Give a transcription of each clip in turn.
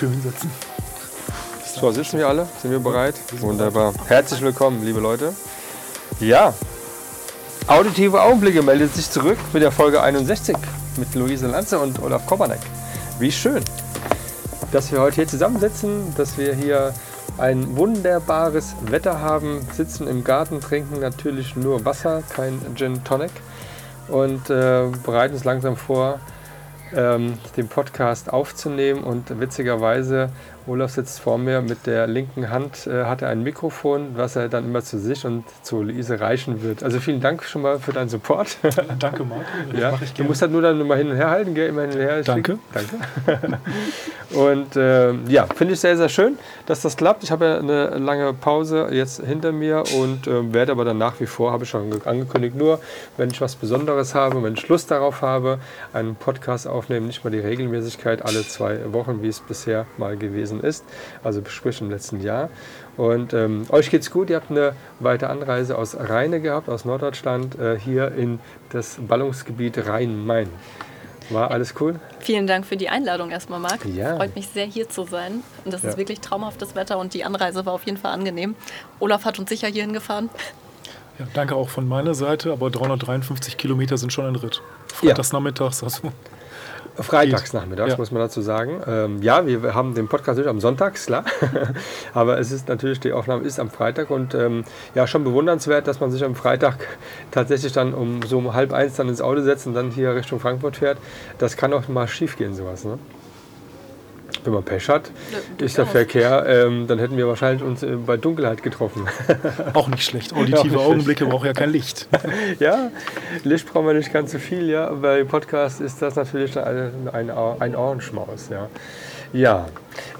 Bequem hinsetzen. So, sitzen wir alle? Sind wir bereit? Wunderbar. Herzlich willkommen, liebe Leute. Ja, auditive Augenblicke meldet sich zurück mit der Folge 61 mit Luise Lanze und Olaf Kopanek. Wie schön, dass wir heute hier zusammensitzen, dass wir hier ein wunderbares Wetter haben, sitzen im Garten, trinken natürlich nur Wasser, kein Gin Tonic und äh, bereiten uns langsam vor, ähm, den Podcast aufzunehmen. Und witzigerweise, Olaf sitzt vor mir mit der linken Hand, äh, hat er ein Mikrofon, was er dann immer zu sich und zu Luise reichen wird. Also vielen Dank schon mal für deinen Support. Danke, Marc. Das ja, du musst halt nur dann immer hin und her halten, gell? immer hin und her. Danke. Danke. und ähm, ja, finde ich sehr, sehr schön, dass das klappt. Ich habe ja eine lange Pause jetzt hinter mir und ähm, werde aber dann nach wie vor, habe ich schon ange- angekündigt, nur wenn ich was Besonderes habe, wenn ich Lust darauf habe, einen Podcast aufnehmen, nicht mal die Regelmäßigkeit alle zwei Wochen, wie es bisher mal gewesen ist, also sprich im letzten Jahr. Und ähm, euch geht's gut, ihr habt eine weite Anreise aus Rheine gehabt, aus Norddeutschland, äh, hier in das Ballungsgebiet Rhein-Main. War alles cool? Vielen Dank für die Einladung erstmal, Marc. Ja. Freut mich sehr, hier zu sein. Und das Ja. ist wirklich traumhaftes Wetter und die Anreise war auf jeden Fall angenehm. Olaf hat uns sicher hierhin gefahren. Ja, danke auch von meiner Seite, aber 353 Kilometer sind schon ein Ritt. Ja. Freitags nachmittags, also Freitagsnachmittags, Ja. muss man dazu sagen. Ähm, ja, wir haben den Podcast natürlich am Sonntags, klar. Aber es ist natürlich, die Aufnahme ist am Freitag und ähm, ja, schon bewundernswert, dass man sich am Freitag tatsächlich dann um so um halb eins dann ins Auto setzt und dann hier Richtung Frankfurt fährt. Das kann auch mal schief gehen, sowas. Ne? Wenn man Pech hat, Ja, ist der durchaus. Verkehr, ähm, dann hätten wir wahrscheinlich uns äh, bei Dunkelheit getroffen. auch nicht schlecht. Ja, Auditive nicht Augenblicke brauchen ja kein Licht. Ja, Licht brauchen wir nicht ganz so viel, ja. Bei Podcast ist das natürlich ein, ein, ein Ohrenschmaus, ja. Ja,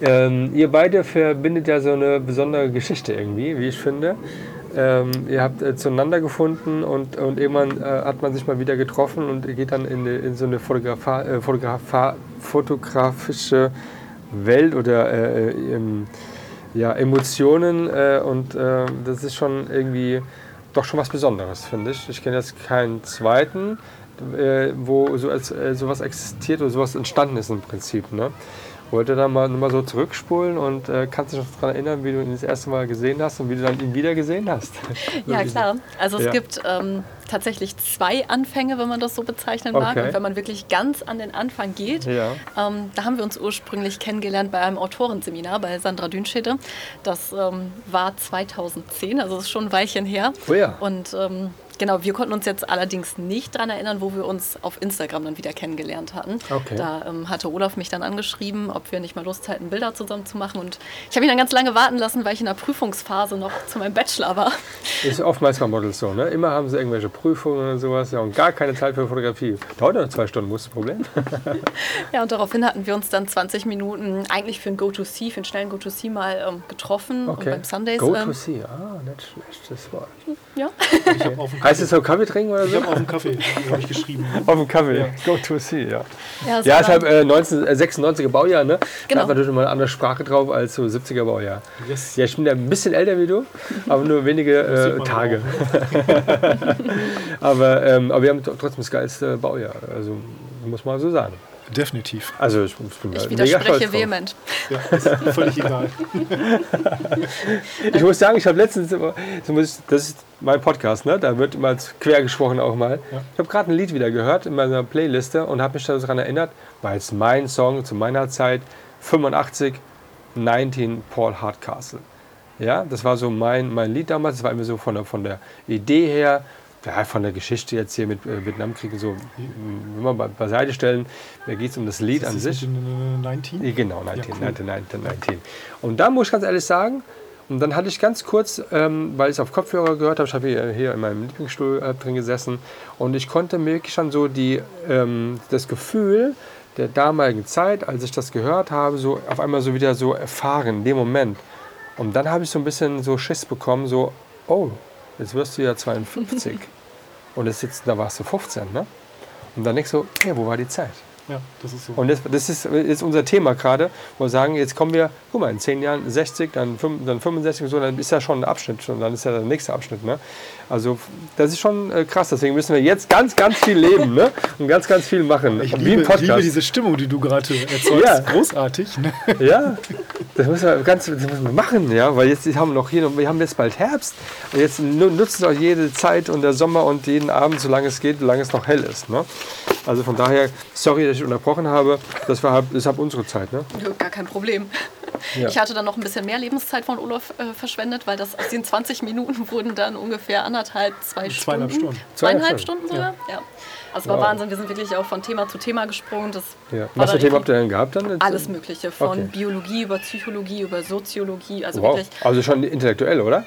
ähm, ihr beide verbindet ja so eine besondere Geschichte irgendwie, wie ich finde. Ähm, ihr habt äh, zueinander gefunden und, und irgendwann äh, hat man sich mal wieder getroffen und ihr geht dann in, in so eine Fotografa äh, Fotografa fotografische Welt oder äh, ähm, ja, Emotionen äh, und äh, das ist schon irgendwie doch schon was Besonderes, finde ich. Ich kenne jetzt keinen zweiten, äh, wo so als, äh, sowas existiert oder sowas entstanden ist im Prinzip. Ne? Wollte da mal, mal so zurückspulen und äh, kannst dich noch daran erinnern, wie du ihn das erste Mal gesehen hast und wie du dann ihn wieder gesehen hast. Ja, klar. Also es Ja. gibt ähm, tatsächlich zwei Anfänge, wenn man das so bezeichnen mag. Okay. Und wenn man wirklich ganz an den Anfang geht, Ja. ähm, da haben wir uns ursprünglich kennengelernt bei einem Autorenseminar bei Sandra Dünschede. Das ähm, war 2010, also das ist schon ein Weilchen her. Oh ja. Und ähm, genau, wir konnten uns jetzt allerdings nicht daran erinnern, wo wir uns auf Instagram dann wieder kennengelernt hatten. Okay. Da ähm, hatte Olaf mich dann angeschrieben, ob wir nicht mal Lust hätten, Bilder zusammen zu machen. Und ich habe ihn dann ganz lange warten lassen, weil ich in der Prüfungsphase noch zu meinem Bachelor war. Ist oftmals bei Models so, ne? Immer haben sie irgendwelche Prüfungen und sowas, ja, und gar keine Zeit für Fotografie. Dauert ja zwei Stunden, wo ist das Problem? Ja, und daraufhin hatten wir uns dann 20 Minuten eigentlich für ein Go-to-See, für einen schnellen Go-to-See mal ähm, getroffen. Und beim Sundays. Go ähm, to see, ah, nicht schlecht, das Wort. ja. Ich habe auf dem Heißt es so Kaffee trinken oder Ich so? habe auf dem Kaffee habe ich geschrieben. Auf dem Kaffee. Ja. Go to see, ja. Ja, es Ja, war ist halt dann- äh, 1996er Baujahr, ne? Da Genau. hat man natürlich mal eine andere Sprache drauf als so 70er Baujahr. Yes. Ja, ich bin ja ein bisschen älter wie du, aber nur wenige äh, Tage. Aber, ähm, aber wir haben trotzdem das geilste Baujahr, also muss man so sagen. Definitiv. Also ich, ich bin Ich widerspreche vehement. Ja, ist völlig egal. Ich muss sagen, ich habe letztens, das ist mein Podcast, ne? da wird immer quer gesprochen auch mal. Ja. Ich habe gerade ein Lied wieder gehört in meiner Playliste und habe mich daran erinnert, weil es mein Song zu meiner Zeit, 85, 19 Paul Hardcastle. Ja, das war so mein, mein Lied damals, das war immer so von der, von der Idee her, ja, von der Geschichte jetzt hier mit äh, Vietnamkrieg und so, wenn wir mal beiseite stellen, da geht es um das Lied Ist an das sich. mit den, äh, 19? Ja, Genau, 19, cool. 19, 19, 19. Und da muss ich ganz ehrlich sagen, und dann hatte ich ganz kurz, ähm, weil ich es auf Kopfhörer gehört habe, ich habe hier, hier in meinem Lieblingsstuhl äh, drin gesessen und ich konnte mir wirklich schon so die, ähm, das Gefühl der damaligen Zeit, als ich das gehört habe, so auf einmal so wieder so erfahren, in dem Moment. Und dann habe ich so ein bisschen so Schiss bekommen, so, oh, jetzt wirst du ja 52. Und jetzt, da warst du 15, ne? Und dann denkst du, hey, wo war die Zeit? Ja, das ist so. Und das, das ist, ist unser Thema gerade, wo wir sagen, jetzt kommen wir, guck mal, in 10 Jahren 60, dann, fünf- dann 65 und so, dann ist ja schon ein Abschnitt schon, dann ist ja der nächste Abschnitt. Ne? Also das ist schon äh, krass, deswegen müssen wir jetzt ganz, ganz viel leben ne? und ganz, ganz viel machen. ich liebe, liebe diese Stimmung, die du gerade erzeugst. Ja. Großartig. Ne? Ja, das müssen wir ganz das müssen wir machen, ja, weil jetzt haben wir noch hier, wir haben jetzt bald Herbst und jetzt nu- nutzt doch jede Zeit und der Sommer und jeden Abend, solange es geht, solange es noch hell ist. Ne? Also von daher, sorry, dass ich unterbrochen habe, das war halt, deshalb unsere Zeit. Ne? Gar kein Problem. Ja. Ich hatte dann noch ein bisschen mehr Lebenszeit von Olaf äh, verschwendet, weil das aus den 20 Minuten wurden dann ungefähr anderthalb, zwei Zweieinhalb Stunden. Stunden. Zweieinhalb Stunden sogar? Ja. Also es war Wow. Wahnsinn. Wir sind wirklich auch von Thema zu Thema gesprungen. Das Ja. Was für Themen habt ihr denn gehabt dann? Alles Mögliche. Von Okay. Biologie über Psychologie, über Soziologie. Also Wow. wirklich Also schon intellektuell, oder?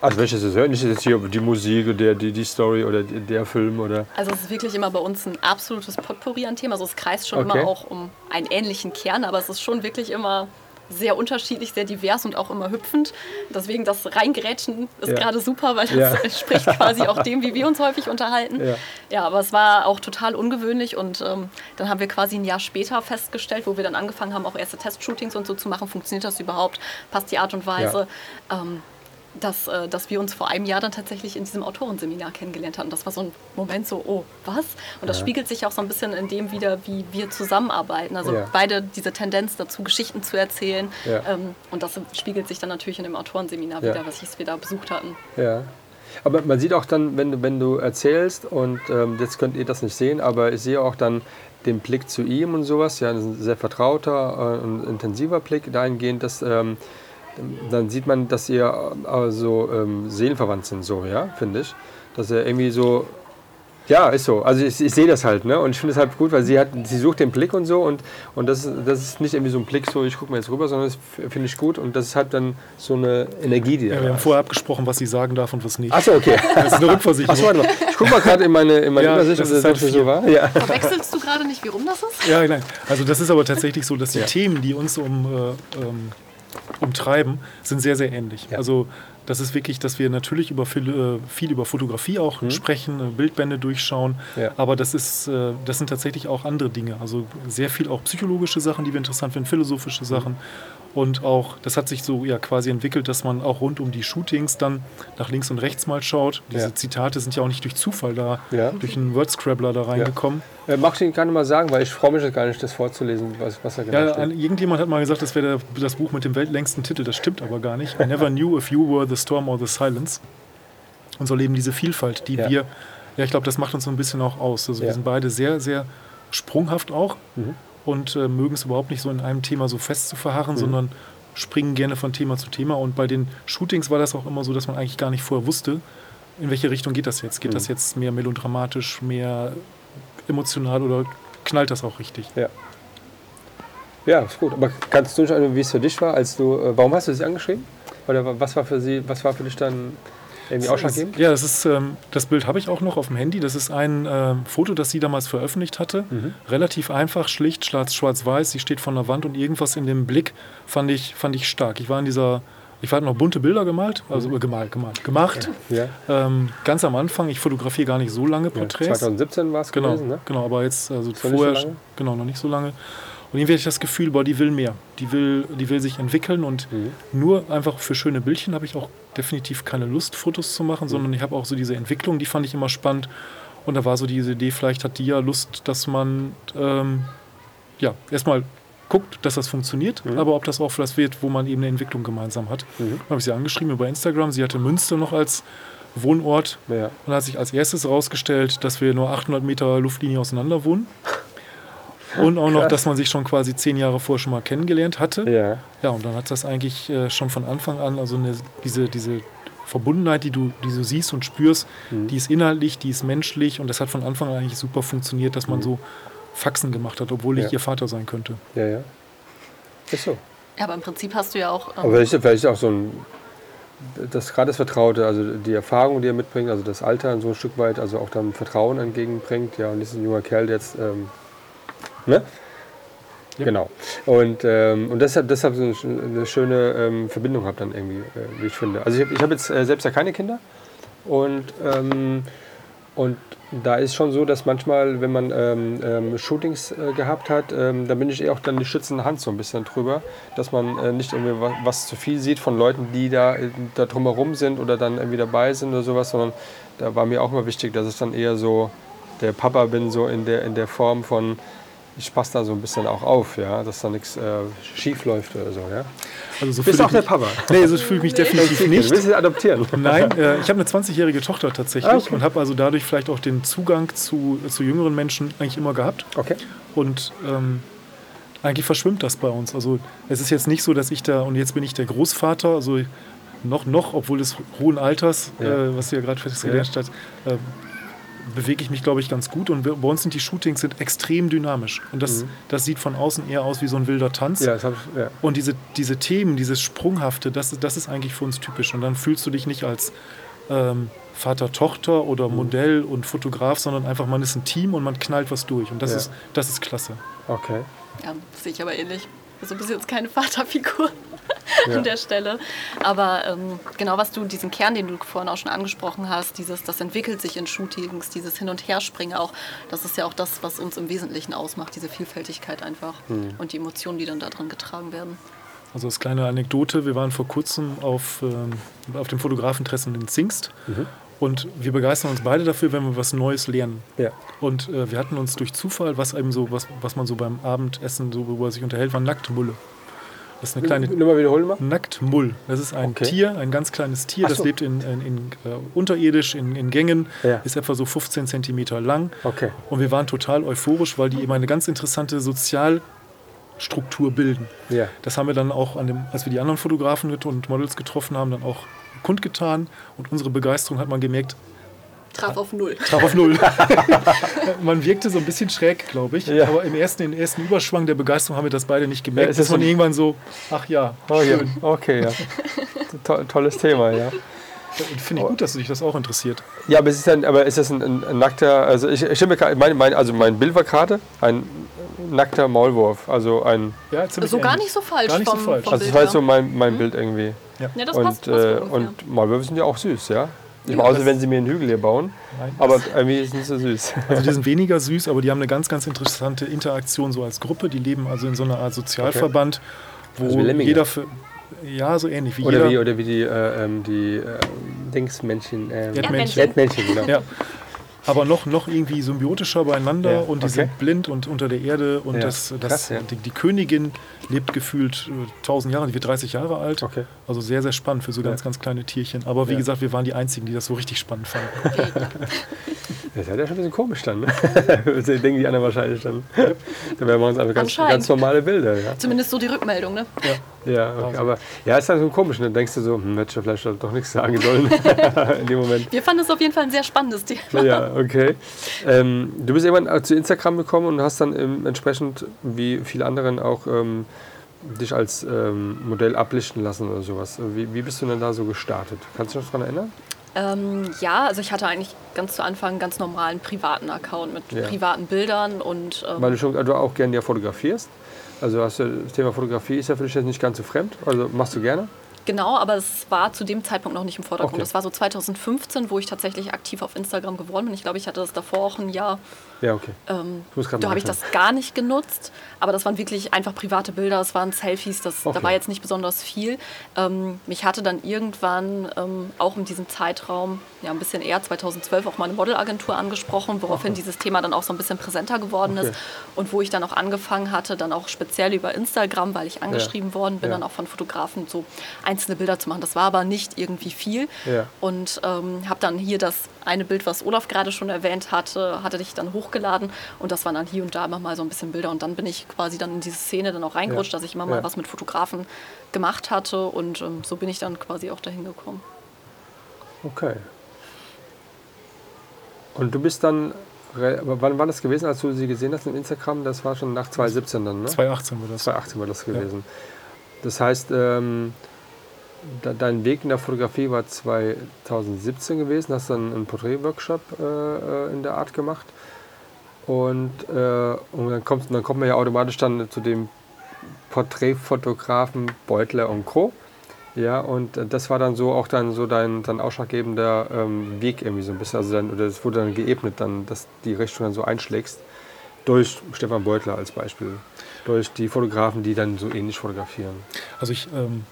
Also welches ist es? Nicht jetzt hier die Musik, der, die, die Story oder der Film oder. Also es ist wirklich immer bei uns ein absolutes Potpourri an Themen. Also es kreist schon Okay. immer auch um einen ähnlichen Kern, aber es ist schon wirklich immer sehr unterschiedlich, sehr divers und auch immer hüpfend. Deswegen das Reingerätschen ist Ja. gerade super, weil das Ja. entspricht quasi auch dem, wie wir uns häufig unterhalten. Ja. Ja, aber es war auch total ungewöhnlich und ähm, dann haben wir quasi ein Jahr später festgestellt, wo wir dann angefangen haben, auch erste Testshootings und so zu machen. Funktioniert das überhaupt? Passt die Art und Weise? Ähm, dass, äh, dass wir uns vor einem Jahr dann tatsächlich in diesem Autorenseminar kennengelernt hatten. Das war so ein Moment so, oh, was? Und das Ja. spiegelt sich auch so ein bisschen in dem wieder, wie wir zusammenarbeiten. Also Ja. beide diese Tendenz dazu, Geschichten zu erzählen. Ja. Ähm, und das spiegelt sich dann natürlich in dem Autorenseminar wieder, was wir da besucht hatten. Ja. Aber man sieht auch dann, wenn du, wenn du erzählst, und ähm, jetzt könnt ihr das nicht sehen, aber ich sehe auch dann den Blick zu ihm und sowas, ja, ein sehr vertrauter äh, und intensiver Blick dahingehend, dass ähm, dann sieht man, dass ihr äh, so ähm, seelenverwandt sind, so, ja, finde ich. Dass er irgendwie so, ja, ist so. Also ich, ich sehe das halt, ne? Und ich finde es halt gut, weil sie hat, sie sucht den Blick und so und, und das, ist- das ist nicht irgendwie so ein Blick, so ich gucke mal jetzt rüber, sondern das finde ich gut und das ist halt dann so eine Energie, die da Ja, wir haben ist. vorher abgesprochen, was sie sagen darf und was nicht. Achso, okay. Das ist eine Rückversicherung. Achso, warte mal. Ich gucke mal gerade in meine, in meine Ja, Übersicht, das ob ist das Seite so war. Ja. Verwechselst du gerade nicht, wie rum das ist? Ja, nein. Also das ist aber tatsächlich so, dass die Ja. Themen, die uns um, äh, ähm, umtreiben, sind sehr, sehr ähnlich. Ja. Also das ist wirklich, dass wir natürlich über viel, äh, viel über Fotografie auch sprechen, äh, Bildbände durchschauen, Mhm. Ja. aber das, ist, äh, das sind tatsächlich auch andere Dinge. Also sehr viel auch psychologische Sachen, die wir interessant finden, philosophische Mhm. Sachen. Und auch, das hat sich so ja quasi entwickelt, dass man auch rund um die Shootings dann nach links und rechts mal schaut. Diese Ja. Zitate sind ja auch nicht durch Zufall da, Ja. durch einen Word-Scrabbler da reingekommen. Äh, Magst du ihn gerne mal sagen, weil ich freue mich jetzt gar nicht, das vorzulesen, was, was er genau Ja, steht. ein- irgendjemand hat mal gesagt, das wäre das Buch mit dem weltlängsten Titel. Das stimmt aber gar nicht. I never knew if you were the storm or the silence. Und so leben diese Vielfalt, die Ja. wir, ja, ich glaube, das macht uns so ein bisschen auch aus. Also Ja. wir sind beide sehr, sehr sprunghaft auch Mhm. und äh, mögen es überhaupt nicht so in einem Thema so fest zu verharren, Mhm. sondern springen gerne von Thema zu Thema. Und bei den Shootings war das auch immer so, dass man eigentlich gar nicht vorher wusste, in welche Richtung geht das jetzt. Geht Mhm. das jetzt mehr melodramatisch, mehr emotional oder knallt das auch richtig? Ja. Ja, ist gut. Aber kannst du schon, wie es für dich war, als du, äh, warum hast du sie angeschrieben? Oder was war für sie, was war für dich dann irgendwie ausschlaggebend? Ja, das ist ähm, das Bild habe ich auch noch auf dem Handy. Das ist ein ähm, Foto, das sie damals veröffentlicht hatte. Mhm. Relativ einfach, schlicht, schwarz- schwarz-weiß. Sie steht von der Wand und irgendwas in dem Blick fand ich, fand ich stark. Ich war in dieser, ich war noch bunte Bilder gemalt, also äh, gemalt, gemalt, gemacht. Ja. Ähm, ganz am Anfang. Ich fotografiere gar nicht so lange ja. Porträts. 2017 war es Genau, gewesen, ne? genau, aber jetzt also so vorher, lange? genau, noch nicht so lange. Und irgendwie hatte ich das Gefühl, boah, die will mehr. Die will, die will sich entwickeln und Mhm. nur einfach für schöne Bildchen habe ich auch definitiv keine Lust, Fotos zu machen, sondern ich habe auch so diese Entwicklung, die fand ich immer spannend. Und da war so diese Idee, vielleicht hat die ja Lust, dass man ähm, ja erstmal guckt, dass das funktioniert, Mhm. aber ob das auch was wird, wo man eben eine Entwicklung gemeinsam hat. Mhm. Habe ich sie angeschrieben über Instagram. Sie hatte Münster noch als Wohnort Ja. und hat sich als erstes herausgestellt, dass wir nur 800 Meter Luftlinie auseinander wohnen. Und auch noch, Krass. dass man sich schon quasi zehn Jahre vorher schon mal kennengelernt hatte. Ja. Ja, und dann hat das eigentlich äh, schon von Anfang an, also eine, diese, diese Verbundenheit, die du, die du siehst und spürst, Mhm. die ist inhaltlich, die ist menschlich und das hat von Anfang an eigentlich super funktioniert, dass man so Faxen gemacht hat, obwohl ich Ja. ihr Vater sein könnte. Ja, ja. Ist so. Ja, aber im Prinzip hast du ja auch. ähm, Aber vielleicht, vielleicht auch so ein, das gerade das Vertraute, also die Erfahrung, die er mitbringt, also das Alter so ein Stück weit, also auch dann Vertrauen entgegenbringt. Ja, und das ist ein junger Kerl, der jetzt ähm, Ne? Ja. Genau. Und, ähm, und deshalb, deshalb so eine, sch- eine schöne ähm, Verbindung habe dann irgendwie, äh, wie ich finde. Also ich habe ich hab jetzt äh, selbst ja keine Kinder und, ähm, und da ist schon so, dass manchmal, wenn man ähm, ähm, Shootings äh, gehabt hat, ähm, da bin ich eh auch dann die schützende Hand so ein bisschen drüber, dass man äh, nicht irgendwie was, was zu viel sieht von Leuten, die da, äh, da drumherum sind oder dann irgendwie dabei sind oder sowas, sondern da war mir auch immer wichtig, dass ich dann eher so der Papa bin, so in der, in der Form von, ich passe da so ein bisschen auch auf, ja, dass da nichts äh, schief läuft oder so, ja. Also so Bist auch der Papa? Nee, so fühle ich mich definitiv nicht. Willst du adoptieren? Nein, äh, ich habe eine 20-jährige Tochter tatsächlich Ah, okay. und habe also dadurch vielleicht auch den Zugang zu, zu jüngeren Menschen eigentlich immer gehabt. Okay. Und ähm, eigentlich verschwimmt das bei uns. Also es ist jetzt nicht so, dass ich da, und jetzt bin ich der Großvater, also noch, noch, obwohl des hohen Alters, Ja. äh, was du ja gerade festgestellt hast, äh, bewege ich mich, glaube ich, ganz gut. Und wir, bei uns sind die Shootings sind extrem dynamisch. Und das, das sieht von außen eher aus wie so ein wilder Tanz. Mhm. Ja, das hab ich, ja. Und diese, diese Themen, dieses Sprunghafte, das, ist- das ist eigentlich für uns typisch. Und dann fühlst du dich nicht als ähm, Vater-Tochter Mhm. oder Modell und Fotograf, sondern einfach, man ist ein Team und man knallt was durch. Und das, Ja. ist, das ist klasse. Okay. Ja, sehe ich aber ähnlich. Also bis jetzt keine Vaterfigur Ja. an der Stelle. Aber ähm, genau, was du, diesen Kern, den du vorhin auch schon angesprochen hast, dieses, das entwickelt sich in Shootings, dieses Hin- und Herspringen auch, das ist ja auch das, was uns im Wesentlichen ausmacht, diese Vielfältigkeit einfach Hm. und die Emotionen, die dann da drin getragen werden. Also als kleine Anekdote, wir waren vor kurzem auf, ähm, auf dem Fotografentreffen in Zingst Mhm. und wir begeistern uns beide dafür, wenn wir was Neues lernen. Ja. Und äh, wir hatten uns durch Zufall, was eben so, was, was man so beim Abendessen, so, worüber sich unterhält, war Nacktmulle. Das ist eine kleine Nochmal wiederholen mal. Nacktmull. Das ist ein Okay. Tier, ein ganz kleines Tier, Ach das so. lebt in, in, in, äh, unterirdisch in, in Gängen, Ja. ist etwa so 15 Zentimeter lang. Okay. Und wir waren total euphorisch, weil die eben eine ganz interessante Sozialstruktur bilden. Ja. Das haben wir dann auch, an dem, als wir die anderen Fotografen und Models getroffen haben, dann auch kundgetan. Und unsere Begeisterung hat man gemerkt, Traf auf Null. traf auf Null. man wirkte so ein bisschen schräg, glaube ich. Ja. Aber im ersten, im ersten Überschwang der Begeisterung haben wir das beide nicht Ja, gemerkt. ist das bis man so- irgendwann so, ach ja, Oh, ja. schön. Okay, ja. To tolles Thema, ja. Finde ich gut, dass dich das auch interessiert. Ja, aber ist, es dann, aber ist das ein, ein, ein nackter, also ich, ich mir mein, mein, also mein Bild war gerade ein nackter Maulwurf, also ein, Ja, So gar ähnlich. nicht so falsch. Gar nicht so vom, falsch. Vom also das war so mein, mein Bild irgendwie. Ja, das passt. Und, passt äh, ungefähr. und Maulwürfe sind ja auch süß, ja. Ich Ja, außer das- wenn sie mir einen Hügel hier bauen, Nein, aber irgendwie sind sie süß. Also die sind weniger süß, aber die haben eine ganz, ganz interessante Interaktion so als Gruppe. Die leben also in so einer Art Sozialverband, wo Also Lemminge. jeder für ja so ähnlich wie Oder jeder. wie, oder wie die, äh, ähm, die äh, Dingsmännchen. Ähm, Erdmännchen. Erdmännchen, genau. Ja. Aber noch, noch irgendwie symbiotischer beieinander Ja, und die okay. sind blind und unter der Erde und Ja, das, das, krass, ja. die, die Königin lebt gefühlt äh, 1000 Jahre, die wird 30 Jahre alt. Okay. Also sehr, sehr spannend für so ganz, Ja. ganz kleine Tierchen. Aber wie Ja. gesagt, wir waren die Einzigen, die das so richtig spannend fanden. Das ist ja schon ein bisschen komisch dann. Ne? Das denken die anderen wahrscheinlich dann. Da wären wir uns einfach ganz, ganz normale Bilder. Ja, Zumindest so die Rückmeldung, ne? ja okay. aber ja, ist dann so komisch. Dann denkst du so, hm, hätte ich ja vielleicht doch nichts sagen sollen in dem Moment. Wir fanden es auf jeden Fall ein sehr spannendes Thema. Ja, okay. Ähm, du bist irgendwann zu Instagram gekommen und hast dann ähm, entsprechend, wie viele anderen auch, ähm, dich als ähm, Modell ablichten lassen oder sowas. Wie, wie bist du denn da so gestartet? Kannst du dich noch daran erinnern? Ähm, ja, also ich hatte eigentlich ganz zu Anfang einen ganz normalen privaten Account mit Ja. privaten Bildern und ähm, Weil du schon du auch gerne ja fotografierst. Also hast du, das Thema Fotografie ist ja für dich jetzt nicht ganz so fremd. Also machst du gerne? Genau, aber es war zu dem Zeitpunkt noch nicht im Vordergrund. Okay. Das war so 2015, wo ich tatsächlich aktiv auf Instagram geworden bin. Ich glaube, ich hatte das davor auch ein Jahr. Ja, okay. Ähm, da habe ich das gar nicht genutzt. Aber das waren wirklich einfach private Bilder, es waren Selfies, das, Okay. da war jetzt nicht besonders viel. Ähm, mich hatte dann irgendwann ähm, auch in diesem Zeitraum, ja ein bisschen eher 2012, auch meine Modelagentur angesprochen, woraufhin dieses Thema dann auch so ein bisschen präsenter geworden Okay. ist. Und wo ich dann auch angefangen hatte, dann auch speziell über Instagram, weil ich angeschrieben worden bin, Ja. dann auch von Fotografen so einzelne Bilder zu machen. Das war aber nicht irgendwie viel. Ja. Und ähm, habe dann hier das eine Bild, was Olaf gerade schon erwähnt hatte, hatte ich dann hochgeladen. Und das waren dann hier und da immer mal so ein bisschen Bilder. Und dann bin ich quasi dann in diese Szene dann auch reingerutscht, Ja. dass ich immer mal Ja. was mit Fotografen gemacht hatte. Und ähm, so bin ich dann quasi auch dahin gekommen. Okay. Und du bist dann, aber wann war das gewesen, als du sie gesehen hast im Instagram? Das war schon nach 2017 dann, ne? 2018 war das. 2018 war das gewesen. Das heißt, ähm, dein Weg in der Fotografie war 2017 gewesen, hast dann einen Porträtworkshop äh, äh, in der Art gemacht. Und, äh, und dann, kommt, dann kommt man ja automatisch dann zu dem Porträtfotografen Beutler und Co. Ja, und das war dann so auch dann so dein, dein ausschlaggebender ähm, Weg irgendwie so ein bisschen. Also dann, oder es wurde dann geebnet, dann, dass die Richtung dann so einschlägst. Durch Stefan Beutler als Beispiel. Durch die Fotografen, die dann so ähnlich fotografieren. Also ich ähm,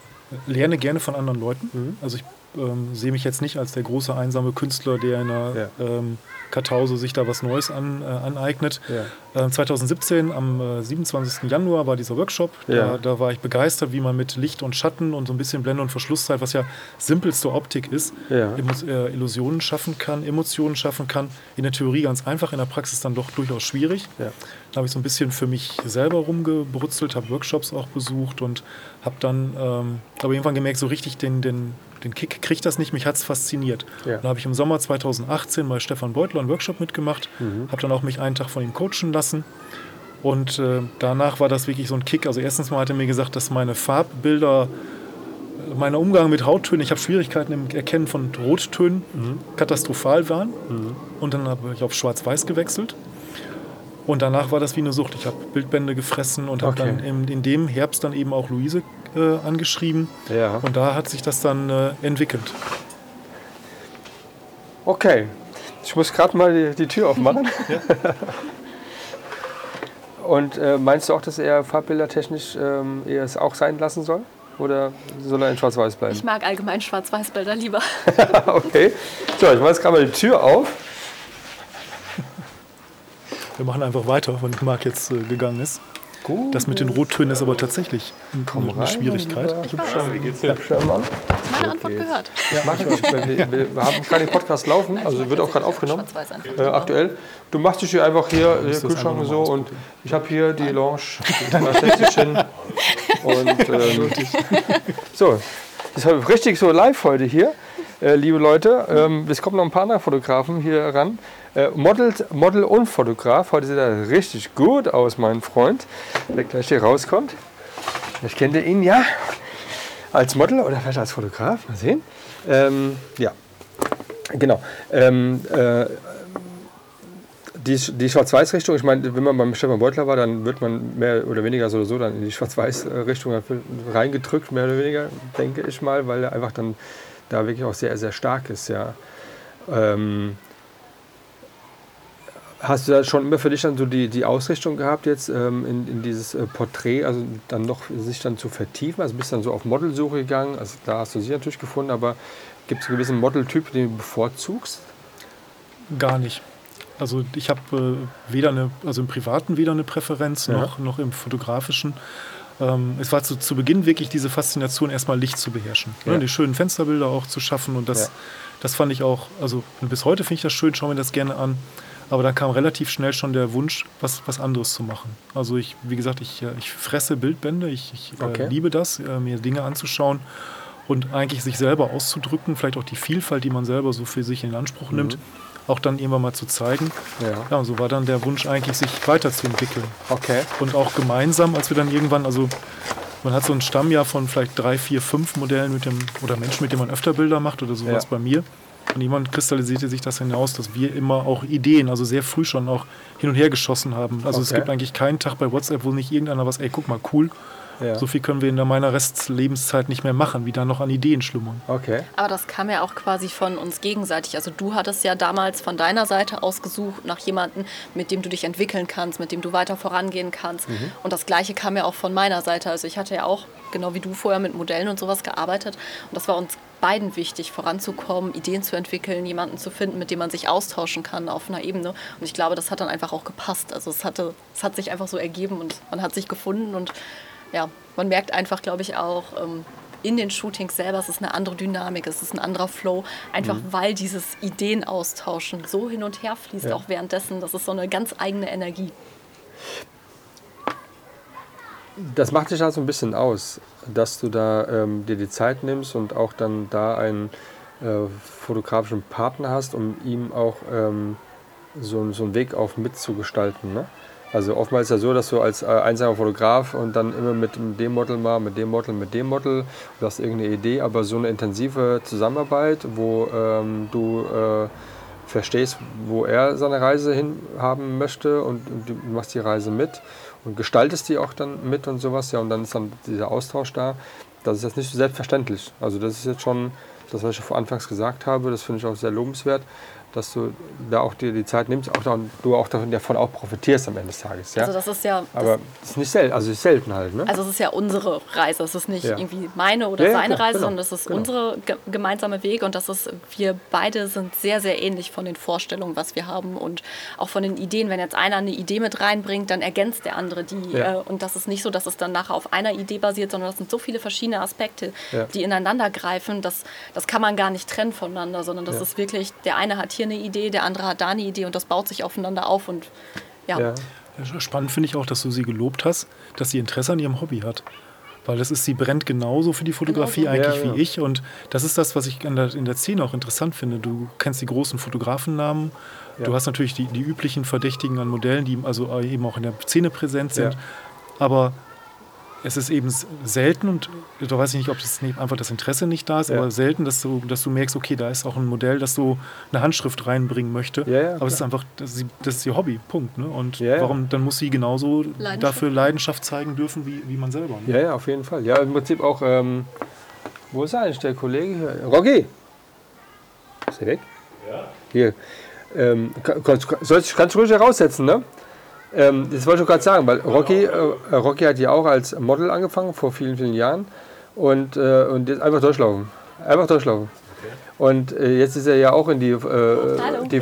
lerne gerne von anderen Leuten. Mhm. Also ich ähm, sehe mich jetzt nicht als der große einsame Künstler, der in einer Ja. ähm, Kartause sich da was Neues an, äh, aneignet. Ja. Äh, 2017, am äh, 27. Januar, war dieser Workshop. Ja. Da, da war ich begeistert, wie man mit Licht und Schatten und so ein bisschen Blende und Verschlusszeit, was ja simpelste Optik ist, Ja. Äh, Illusionen schaffen kann, Emotionen schaffen kann. In der Theorie ganz einfach, in der Praxis dann doch durchaus schwierig. Da habe ich so ein bisschen für mich selber rumgebrutzelt, habe Workshops auch besucht und habe dann ähm, aber irgendwann gemerkt, so richtig den, den, den Kick kriegt das nicht, mich hat es fasziniert. Ja. Dann habe ich im Sommer 2018 bei Stefan Beutler einen Workshop mitgemacht, Mhm. habe dann auch mich einen Tag von ihm coachen lassen. Und äh, danach war das wirklich so ein Kick. Also erstens mal hat er mir gesagt, dass meine Farbbilder, mein Umgang mit Hauttönen, ich habe Schwierigkeiten im Erkennen von Rottönen, Mhm. katastrophal waren. Und dann habe ich auf Schwarz-Weiß gewechselt. Und danach war das wie eine Sucht. Ich habe Bildbände gefressen und habe Okay. dann in, in dem Herbst dann eben auch Luise äh, angeschrieben. Ja. Und da hat sich das dann äh, entwickelt. Okay, ich muss gerade mal die, die Tür aufmachen. Und äh, meinst du auch, dass er farbbildertechnisch ähm, eher es auch sein lassen soll? Oder soll er in Schwarz-Weiß bleiben? Ich mag allgemein Schwarz-Weiß-Bilder lieber. okay. So, ich mache jetzt gerade mal die Tür auf. Wir machen einfach weiter, wenn Marc jetzt äh, gegangen ist. Gut. Das mit den Rottönen ist aber tatsächlich eine, eine Schwierigkeit. Wie geht's dir? Schirm an. Meine Antwort gehört. Mach ich. Wir, wir, wir haben gerade den Podcast laufen, also wird auch gerade aufgenommen. Äh, aktuell. Du machst dich hier einfach hier, hier das Kühlschrank und so und ich habe hier die Lounge, da stellst du dich hin. Und ähm, so, das ist richtig so live heute hier, äh, liebe Leute. Ähm, es kommen noch ein paar andere Fotografen hier ran. Äh, Model, Model und Fotograf. Heute sieht er richtig gut aus, mein Freund, der gleich hier rauskommt. Ich kenne ihn ja als Model oder vielleicht als Fotograf. Mal sehen. Ähm, ja, genau. Ähm, äh, die, die Schwarz-Weiß-Richtung, ich meine, wenn man beim Stefan Beutler war, dann wird man mehr oder weniger so oder so dann in die Schwarz-Weiß-Richtung reingedrückt, mehr oder weniger, denke ich mal, weil er einfach dann da wirklich auch sehr, sehr stark ist, ja. Ähm, hast du da schon immer für dich dann so die, die Ausrichtung gehabt jetzt ähm, in, in dieses äh, Porträt, also dann noch sich dann zu vertiefen? Also bist dann so auf Modelsuche gegangen, also da hast du sie natürlich gefunden, aber gibt es einen gewissen Modeltyp, den du bevorzugst? Gar nicht. Also ich habe äh, weder eine, also im Privaten weder eine Präferenz Ja. noch, noch im Fotografischen. Ähm, es war zu, zu Beginn wirklich diese Faszination, erstmal Licht zu beherrschen. Ja. Ne, die schönen Fensterbilder auch zu schaffen. Und das, Ja. das fand ich auch, also bis heute finde ich das schön, schaue mir das gerne an. Aber dann kam relativ schnell schon der Wunsch, was, was anderes zu machen. Also ich, wie gesagt, ich, äh, ich fresse Bildbände, ich, ich Okay. äh, liebe das, äh, mir Dinge anzuschauen und eigentlich sich selber auszudrücken, vielleicht auch die Vielfalt, die man selber so für sich in Anspruch nimmt, auch dann irgendwann mal zu zeigen. Ja. Ja, und so war dann der Wunsch eigentlich, sich weiterzuentwickeln. Okay. Und auch gemeinsam, als wir dann irgendwann, also man hat so ein Stammjahr von vielleicht drei, vier, fünf Modellen mit dem, oder Menschen, mit denen man öfter Bilder macht oder sowas Ja. bei mir. Und irgendwann kristallisierte sich das hinaus, dass wir immer auch Ideen, also sehr früh schon auch hin und her geschossen haben. Also es Okay. gibt eigentlich keinen Tag bei WhatsApp, wo nicht irgendeiner was, ey, guck mal, cool. Ja. So viel können wir in der meiner Restlebenszeit nicht mehr machen, wie da noch an Ideen schlummern. Okay. Aber das kam ja auch quasi von uns gegenseitig. Also du hattest ja damals von deiner Seite aus gesucht nach jemandem, mit dem du dich entwickeln kannst, mit dem du weiter vorangehen kannst. Und das gleiche kam ja auch von meiner Seite. Also ich hatte ja auch, genau wie du vorher mit Modellen und sowas gearbeitet. Und das war uns beiden wichtig, voranzukommen, Ideen zu entwickeln, jemanden zu finden, mit dem man sich austauschen kann auf einer Ebene. Und ich glaube, das hat dann einfach auch gepasst. Also es, hatte, es hat sich einfach so ergeben und man hat sich gefunden und ja, man merkt einfach, glaube ich, auch ähm, in den Shootings selber, es ist eine andere Dynamik, es ist ein anderer Flow, einfach weil dieses Ideen austauschen so hin und her fließt, Ja. auch währenddessen. Das ist so eine ganz eigene Energie. Das macht dich halt so ein bisschen aus, dass du da ähm, dir die Zeit nimmst und auch dann da einen äh, fotografischen Partner hast, um ihm auch ähm, so, so einen Weg auf mitzugestalten. Ne? Also oftmals ist ja so, dass du als äh, einsamer Fotograf und dann immer mit dem Model mal, mit dem Model, mit dem Model, du hast irgendeine Idee, aber so eine intensive Zusammenarbeit, wo ähm, du äh, verstehst, wo er seine Reise hin haben möchte und, und du machst die Reise mit und gestaltest die auch dann mit und sowas. Ja, und dann ist dann dieser Austausch da. Das ist jetzt nicht so selbstverständlich. Also das ist jetzt schon das, was ich vor Anfangs gesagt habe, das finde ich auch sehr lobenswert, dass du da auch dir die Zeit nimmst, auch da, du auch davon, auch profitierst am Ende des Tages. Ja? Also das ist ja. Aber das ist nicht selten, also ist selten halt. Ne? Also es ist ja unsere Reise. Es ist nicht Ja. irgendwie meine oder Ja, seine klar, Reise, genau, sondern es ist genau. unsere ge gemeinsame Weg und das ist, wir beide sind sehr, sehr ähnlich von den Vorstellungen, was wir haben und auch von den Ideen. Wenn jetzt einer eine Idee mit reinbringt, dann ergänzt der andere die. Äh, und das ist nicht so, dass es dann nachher auf einer Idee basiert, sondern das sind so viele verschiedene Aspekte, die ineinander greifen. Das, das kann man gar nicht trennen voneinander, sondern das ist wirklich, der eine hat hier eine Idee, der andere hat da eine Idee und das baut sich aufeinander auf und ja. Ja. Spannend finde ich auch, dass du sie gelobt hast, dass sie Interesse an ihrem Hobby hat. Weil das ist, sie brennt genauso für die Fotografie Genauso. eigentlich Ja, ja. wie ich. Und das ist das, was ich in der, in der Szene auch interessant finde. Du kennst die großen Fotografennamen. Du hast natürlich die, die üblichen Verdächtigen an Modellen, die also eben auch in der Szene präsent sind. Ja. Aber es ist eben selten und da weiß ich nicht, ob das einfach das Interesse nicht da ist, Ja. aber selten, dass du, dass du merkst, okay, da ist auch ein Modell, das so eine Handschrift reinbringen möchte. Ja, ja, aber es ist einfach, das ist, das ist ihr Hobby, Punkt. Ne? Und Ja, ja. warum, dann muss sie genauso Leidenschaft. dafür Leidenschaft zeigen dürfen, wie, wie man selber. Ne? Ja, ja, auf jeden Fall. Ja, im Prinzip auch, ähm, wo ist eigentlich der Kollege hier? Rocky! Ist er weg? Ja. Hier. Ähm, kann- kannst, kannst du ruhig heraussetzen, ne? Ähm, das wollte ich gerade sagen, weil Rocky, äh, Rocky hat ja auch als Model angefangen vor vielen, vielen Jahren und, äh, und jetzt einfach durchlaufen. Einfach durchlaufen. Und äh, jetzt ist er ja auch in die, äh, die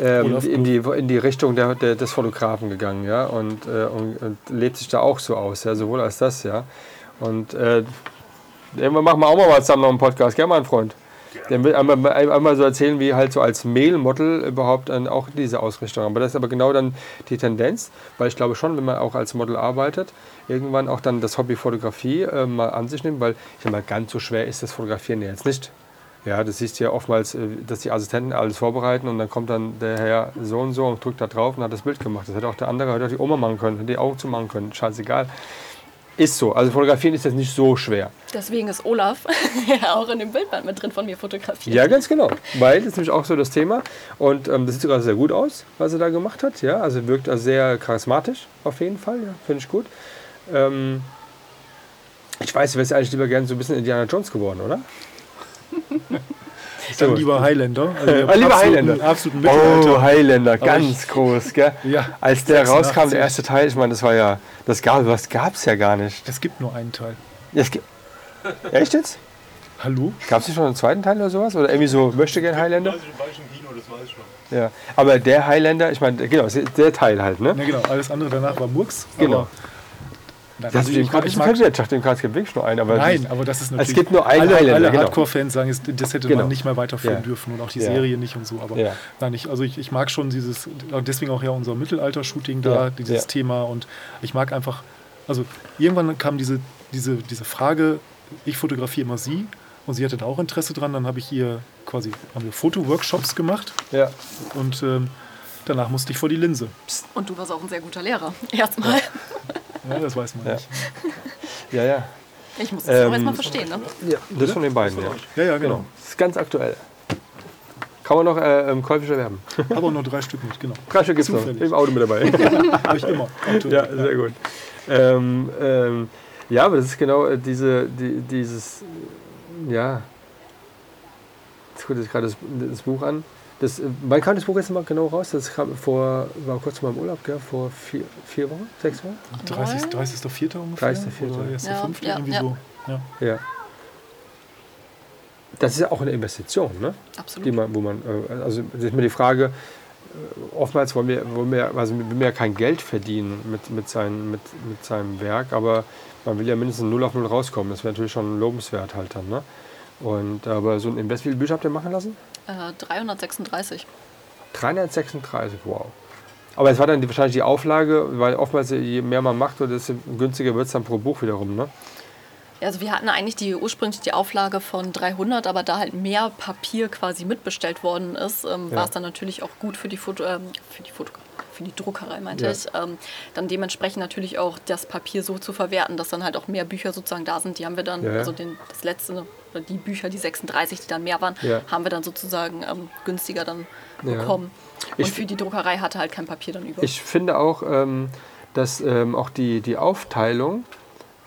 ähm, in, die, in die Richtung der, der, des Fotografen gegangen, ja, und, äh, und, und lebt sich da auch so aus, ja, sowohl als das, ja. Und äh, irgendwann machen wir auch mal was zusammen noch einen Podcast, gell, mein Freund? Einmal, einmal so erzählen, wie halt so als Mail-Model überhaupt dann auch diese Ausrichtung. Aber das ist aber genau dann die Tendenz, weil ich glaube schon, wenn man auch als Model arbeitet, irgendwann auch dann das Hobby Fotografie äh, mal an sich nimmt, weil ich sag mal, ganz so schwer ist das Fotografieren ja jetzt nicht. Ja, das siehst du ja oftmals, äh, dass die Assistenten alles vorbereiten und dann kommt dann der Herr so und so und drückt da drauf und hat das Bild gemacht. Das hätte auch der andere, hätte auch die Oma machen können, hätte die Augen zu machen können. Scheißegal. Ist so. Also fotografieren ist jetzt nicht so schwer. Deswegen ist Olaf ja auch in dem Bildband mit drin von mir fotografiert. Ja, ganz genau. Weil das ist nämlich auch so das Thema. Und ähm, das sieht sogar sehr gut aus, was er da gemacht hat. Ja, also wirkt also sehr charismatisch auf jeden Fall. Ja, Finde ich gut. Ähm, ich weiß, du wärst ja eigentlich lieber gerne so ein bisschen Indiana Jones geworden, oder? Dann lieber Highlander. Also lieber Highlander. Absoluten Mittelalter. Oh, Highlander, ganz groß, gell? Ja, Als der 86. rauskam, der erste Teil, ich meine, das war ja, das gab, was gab es ja gar nicht. Es gibt nur einen Teil. Es gibt- Echt jetzt? Hallo? Gab es nicht schon einen zweiten Teil oder sowas? Oder irgendwie so, möchte gern Highlander? Weiß ich, war ich im Kino, das weiß ich schon. Ja. Aber der Highlander, ich meine, genau, der Teil halt, ne? Ja, genau. Alles andere danach war Murks. Genau. Nein, Das also ich, gerade ich ich mag. Ich dachte, dem es gibt wirklich nur einen. Aber Nein, aber das ist natürlich. gibt nur einen alle, Highlander, Alle genau. Hardcore-Fans sagen, es- das hätte Genau. man nicht mehr weiterführen Ja. dürfen und auch die Ja. Serie nicht und so. Aber Ja. nein, ich, also ich, ich mag schon dieses, deswegen auch ja unser Mittelalter-Shooting da, dieses. Thema. Und ich mag einfach, also irgendwann kam diese, diese, diese Frage, ich fotografiere immer sie und sie hatte da auch Interesse dran. Dann habe ich ihr quasi, haben wir Fotoworkshops gemacht Ja. und ähm, danach musste ich vor die Linse. Und du warst auch ein sehr guter Lehrer. Erstmal. Ja, das weiß man Ja. nicht. Ja, ja. Ich muss das Ähm, erstmal verstehen. Ne? ja. Das von den beiden, ja. Ja, ja, genau. Das ist ganz aktuell. Kann man noch äh, im käuflich erwerben. Aber nur drei Stück mit, genau. Drei Stück gibt es noch. Im Auto mit dabei. Habe ich immer. ja, sehr gut. Ähm, ähm, ja, aber das ist genau äh, diese, die, dieses, ja. Jetzt gucke ich gerade das, das Buch an. Das, äh, wann kam das Buch jetzt mal genau raus? Das kam vor, war kurz mal im Urlaub, gell? Vor vier, vier Wochen, sechs Wochen? 30. 30.04. ungefähr. 30.04., Oder ja. 1.05. Ja, ja, irgendwie ja. so. Ja. Ja. Das ist ja auch eine Investition, ne? Absolut. Die man, wo man, äh, also das ist mir die Frage, äh, oftmals wollen wir, wollen wir, also will man ja kein Geld verdienen mit, mit, seinen, mit, mit seinem Werk, aber man will ja mindestens 0 auf 0 rauskommen. Das wäre natürlich schon lobenswert halt dann, ne? Und, aber so ein Invest, wie viele Bücher habt ihr machen lassen? Äh, 336. 336, wow. Aber es war dann wahrscheinlich die Auflage, weil oftmals je mehr man macht, desto günstiger wird es dann pro Buch wiederum, ne? Ja, also wir hatten eigentlich die ursprünglich die Auflage von 300, aber da halt mehr Papier quasi mitbestellt worden ist, ähm, Ja. war es dann natürlich auch gut für die Foto, ähm, für die Foto, für die Druckerei, meinte Ja. ich. Ähm, dann dementsprechend natürlich auch das Papier so zu verwerten, dass dann halt auch mehr Bücher sozusagen da sind. Die haben wir dann, ja. also den, das letzte, oder die Bücher, die 36, die dann mehr waren, Ja. haben wir dann sozusagen ähm, günstiger dann Ja. bekommen. Und Ich- für die Druckerei hatte halt kein Papier dann über. Ich finde auch, ähm, dass ähm, auch die, die Aufteilung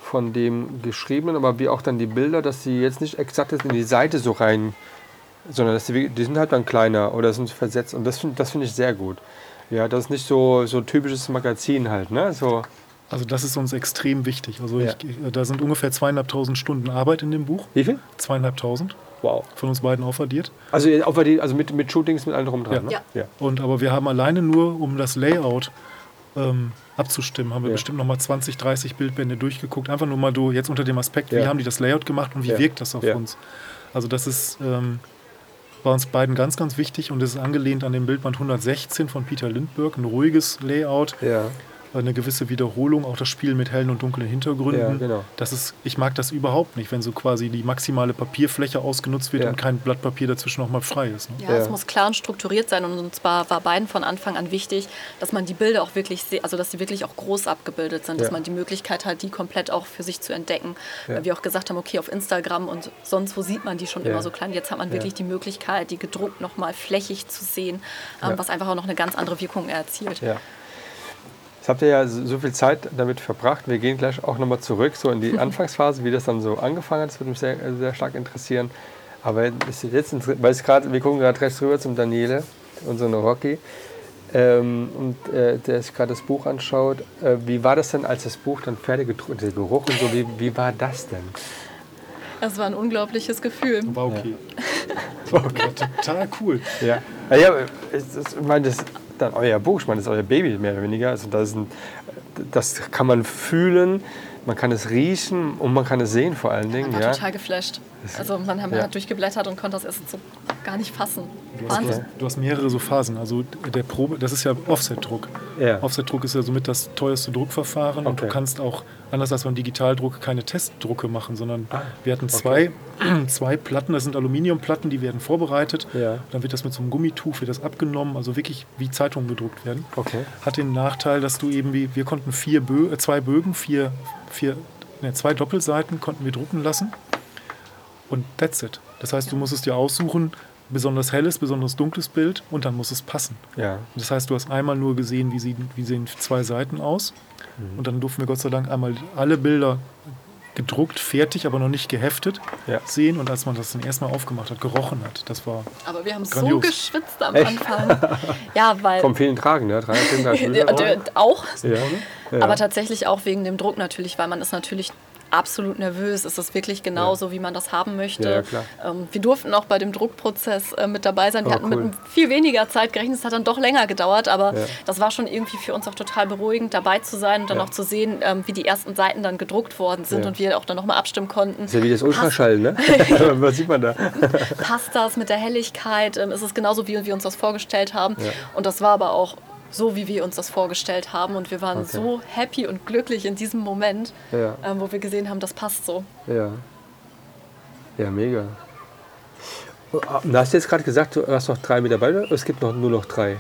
von dem Geschriebenen, aber wie auch dann die Bilder, dass sie jetzt nicht exakt in die Seite so rein, sondern dass die, die sind halt dann kleiner oder sind versetzt und das finde das finde ich sehr gut. Ja, das ist nicht so, so typisches Magazin halt, ne? So, Also das ist uns extrem wichtig. Also Ja. ich, da sind ungefähr zweieinhalbtausend Stunden Arbeit in dem Buch. wie viel? Zweieinhalbtausend Wow. von uns beiden aufaddiert. Also, wir die, also mit, mit Shootings, mit allem drum und dran, Ja. ne? Ja. ja. Und aber wir haben alleine nur, um das Layout ähm, abzustimmen, haben wir Ja. bestimmt noch mal 20, 30 Bildbände durchgeguckt. Einfach nur mal do, jetzt unter dem Aspekt, Ja. wie haben die das Layout gemacht und wie Ja. wirkt das auf Ja. uns. Also das ist ähm, bei uns beiden ganz, ganz wichtig und es ist angelehnt an den Bildband 116 von Peter Lindbergh. Ein ruhiges Layout, Ja. Eine gewisse Wiederholung, auch das Spiel mit hellen und dunklen Hintergründen. Ja, genau. Das ist, ich mag das überhaupt nicht, wenn so quasi die maximale Papierfläche ausgenutzt wird Ja. und kein Blatt Papier dazwischen noch mal frei ist. Ne? Ja, Ja. es muss klar und strukturiert sein und uns war, beiden von Anfang an wichtig, dass man die Bilder auch wirklich, also dass sie wirklich auch groß abgebildet sind, Ja. dass man die Möglichkeit hat, die komplett auch für sich zu entdecken. Ja. Weil wir auch gesagt haben, okay, auf Instagram und sonst wo sieht man die schon Ja. immer so klein. Jetzt hat man Ja. wirklich die Möglichkeit, die gedruckt nochmal flächig zu sehen, ähm, Ja. was einfach auch noch eine ganz andere Wirkung erzielt. Ja. Jetzt habt ihr ja so viel Zeit damit verbracht. Wir gehen gleich auch nochmal zurück, so in die Anfangsphase, wie das dann so angefangen hat. Das würde mich sehr, sehr stark interessieren. Aber jetzt, weil gerade, wir gucken gerade rechts rüber zum Daniele, unseren Rocky. Ähm, und äh, der sich gerade das Buch anschaut. Äh, wie war das denn, als das Buch dann fertig gedruckt, der Geruch und so, wie, wie war das denn? Es war ein unglaubliches Gefühl. War okay. War total cool. Ja, ja, ja ich meine, das dann euer Buch, ich meine, das ist euer Baby mehr oder weniger. Also das, ein, das kann man fühlen, man kann es riechen und man kann es sehen vor allen Dingen. war Ja. total geflasht. Also man hat, Ja. durchgeblättert und konnte das erst so gar nicht fassen. Du hast, Wahnsinn. du hast mehrere so Phasen. Also der Probe, das ist ja Offset-Druck. Ja. Offset-Druck ist ja somit das teuerste Druckverfahren und Okay. du kannst auch, anders als beim Digitaldruck, keine Testdrucke machen, sondern Ah, wir hatten zwei, zwei Platten, das sind Aluminiumplatten, die werden vorbereitet. Ja. Dann wird das mit so einem Gummituch wird das abgenommen, also wirklich wie Zeitungen gedruckt werden. Okay. Hat den Nachteil, dass du eben wie, wir konnten vier Bö äh, zwei Bögen, vier, vier, ne, zwei Doppelseiten konnten wir drucken lassen. Und that's it. Das heißt, du musst es dir aussuchen, besonders helles, besonders dunkles Bild und dann muss es passen. Ja. Das heißt, du hast einmal nur gesehen, wie, sie, wie sehen zwei Seiten aus. Mhm. Und dann durften wir Gott sei Dank einmal alle Bilder gedruckt, fertig, aber noch nicht geheftet Ja. sehen. Und als man das dann erstmal aufgemacht hat, gerochen hat, das war Aber wir haben so Grandios. geschwitzt am Echt? Anfang. Ja, weil. Vom vielen Tragen, ne? 335 Ja, Bilder. d- auch. Ja. Aber tatsächlich auch wegen dem Druck natürlich, weil man ist natürlich absolut nervös. Ist das wirklich genauso, wie man das haben möchte? Ja. Ähm, wir durften auch bei dem Druckprozess äh, mit dabei sein. Wir Oh, hatten cool. mit viel weniger Zeit gerechnet. Es hat dann doch länger gedauert, aber Ja. das war schon irgendwie für uns auch total beruhigend, dabei zu sein und dann Ja. auch zu sehen, ähm, wie die ersten Seiten dann gedruckt worden sind Ja. und wir auch dann nochmal abstimmen konnten. ist ja wie das Ultraschall, ne? Was sieht man da? passt das mit der Helligkeit? Ähm, ist es genauso, wie wir uns das vorgestellt haben? Ja. Und das war aber auch so, wie wir uns das vorgestellt haben. Und wir waren Okay. so happy und glücklich in diesem Moment, Ja. ähm, wo wir gesehen haben, das passt so. Ja. Ja, mega. Du hast jetzt gerade gesagt, du hast noch drei mit dabei oder es gibt noch, nur noch drei?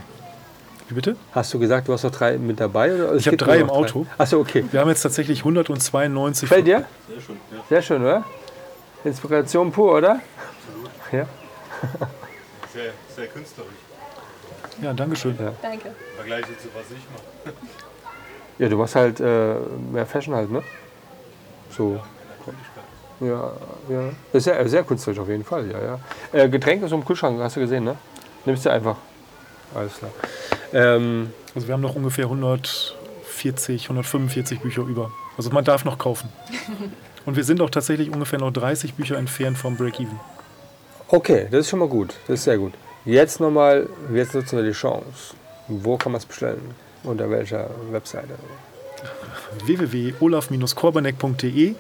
Wie bitte? Hast du gesagt, du hast noch drei mit dabei? Oder es Ich hab gibt drei im Auto. Achso, okay. Wir haben jetzt tatsächlich 192. Gefällt dir? Sehr schön. Ja. Sehr schön, oder? Inspiration pur, oder? Ja. Sehr, sehr künstlerisch. Ja, Dankeschön. Ja. Danke. Im Vergleich zu was ich mache. Ja, du machst halt äh, mehr Fashion halt, ne? So. Ja, ja. Ist sehr, sehr künstlerisch auf jeden Fall, ja, ja. Äh, Getränk ist im Kühlschrank, hast du gesehen, ne? Nimmst du einfach. Alles klar. Ähm, Also wir haben noch ungefähr 140, 145 Bücher über. Also man darf noch kaufen. Und wir sind auch tatsächlich ungefähr noch 30 Bücher entfernt vom Break-Even. okay, das ist schon mal gut. Das ist sehr gut. Jetzt nochmal, jetzt nutzen wir die Chance. Wo kann man es bestellen? Unter welcher Webseite? www.olaf-korbanek.de,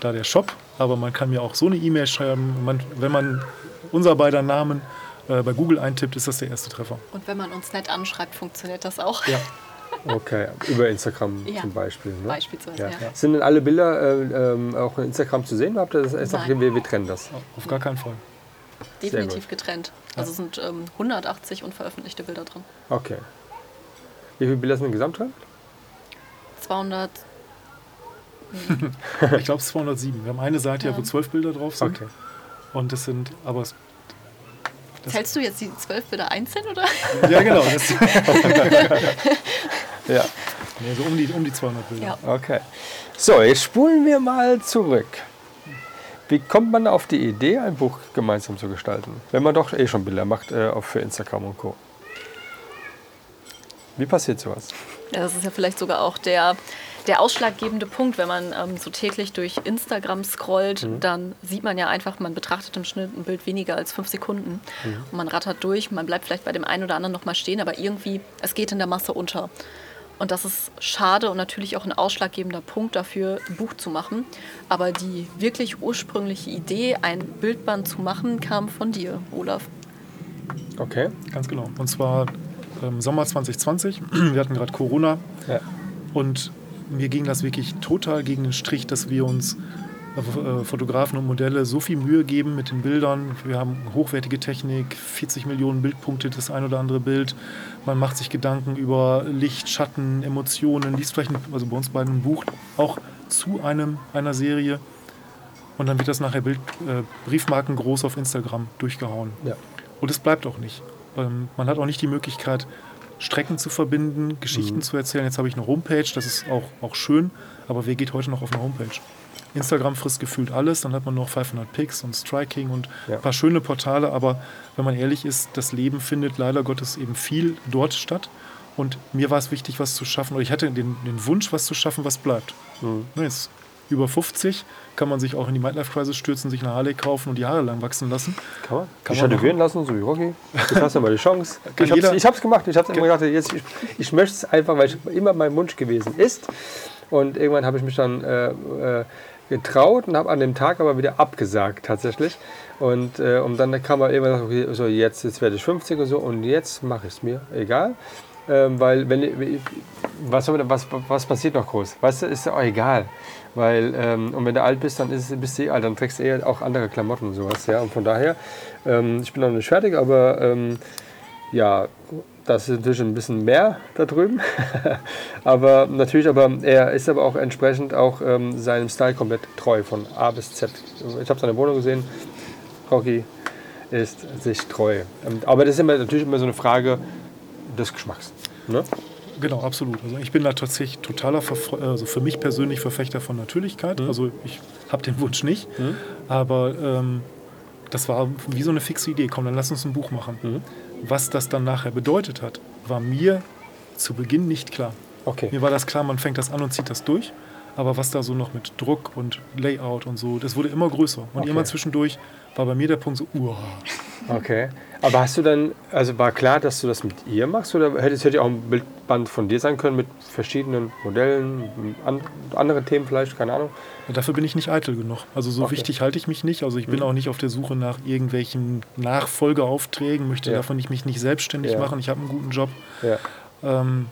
da der Shop. Aber man kann mir auch so eine E-Mail schreiben. Man, wenn man unser beider Namen äh, bei Google eintippt, ist das der erste Treffer. Und wenn man uns nett anschreibt, funktioniert das auch. Ja. Okay, über Instagram Ja. zum Beispiel. Ne? Beispielsweise, Ja. ja. Sind denn alle Bilder äh, ähm, auch in Instagram zu sehen? Habt ihr das erst gesagt, wir, wir trennen das? Auf gar keinen Fall. Definitiv getrennt. Also es sind ähm, 180 unveröffentlichte Bilder drin. Okay. Wie viele Bilder sind im drin? 200, Ich glaube, es ist 207. Wir haben eine Seite, ja. Ja. wo zwölf Bilder drauf sind. Okay. Und das sind, aber es, Das- zählst du jetzt die zwölf Bilder einzeln oder? ja genau, das, Ja. nee, so um die, um die 200 Bilder. Ja. Okay. So, jetzt spulen wir mal zurück. Wie kommt man auf die Idee, ein Buch gemeinsam zu gestalten? Wenn man doch eh schon Bilder macht äh, auch für Instagram und Co. Wie passiert sowas? Ja, das ist ja vielleicht sogar auch der, der ausschlaggebende Punkt, wenn man ähm, so täglich durch Instagram scrollt, dann sieht man ja einfach, man betrachtet im Schnitt ein Bild weniger als fünf Sekunden. Und man rattert durch, man bleibt vielleicht bei dem einen oder anderen nochmal stehen, aber irgendwie, es geht in der Masse unter. Und das ist schade und natürlich auch ein ausschlaggebender Punkt dafür, ein Buch zu machen. Aber die wirklich ursprüngliche Idee, ein Bildband zu machen, kam von dir, Olaf. Okay. Ganz genau. Und zwar ähm, Sommer 2020. Wir hatten gerade Corona Ja. und mir ging das wirklich total gegen den Strich, dass wir uns Fotografen und Modelle so viel Mühe geben mit den Bildern. Wir haben hochwertige Technik, 40 Millionen Bildpunkte, das ein oder andere Bild. Man macht sich Gedanken über Licht, Schatten, Emotionen, liest vielleicht, ein, also bei uns beiden ein Buch auch zu einem, einer Serie. Und dann wird das nachher Bild, äh, Briefmarken groß auf Instagram durchgehauen. Ja. Und es bleibt auch nicht. Ähm, man hat auch nicht die Möglichkeit, Strecken zu verbinden, Geschichten Mhm. zu erzählen. Jetzt habe ich eine Homepage, das ist auch, auch schön, aber wer geht heute noch auf eine Homepage? Instagram frisst gefühlt alles, dann hat man noch 500 Picks und Striking und Ja. ein paar schöne Portale, aber wenn man ehrlich ist, das Leben findet leider Gottes eben viel dort statt. Und mir war es wichtig, was zu schaffen, oder ich hatte den, den Wunsch, was zu schaffen, was bleibt. Mhm. Ne, Jetzt über 50 kann man sich auch in die Midlife Crisis stürzen, sich eine Harley kaufen und die Haare lang wachsen lassen. Kann man? Kann man tätowieren lassen, so wie Rocky. Jetzt hast du mal die Chance. Ich ich hab's gemacht. Ich hab's immer gedacht, jetzt, ich, ich möchte es einfach, weil es immer mein Wunsch gewesen ist. Und irgendwann habe ich mich dann äh, äh, getraut und habe an dem Tag aber wieder abgesagt tatsächlich. Und, äh, und dann kam man irgendwann okay, so jetzt, jetzt werde ich 50 und so und jetzt mache ich es mir, egal. Ähm, weil wenn ich- was, was, was passiert noch groß? Weißt du, ist ja auch egal. Weil, ähm, und wenn du alt bist, dann ist, bist du eh alt, dann trägst du eher auch andere Klamotten und sowas. Ja? Und von daher, ähm, ich bin noch nicht fertig, aber ähm, ja, das ist natürlich ein bisschen mehr da drüben. aber natürlich, aber er ist aber auch entsprechend auch ähm, seinem Style komplett treu, von A bis Z. Ich habe seine Wohnung gesehen. Rocky ist sich treu. Ähm, Aber das ist immer, natürlich immer so eine Frage des Geschmacks. Ne? Genau, absolut. Also ich bin da tatsächlich totaler, Verfre also für mich persönlich Verfechter von Natürlichkeit. Also ich habe den Wunsch nicht, aber ähm, das war wie so eine fixe Idee. Komm, dann lass uns ein Buch machen. Was das dann nachher bedeutet hat, war mir zu Beginn nicht klar. Okay. Mir war das klar, man fängt das an und zieht das durch. Aber was da so noch mit Druck und Layout und so, das wurde immer größer. Und Okay. immer zwischendurch war bei mir der Punkt so, uah. Okay. Aber hast du dann, also war klar, dass du das mit ihr machst oder hätte es hätte auch ein Bildband von dir sein können mit verschiedenen Modellen, an, andere Themen vielleicht, keine Ahnung. Dafür bin ich nicht eitel genug. Also so Okay. Mhm. wichtig halte ich mich nicht. Also ich bin auch nicht auf der Suche nach irgendwelchen Nachfolgeaufträgen, möchte Ja. davon nicht, mich nicht selbstständig Ja. machen. Ich habe einen guten Job. Ähm,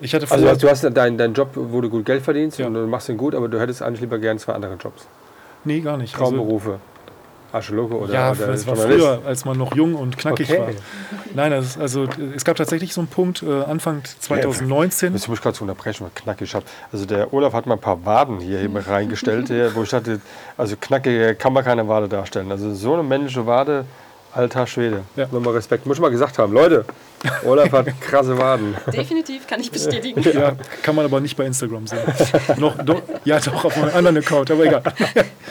ich hatte Also du hast deinen deinen Job, wo du gut Geld verdienst und du machst ihn gut, aber du hättest eigentlich lieber gern zwei andere Jobs. nee, gar nicht. Also, Archäologe oder, ja, oder es war früher, als man noch jung und knackig Okay. war. Nein, das also es gab tatsächlich so einen Punkt, äh, Anfang 2019. Jetzt muss ich gerade unterbrechen, weil knackig habe. Also der Olaf hat mal ein paar Waden hier eben reingestellt, hier, wo ich dachte, also knackig kann man keine Wade darstellen. Also so eine männliche Wade, alter Schwede. Ja. Nochmal Respekt. Muss ich mal gesagt haben, Leute, Olaf hat krasse Waden. Definitiv kann ich bestätigen. Ja, kann man aber nicht bei Instagram sehen. noch, doch, ja, doch, auf einem anderen Account, aber egal.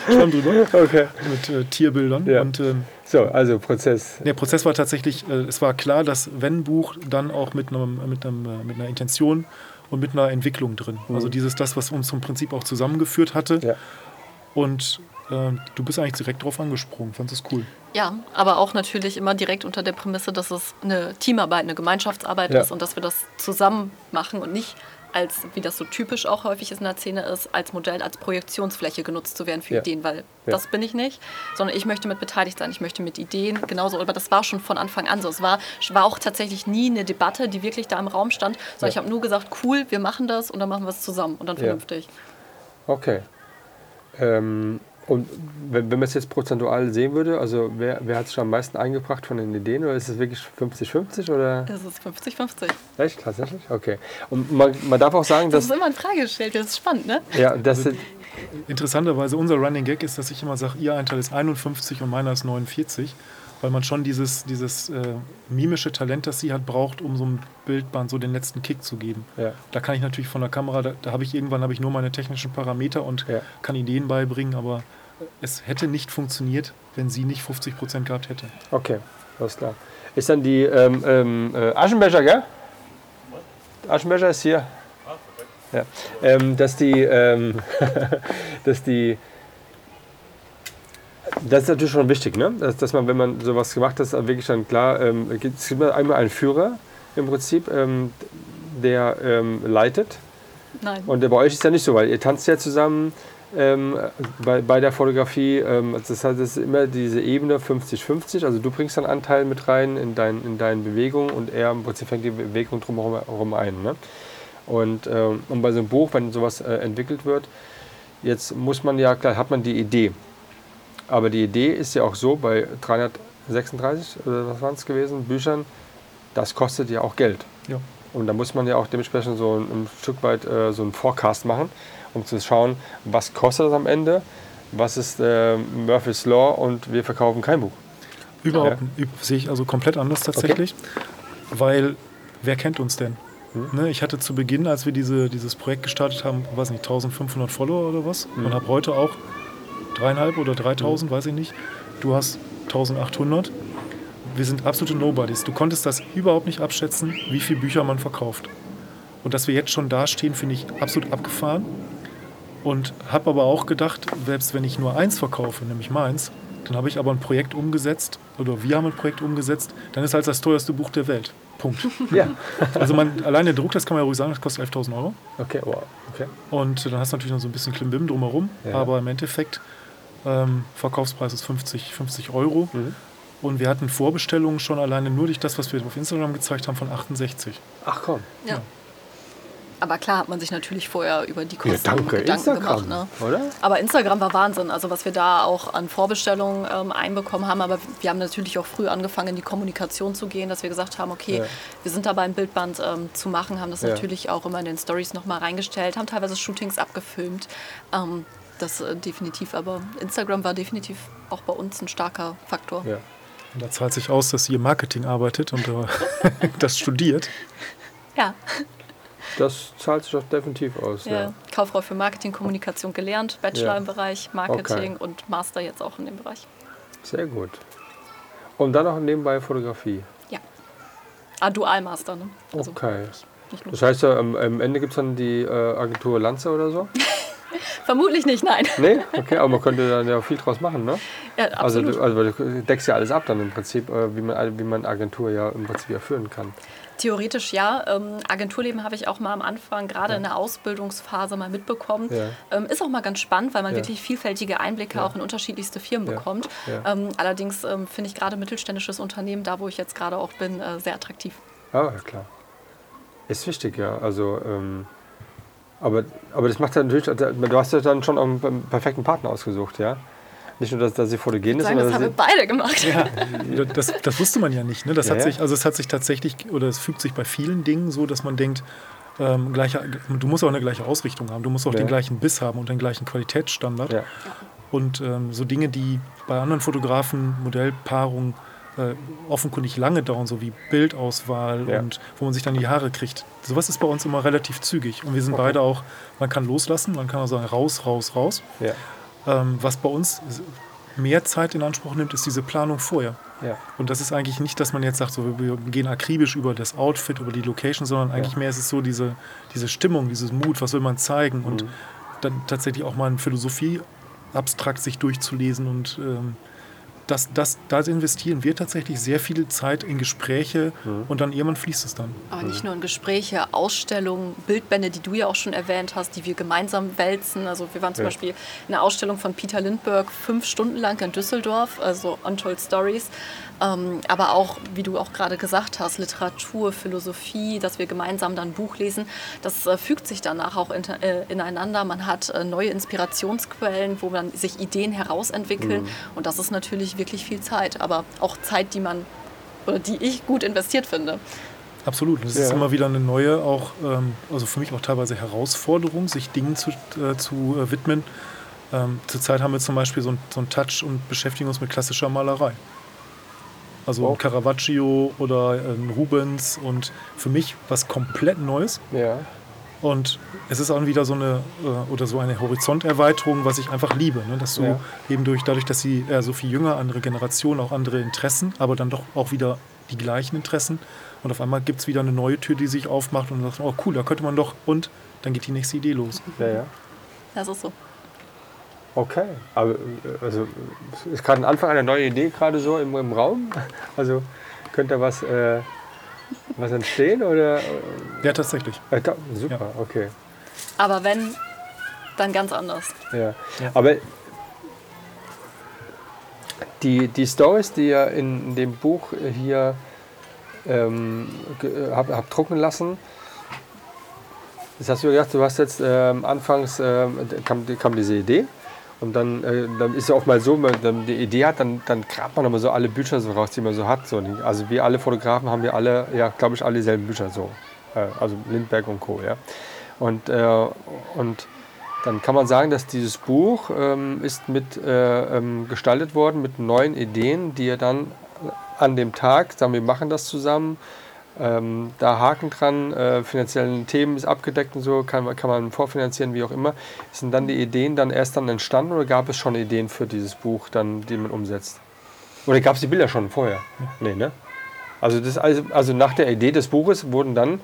Schwamm drüber. Okay. Mit äh, Tierbildern. Ja. Und ähm, So, also Prozess. Der Prozess war tatsächlich, äh, es war klar, dass wenn Buch, dann auch mit, einem, mit, einem, äh, mit einer Intention und mit einer Entwicklung drin. Also dieses, das, was uns zum Prinzip auch zusammengeführt hatte. Ja. Und äh, du bist eigentlich direkt drauf angesprungen, fandest es cool. Ja, aber auch natürlich immer direkt unter der Prämisse, dass es eine Teamarbeit, eine Gemeinschaftsarbeit Ja. ist und dass wir das zusammen machen und nicht als, wie das so typisch auch häufig ist in der Szene ist, als Modell, als Projektionsfläche genutzt zu werden für Ja. Ideen, weil Ja. das bin ich nicht, sondern ich möchte mit beteiligt sein, ich möchte mit Ideen genauso, aber das war schon von Anfang an so. Es war, war auch tatsächlich nie eine Debatte, die wirklich da im Raum stand, sondern Ja. ich habe nur gesagt, cool, wir machen das und dann machen wir es zusammen und dann Ja. vernünftig. Okay. Ähm, und wenn, wenn man es jetzt prozentual sehen würde, also wer, wer hat sich am meisten eingebracht von den Ideen oder ist es wirklich 50-50 oder? Es ist 50-50. Echt? Tatsächlich? Okay. Und man, man darf auch sagen, Das dass. ist immer in Frage gestellt, das ist spannend, ne? Ja, das, Interessanterweise, unser Running Gag ist, dass ich immer sage, ihr Einteil ist 51 und meiner ist 49, weil man schon dieses, dieses äh, mimische Talent, das sie hat, braucht, um so einem Bildband so den letzten Kick zu geben. ja, Da kann ich natürlich von der Kamera, da, da habe ich irgendwann habe ich nur meine technischen Parameter und Ja. kann Ideen beibringen, aber es hätte nicht funktioniert, wenn sie nicht 50% gehabt hätte. okay, alles klar. Ist dann die ähm, ähm, äh, Aschenbecher, gell? Aschenbecher ist hier. Ja. Ähm, dass die, ähm, dass die, das ist natürlich schon wichtig, ne? dass, dass man, wenn man sowas gemacht hat, wirklich dann klar, ähm, es gibt immer einmal einen Führer im Prinzip, ähm, der ähm, leitet. Nein. Und bei euch ist ja nicht so, weil ihr tanzt ja zusammen ähm, bei, bei der Fotografie. Ähm, das heißt, es ist immer diese Ebene 50-50. Also du bringst dann Anteil mit rein in, dein, in deine Bewegung und er im Prinzip fängt die Bewegung drumherum herum ein. Ne? Und, ähm, und bei so einem Buch, wenn sowas äh, entwickelt wird, jetzt muss man ja, klar, hat man die Idee. Aber die Idee ist ja auch so, bei 336 oder was waren es gewesen, Büchern, das kostet ja auch Geld. Ja. Und da muss man ja auch dementsprechend so ein, ein Stück weit äh, so einen Forecast machen, um zu schauen, was kostet das am Ende, was ist äh, Murphy's Law und wir verkaufen kein Buch. Überhaupt üb- sehe ich also komplett anders tatsächlich, weil wer kennt uns denn? Ne, ich hatte zu Beginn, als wir diese, dieses Projekt gestartet haben, weiß nicht, 1500 Follower oder was und habe heute auch dreieinhalb oder 3000, weiß ich nicht. Du hast 1800. Wir sind absolute Nobodies. Du konntest das überhaupt nicht abschätzen, wie viele Bücher man verkauft. Und dass wir jetzt schon da stehen, finde ich absolut abgefahren. Und habe aber auch gedacht, selbst wenn ich nur eins verkaufe, nämlich meins, dann habe ich aber ein Projekt umgesetzt, oder wir haben ein Projekt umgesetzt, dann ist halt das teuerste Buch der Welt. Punkt. Ja. Also man, allein der Druck, das kann man ja ruhig sagen, das kostet 11.000 Euro. Okay, wow. Okay. Und dann hast du natürlich noch so ein bisschen Klimbim drumherum. Ja. Aber im Endeffekt, ähm, Verkaufspreis ist 50, 50 Euro. Mhm. Und wir hatten Vorbestellungen schon alleine nur durch das, was wir auf Instagram gezeigt haben, von 68. Ach komm. Ja. Aber klar hat man sich natürlich vorher über die Ja, Kosten danke. Gedanken Instagram, gemacht. Ne? oder? Aber Instagram war Wahnsinn, also was wir da auch an Vorbestellungen ähm, einbekommen haben. Aber wir haben natürlich auch früh angefangen, in die Kommunikation zu gehen, dass wir gesagt haben, okay, Ja. wir sind dabei, ein Bildband ähm, zu machen, haben das Ja. natürlich auch immer in den Stories nochmal reingestellt, haben teilweise Shootings abgefilmt. Ähm, das äh, definitiv, aber Instagram war definitiv auch bei uns ein starker Faktor. Ja. Und da zahlt sich aus, dass im Marketing arbeitet und äh, das studiert. Ja, Das zahlt sich doch definitiv aus. ja. Ja. Kauffrau für Marketing, Kommunikation gelernt, Bachelor Ja. im Bereich Marketing Okay. und Master jetzt auch in dem Bereich. Sehr gut. Und dann noch nebenbei Fotografie. Ja. Ah, Dualmaster, ne? Also Okay. nicht nur. Das heißt, ja, am, am Ende gibt es dann die äh, Agentur Lanze oder so? Vermutlich nicht, nein. Nee? Okay, aber man könnte dann ja viel draus machen, ne? Ja, Also, absolut. du, also du deckst ja alles ab dann im Prinzip, äh, wie man, wie man Agentur ja im Prinzip ja führen kann. Theoretisch ja. Ähm, Agenturleben habe ich auch mal am Anfang, gerade in der Ausbildungsphase, mal mitbekommen. Ja. Ähm, ist auch mal ganz spannend, weil man Ja. wirklich vielfältige Einblicke auch in unterschiedlichste Firmen Ja. bekommt. Ja. Ähm, allerdings ähm, finde ich gerade mittelständisches Unternehmen, da wo ich jetzt gerade auch bin, äh, sehr attraktiv. Ah, ja, klar. Ist wichtig, ja. Also, ähm, aber, aber das macht ja natürlich, du hast ja dann schon auch einen perfekten Partner ausgesucht, ja? Nicht nur, dass, dass sie fotogen ist, Sagen, das haben wir beide gemacht. Das, das wusste man ja nicht. Ne? Das Ja, hat ja. sich, also es hat sich tatsächlich, oder es fügt sich bei vielen Dingen so, dass man denkt, ähm, gleiche, du musst auch eine gleiche Ausrichtung haben, du musst auch Ja. den gleichen Biss haben und den gleichen Qualitätsstandard. ja. Und ähm, so Dinge, die bei anderen Fotografen, Modellpaarungen äh, offenkundig lange dauern, so wie Bildauswahl Ja. und wo man sich dann die Haare kriegt. Sowas ist bei uns immer relativ zügig. Und wir sind beide auch, man kann loslassen, man kann auch sagen, raus, raus, raus. ja. Ähm, was bei uns mehr Zeit in Anspruch nimmt, ist diese Planung vorher. ja. Und das ist eigentlich nicht, dass man jetzt sagt, so, wir gehen akribisch über das Outfit, über die Location, sondern eigentlich mehr ist es so diese, diese Stimmung, dieses Mut, was will man zeigen und Mhm. dann tatsächlich auch mal eine Philosophie abstrakt sich durchzulesen und ähm, das, das, da investieren wir tatsächlich sehr viel Zeit in Gespräche Mhm. und dann irgendwann fließt es dann. Aber nicht nur in Gespräche, Ausstellungen, Bildbände, die du ja auch schon erwähnt hast, die wir gemeinsam wälzen. Also wir waren zum Ja. Beispiel in einer Ausstellung von Peter Lindbergh fünf Stunden lang in Düsseldorf, also Untold Stories. Ähm, aber auch, wie du auch gerade gesagt hast, Literatur, Philosophie, dass wir gemeinsam dann ein Buch lesen, das äh, fügt sich danach auch in, äh, ineinander. Man hat äh, neue Inspirationsquellen, wo man sich Ideen herausentwickeln. Und das ist natürlich wirklich viel Zeit, aber auch Zeit, die man oder die ich gut investiert finde. Absolut. Und es Ja. ist immer wieder eine neue, auch, ähm, also für mich auch teilweise Herausforderung, sich Dingen zu, äh, zu äh, widmen. Ähm, zurzeit haben wir zum Beispiel so einen so einen Touch und beschäftigen uns mit klassischer Malerei. Also Oh. ein Caravaggio oder ein Rubens und für mich was komplett Neues. Ja. Und es ist auch wieder so eine äh, oder so eine Horizonterweiterung, was ich einfach liebe. Ne? Dass du Ja. eben durch, dadurch, dass sie äh, so viel jünger, andere Generationen, auch andere Interessen, aber dann doch auch wieder die gleichen Interessen. Und auf einmal gibt es wieder eine neue Tür, die sich aufmacht und sagt, oh cool, da könnte man doch. Und dann geht die nächste Idee los. Ja, ja. Das ist so. Okay. Aber äh, also ist gerade ein Anfang einer neuen Idee gerade so im, im Raum? Also könnte da was, äh, was entstehen oder? Ja, tatsächlich. Äh, da, super, okay. Aber wenn, dann ganz anders. Ja. Ja. Aber die, die Stories, die ihr in dem Buch hier ähm, ge- habt hab drucken lassen, das hast du ja gesagt, du hast jetzt ähm, anfangs ähm, kam, kam diese Idee und dann, äh, dann ist ja auch mal so, wenn man die Idee hat, dann, dann grabt man immer so alle Bücher so raus, die man so hat. So. Also wir alle Fotografen haben wir alle, ja, glaube ich, alle dieselben Bücher so. Äh, also Lindbergh und Co. Ja. Und, äh, und dann kann man sagen, dass dieses Buch ähm, ist mit äh, ähm, gestaltet worden mit neuen Ideen, die ihr dann an dem Tag, sagen wir machen das zusammen, ähm, da Haken dran, äh, finanziellen Themen ist abgedeckt und so, kann, man- kann man vorfinanzieren, wie auch immer. Sind dann die Ideen dann erst dann entstanden oder gab es schon Ideen für dieses Buch, dann, die man umsetzt? Oder gab es die Bilder schon vorher? Nee, ne? Also, das, also, also nach der Idee des Buches wurden dann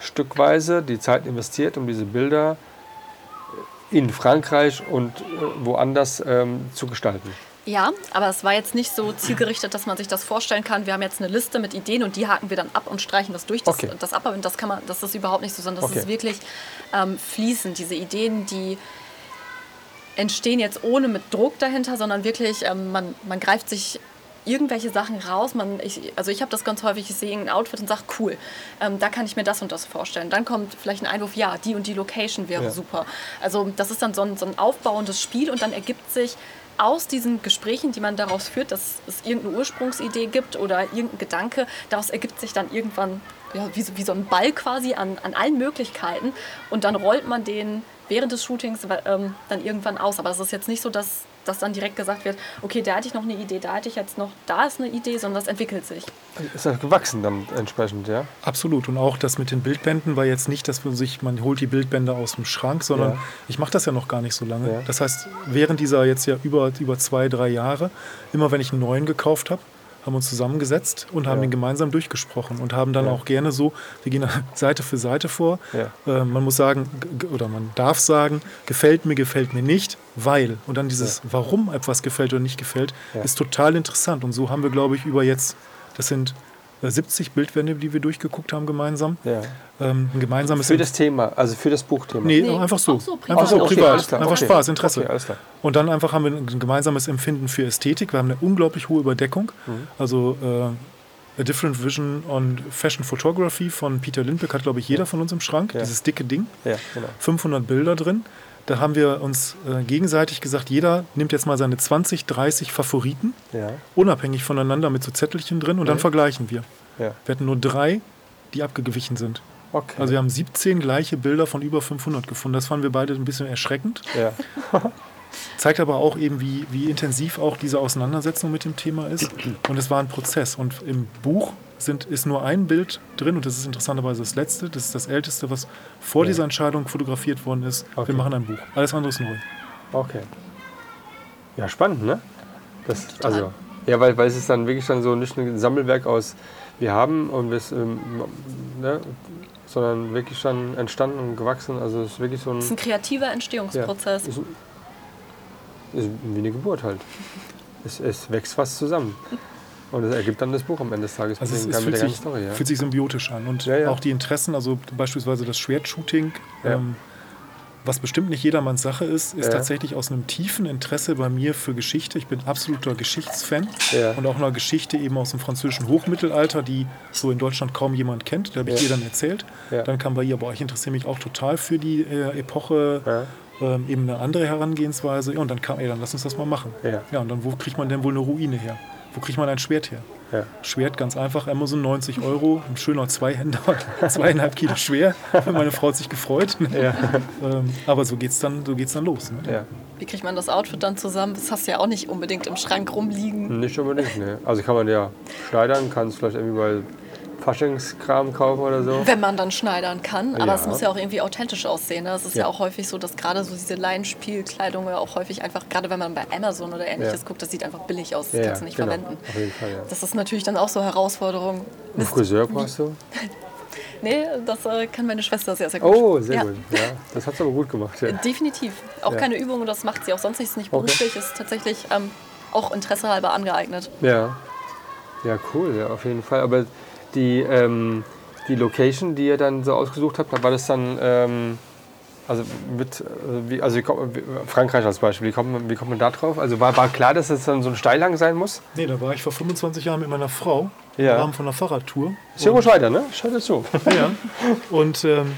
stückweise die Zeit investiert, um diese Bilder in Frankreich und äh, woanders ähm, zu gestalten. Ja, aber es war jetzt nicht so zielgerichtet, dass man sich das vorstellen kann. Wir haben jetzt eine Liste mit Ideen und die haken wir dann ab und streichen das durch. Das, Okay. das ab, das kann man, das ist überhaupt nicht so, sondern das Okay. ist wirklich ähm, fließend. Diese Ideen, die entstehen jetzt ohne mit Druck dahinter, sondern wirklich, ähm, man, man greift sich irgendwelche Sachen raus. Man, ich, also ich habe das ganz häufig, ich sehe ein Outfit und sage, cool, ähm, da kann ich mir das und das vorstellen. Dann kommt vielleicht ein Einwurf, ja, die und die Location wäre Ja. super. Also das ist dann so ein, so ein aufbauendes Spiel und dann ergibt sich aus diesen Gesprächen, die man daraus führt, dass es irgendeine Ursprungsidee gibt oder irgendein Gedanke, daraus ergibt sich dann irgendwann ja, wie, so- wie so ein Ball quasi an, an allen Möglichkeiten. Und dann rollt man den während des Shootings ähm, dann irgendwann aus. Aber es ist jetzt nicht so, dass, dass dann direkt gesagt wird, okay, da hatte ich noch eine Idee, da hatte ich jetzt noch, da ist eine Idee, sondern das entwickelt sich. Ist das gewachsen dann entsprechend, ja? Absolut. Und auch das mit den Bildbänden war jetzt nicht, dass man sich, man holt die Bildbände aus dem Schrank, sondern Ja. ich mache das ja noch gar nicht so lange. Ja. Das heißt, während dieser jetzt ja über, über zwei, drei Jahre, immer wenn ich einen neuen gekauft habe, haben uns zusammengesetzt und haben Ja. den gemeinsam durchgesprochen und haben dann Ja. auch gerne so, wir gehen Seite für Seite vor. Ja. Äh, man muss sagen, oder man darf sagen, gefällt mir, gefällt mir nicht, weil. Und dann dieses, warum etwas gefällt oder nicht gefällt, ist total interessant. Und so haben wir, glaube ich, über jetzt, das sind 70 Bildbände, die wir durchgeguckt haben gemeinsam. ja. Ähm, ein gemeinsames Für das Thema, also für das Buchthema. Nee, Nee, einfach so. so einfach so okay, privat. alles klar, einfach okay. Spaß, Interesse. Okay, alles klar. Und dann einfach haben wir ein gemeinsames Empfinden für Ästhetik. Wir haben eine unglaublich hohe Überdeckung. Mhm. Also äh, A Different Vision on Fashion Photography von Peter Lindbergh hat, glaube ich, jeder von uns im Schrank. Ja. Dieses dicke Ding. Ja, genau. 500 Bilder drin. Da haben wir uns äh, gegenseitig gesagt, jeder nimmt jetzt mal seine 20, 30 Favoriten, Ja, unabhängig voneinander mit so Zettelchen drin und dann Mhm. vergleichen wir. ja. Wir hatten nur drei, die abgewichen sind. Okay. Also wir haben 17 gleiche Bilder von über 500 gefunden. Das fanden wir beide ein bisschen erschreckend. ja. Zeigt aber auch eben, wie, wie intensiv auch diese Auseinandersetzung mit dem Thema ist. Und es war ein Prozess. Und im Buch sind, ist nur ein Bild drin und das ist interessanterweise das letzte. Das ist das älteste, was vor Ja. dieser Entscheidung fotografiert worden ist. Okay. Wir machen ein Buch. Alles andere ist neu. Okay. Ja, spannend, ne? Das, also, ja, weil, weil es ist dann wirklich dann so nicht ein Sammelwerk aus wir haben und wir ähm, ne, sondern wirklich dann entstanden und gewachsen. Also es ist wirklich so ein, Das ist ein kreativer ja, Entstehungsprozess. ist, ist wie eine Geburt halt. es, es wächst was zusammen. Und es ergibt dann das Buch am Ende des Tages Also es, es fühlt, sich, Story. Ja. fühlt sich symbiotisch an. Und Ja, ja. auch die Interessen, also beispielsweise das Schwertshooting, ähm, was bestimmt nicht jedermanns Sache ist, ist tatsächlich aus einem tiefen Interesse bei mir für Geschichte. Ich bin absoluter Geschichtsfan und auch einer Geschichte eben aus dem französischen Hochmittelalter, die so in Deutschland kaum jemand kennt. Da habe ich ihr dann erzählt. Dann kam bei ihr, aber ich interessiere mich auch total für die äh, Epoche, ähm, eben eine andere Herangehensweise. Ja, und dann kam, ey, dann lass uns das mal machen. Ja. ja, und dann, wo kriegt man denn wohl eine Ruine her? Wo kriegt man ein Schwert her? Ja. Schwert ganz einfach, Amazon 90 Euro, ein schöner Zweihänder, zweieinhalb Kilo schwer. Meine Frau hat sich gefreut. Ja. Ähm, aber so geht's dann, so geht's dann los. Ne? Ja. Wie kriegt man das Outfit dann zusammen? Das hast du ja auch nicht unbedingt im Schrank rumliegen. Nicht unbedingt, ne. Also kann man ja schneidern, kann es vielleicht irgendwie bei Faschingskram kaufen oder so. Wenn man dann schneidern kann. Aber Ja. es muss ja auch irgendwie authentisch aussehen. Ne? Es ist ja. Ja. auch häufig so, dass gerade so diese Laienspielkleidung ja auch häufig einfach, gerade wenn man bei Amazon oder ähnliches Ja. guckt, das sieht einfach billig aus. Das kannst du nicht genau. verwenden. Auf jeden Fall. Das ist natürlich dann auch so Herausforderung. Mist. Friseur brauchst du? Nee, das äh, kann meine Schwester sehr, sehr gut. Oh, sehr ja. gut. Ja, das hat sie aber gut gemacht. Ja. Definitiv. Auch Ja. keine Übung und das macht sie auch sonst nicht. Ist nicht Okay. beruflich, ist tatsächlich ähm, auch Interesse halber angeeignet. Ja. Ja, cool, ja, auf jeden Fall. Aber die, ähm, die Location, die ihr dann so ausgesucht habt, war das dann, ähm, also mit, äh, wie, also wie Frankreich als Beispiel, wie kommt, man, wie kommt man da drauf? Also war, war klar, dass es dann so ein Steilhang sein muss? Nee, da war ich vor 25 Jahren mit meiner Frau Ja. im Rahmen von einer Fahrradtour. Ist ja ruhig weiter, ne? Schaut dazu. Ja. Und ähm,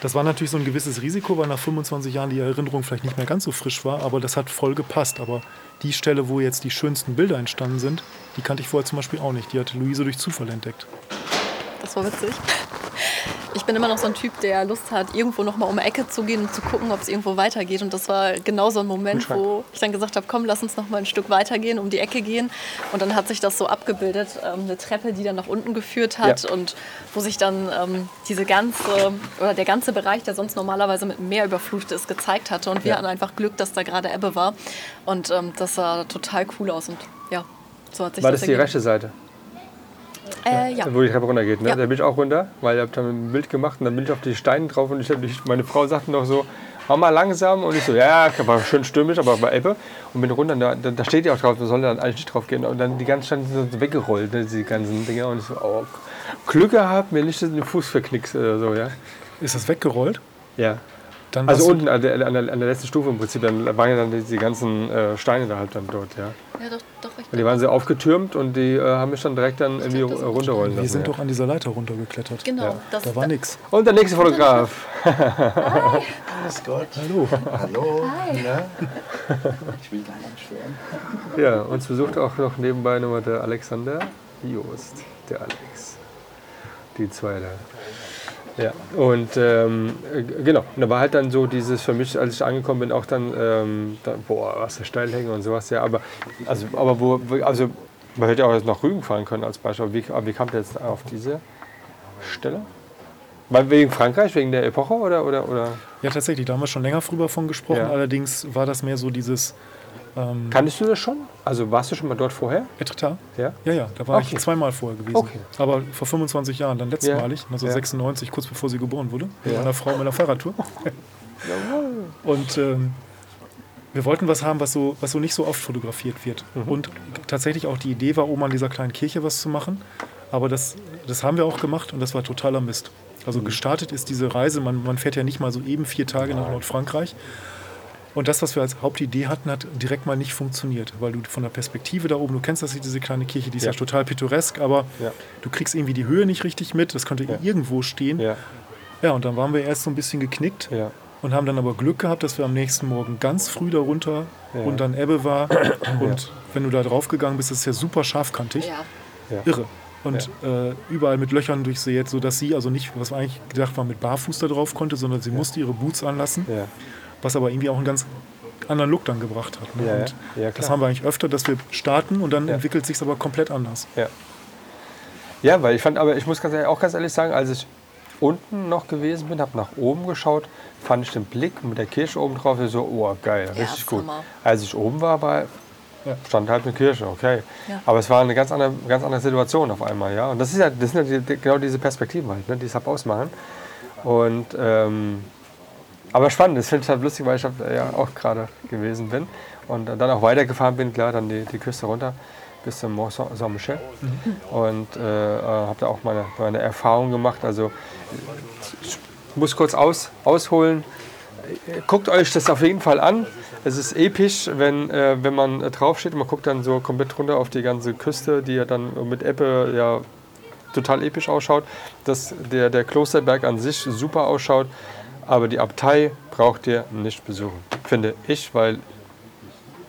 das war natürlich so ein gewisses Risiko, weil nach 25 Jahren die Erinnerung vielleicht nicht mehr ganz so frisch war, aber das hat voll gepasst. Aber die Stelle, wo jetzt die schönsten Bilder entstanden sind, die kannte ich vorher zum Beispiel auch nicht. Die hat Luise durch Zufall entdeckt. Das war witzig. Ich bin immer noch so ein Typ, der Lust hat, irgendwo noch mal um die Ecke zu gehen und zu gucken, ob es irgendwo weitergeht. Und das war genau so ein Moment, wo ich dann gesagt habe, komm, lass uns noch mal ein Stück weitergehen, um die Ecke gehen. Und dann hat sich das so abgebildet, ähm, eine Treppe, die dann nach unten geführt hat Ja. und wo sich dann ähm, diese ganze oder der ganze Bereich, der sonst normalerweise mit Meer überflutet ist, gezeigt hatte. Und wir Ja. hatten einfach Glück, dass da gerade Ebbe war. Und ähm, das sah total cool aus. Und ja, so hat sich War das das die rechte Seite, Äh, ja. wo die Treppe runtergeht? Ne? Ja. Da bin ich auch runter, weil ich habe dann ein Bild gemacht und dann bin ich auf die Steine drauf und ich, ich, meine Frau sagte noch so, mach mal langsam und ich so, ja, ja, war schön stürmisch, aber bei Ebbe und bin runter, da, da da steht ja auch drauf, man soll dann eigentlich nicht drauf gehen und dann die ganzen Steine sind so weggerollt, ne, die ganzen Dinger und ich so, oh, Glück gehabt, mir nicht den Fuß verknickst oder so, ja. Ist das weggerollt? Ja. Dann Also unten an der, an, der, an der letzten Stufe im Prinzip, dann waren ja dann die, die ganzen äh, Steine da halt dann dort, ja. Ja, doch, doch, ich die waren so aufgetürmt und die äh, haben mich dann direkt dann irgendwie glaub, runterrollen lassen. Wir sind ja. doch an dieser Leiter runtergeklettert. Genau, Ja. das, Da war nix. Und der nächste Fotograf. Grüß Gott. Hallo. Hallo. Na? Ich will gar nicht stören. Ja, uns besucht auch noch nebenbei nochmal der Alexander Joost, der Alex. Die zwei da. Ja, und ähm, äh, genau, und da war halt dann so dieses für mich, als ich angekommen bin, auch dann, ähm, da, boah, was der Steilhänge und sowas, ja, aber, also, aber wo, also, man hätte ja auch jetzt nach Rügen fahren können als Beispiel, aber wie, aber wie kam der jetzt auf diese Stelle? Wegen Frankreich, wegen der Epoche oder, oder, oder? Ja, tatsächlich, da haben wir schon länger drüber von gesprochen. Ja. Allerdings war das mehr so dieses ähm, Kanntest du das schon? Also warst du schon mal dort vorher? Etretat. Ja? Ja, ja, da war Okay. ich zweimal vorher gewesen. Okay. Aber vor 25 Jahren, dann letztmalig, Ja. 1996, kurz bevor sie geboren wurde, mit meiner Frau mit einer Fahrradtour. Und ähm, wir wollten was haben, was so, was so nicht so oft fotografiert wird. Mhm. Und tatsächlich auch die Idee war, oben an dieser kleinen Kirche was zu machen. Aber das, das haben wir auch gemacht und das war totaler Mist. Also Mhm. gestartet ist diese Reise, man, man fährt ja nicht mal so eben vier Tage nach Nordfrankreich. Und das, was wir als Hauptidee hatten, hat direkt mal nicht funktioniert, weil du von der Perspektive da oben, du kennst das, diese kleine Kirche, die ist ja, Ja. total pittoresk, aber Ja. du kriegst irgendwie die Höhe nicht richtig mit, das könnte Ja. irgendwo stehen. Ja. Ja, und dann waren wir erst so ein bisschen geknickt ja. und haben dann aber Glück gehabt, dass wir am nächsten Morgen ganz früh darunter Ja. und dann Ebbe war. Und wenn du da drauf gegangen bist, ist es ja super scharfkantig. Ja. Irre. Und äh, überall mit Löchern durchsät, sodass sie also nicht, was eigentlich gedacht war, mit Barfuß da drauf konnte, sondern sie musste ihre Boots anlassen, ja. Was aber irgendwie auch einen ganz anderen Look dann gebracht hat. Ne? Ja, ja. und Ja, das haben wir eigentlich öfter, dass wir starten und dann Ja. entwickelt sich aber komplett anders. Ja. ja, weil ich fand, aber ich muss ganz ehrlich, auch ganz ehrlich sagen, als ich unten noch gewesen bin, habe nach oben geschaut, fand ich den Blick mit der Kirche oben drauf so, oh geil, Ja, richtig gut. Hammer. Als ich oben war, war Ja. stand halt eine Kirche, okay. Ja. Aber es war eine ganz andere, ganz andere Situation auf einmal, ja. Und das ist ja, das sind ja die, genau diese Perspektiven halt, ne, die es halt ausmachen. Und ähm, Aber spannend, das finde ich halt lustig, weil ich hab, äh, ja auch gerade gewesen bin und dann auch weitergefahren bin, klar, dann die, die Küste runter bis zum Mont Saint- Saint-Michel und äh, äh, habe da auch meine, meine Erfahrung gemacht. Also ich muss kurz aus, ausholen. Guckt euch das auf jeden Fall an. Es ist episch, wenn, äh, wenn man äh, draufsteht und man guckt dann so komplett runter auf die ganze Küste, die ja dann mit Ebbe ja total episch ausschaut. Dass der, der Klosterberg an sich super ausschaut, aber die Abtei braucht ihr nicht besuchen, finde ich, weil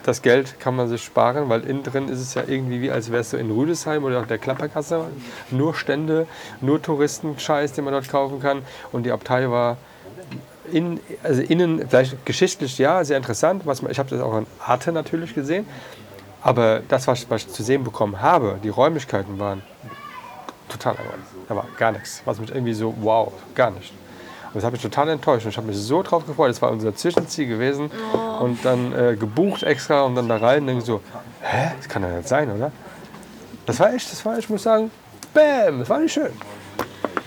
das Geld kann man sich sparen, weil innen drin ist es ja irgendwie wie, als wärst du in Rüdesheim oder auf der Klapperkasse. Nur Stände, nur Touristenscheiß, den man dort kaufen kann. Und die Abtei war in, also innen, vielleicht geschichtlich ja, sehr interessant. Was, ich habe das auch in Arte natürlich gesehen. Aber das, was, was ich zu sehen bekommen habe, die Räumlichkeiten waren total albern. Da war gar nichts. Was mich irgendwie so, wow, gar nicht. Und das hat mich total enttäuscht. Und ich habe mich so drauf gefreut. Das war unser Zwischenziel gewesen. Und dann äh, gebucht extra und dann da rein. Und denke so, hä? Das kann doch nicht sein, oder? Das war echt, das war, ich muss sagen, bam, das war nicht schön.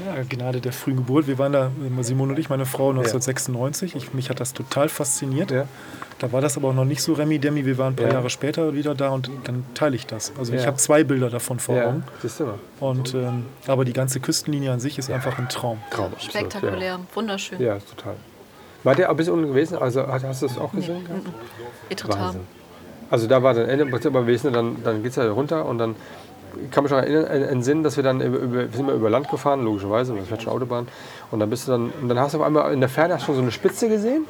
Ja, Gnade der frühen Geburt. Wir waren da, Simone und ich, meine Frau, 1996. Ich, mich hat das total fasziniert. Ja. Da war das aber auch noch nicht so Remi-Demi. Wir waren ein paar Ja. Jahre später wieder da und dann teile ich das. Also ich Ja. habe zwei Bilder davon vor Ja, Augen. siehst du mal. Und, ähm, aber die ganze Küstenlinie an sich ist einfach ein Traum. Traum. Spektakulär, wunderschön. Ja, total. War der ein bisschen unten gewesen? Also hast du das auch gesehen? gehabt? Etretat. Wahnsinn. Also da war dann Ende, aber wir sind dann, dann geht es ja runter und dann ich kann mich noch erinnern, äh, entsinnen, dass wir dann über, über, wir sind wir über Land gefahren, logischerweise, das fährt schon Autobahn. Und dann bist du dann, und dann hast du auf einmal in der Ferne schon so eine Spitze gesehen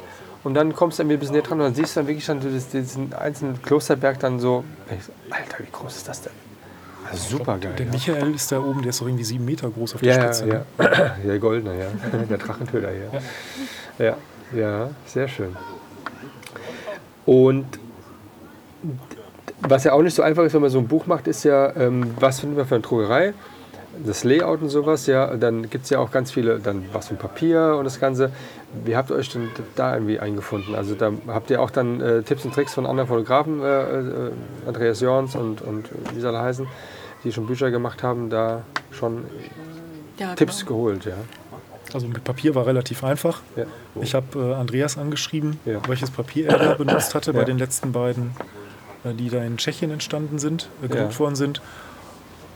und dann kommst du irgendwie ein bisschen näher dran und dann siehst du dann wirklich dann diesen einzelnen Klosterberg dann so, Alter, wie groß ist das denn? Also super geil. Der ja. Michael ist da oben, der ist doch irgendwie sieben Meter groß auf der Ja, ja, Spitze. ne? ja. Der Goldene, ja. Der Drachentöter hier. Ja, ja, sehr schön. Und was ja auch nicht so einfach ist, wenn man so ein Buch macht, ist ja, ähm, was findet man für eine Druckerei? Das Layout und sowas, ja. Dann gibt es ja auch ganz viele, dann was für Papier und das Ganze. Wie habt ihr euch denn da irgendwie eingefunden? Also da habt ihr auch dann äh, Tipps und Tricks von anderen Fotografen, äh, äh, Andreas Jorns und, und wie sie alle heißen, die schon Bücher gemacht haben, da schon Ja, Tipps genau. geholt, ja. Also mit Papier war relativ einfach. ja. Ich habe äh, Andreas angeschrieben, Ja. welches Papier er da benutzt hatte bei den letzten beiden, äh, die da in Tschechien entstanden sind, äh, gedruckt Ja. worden sind.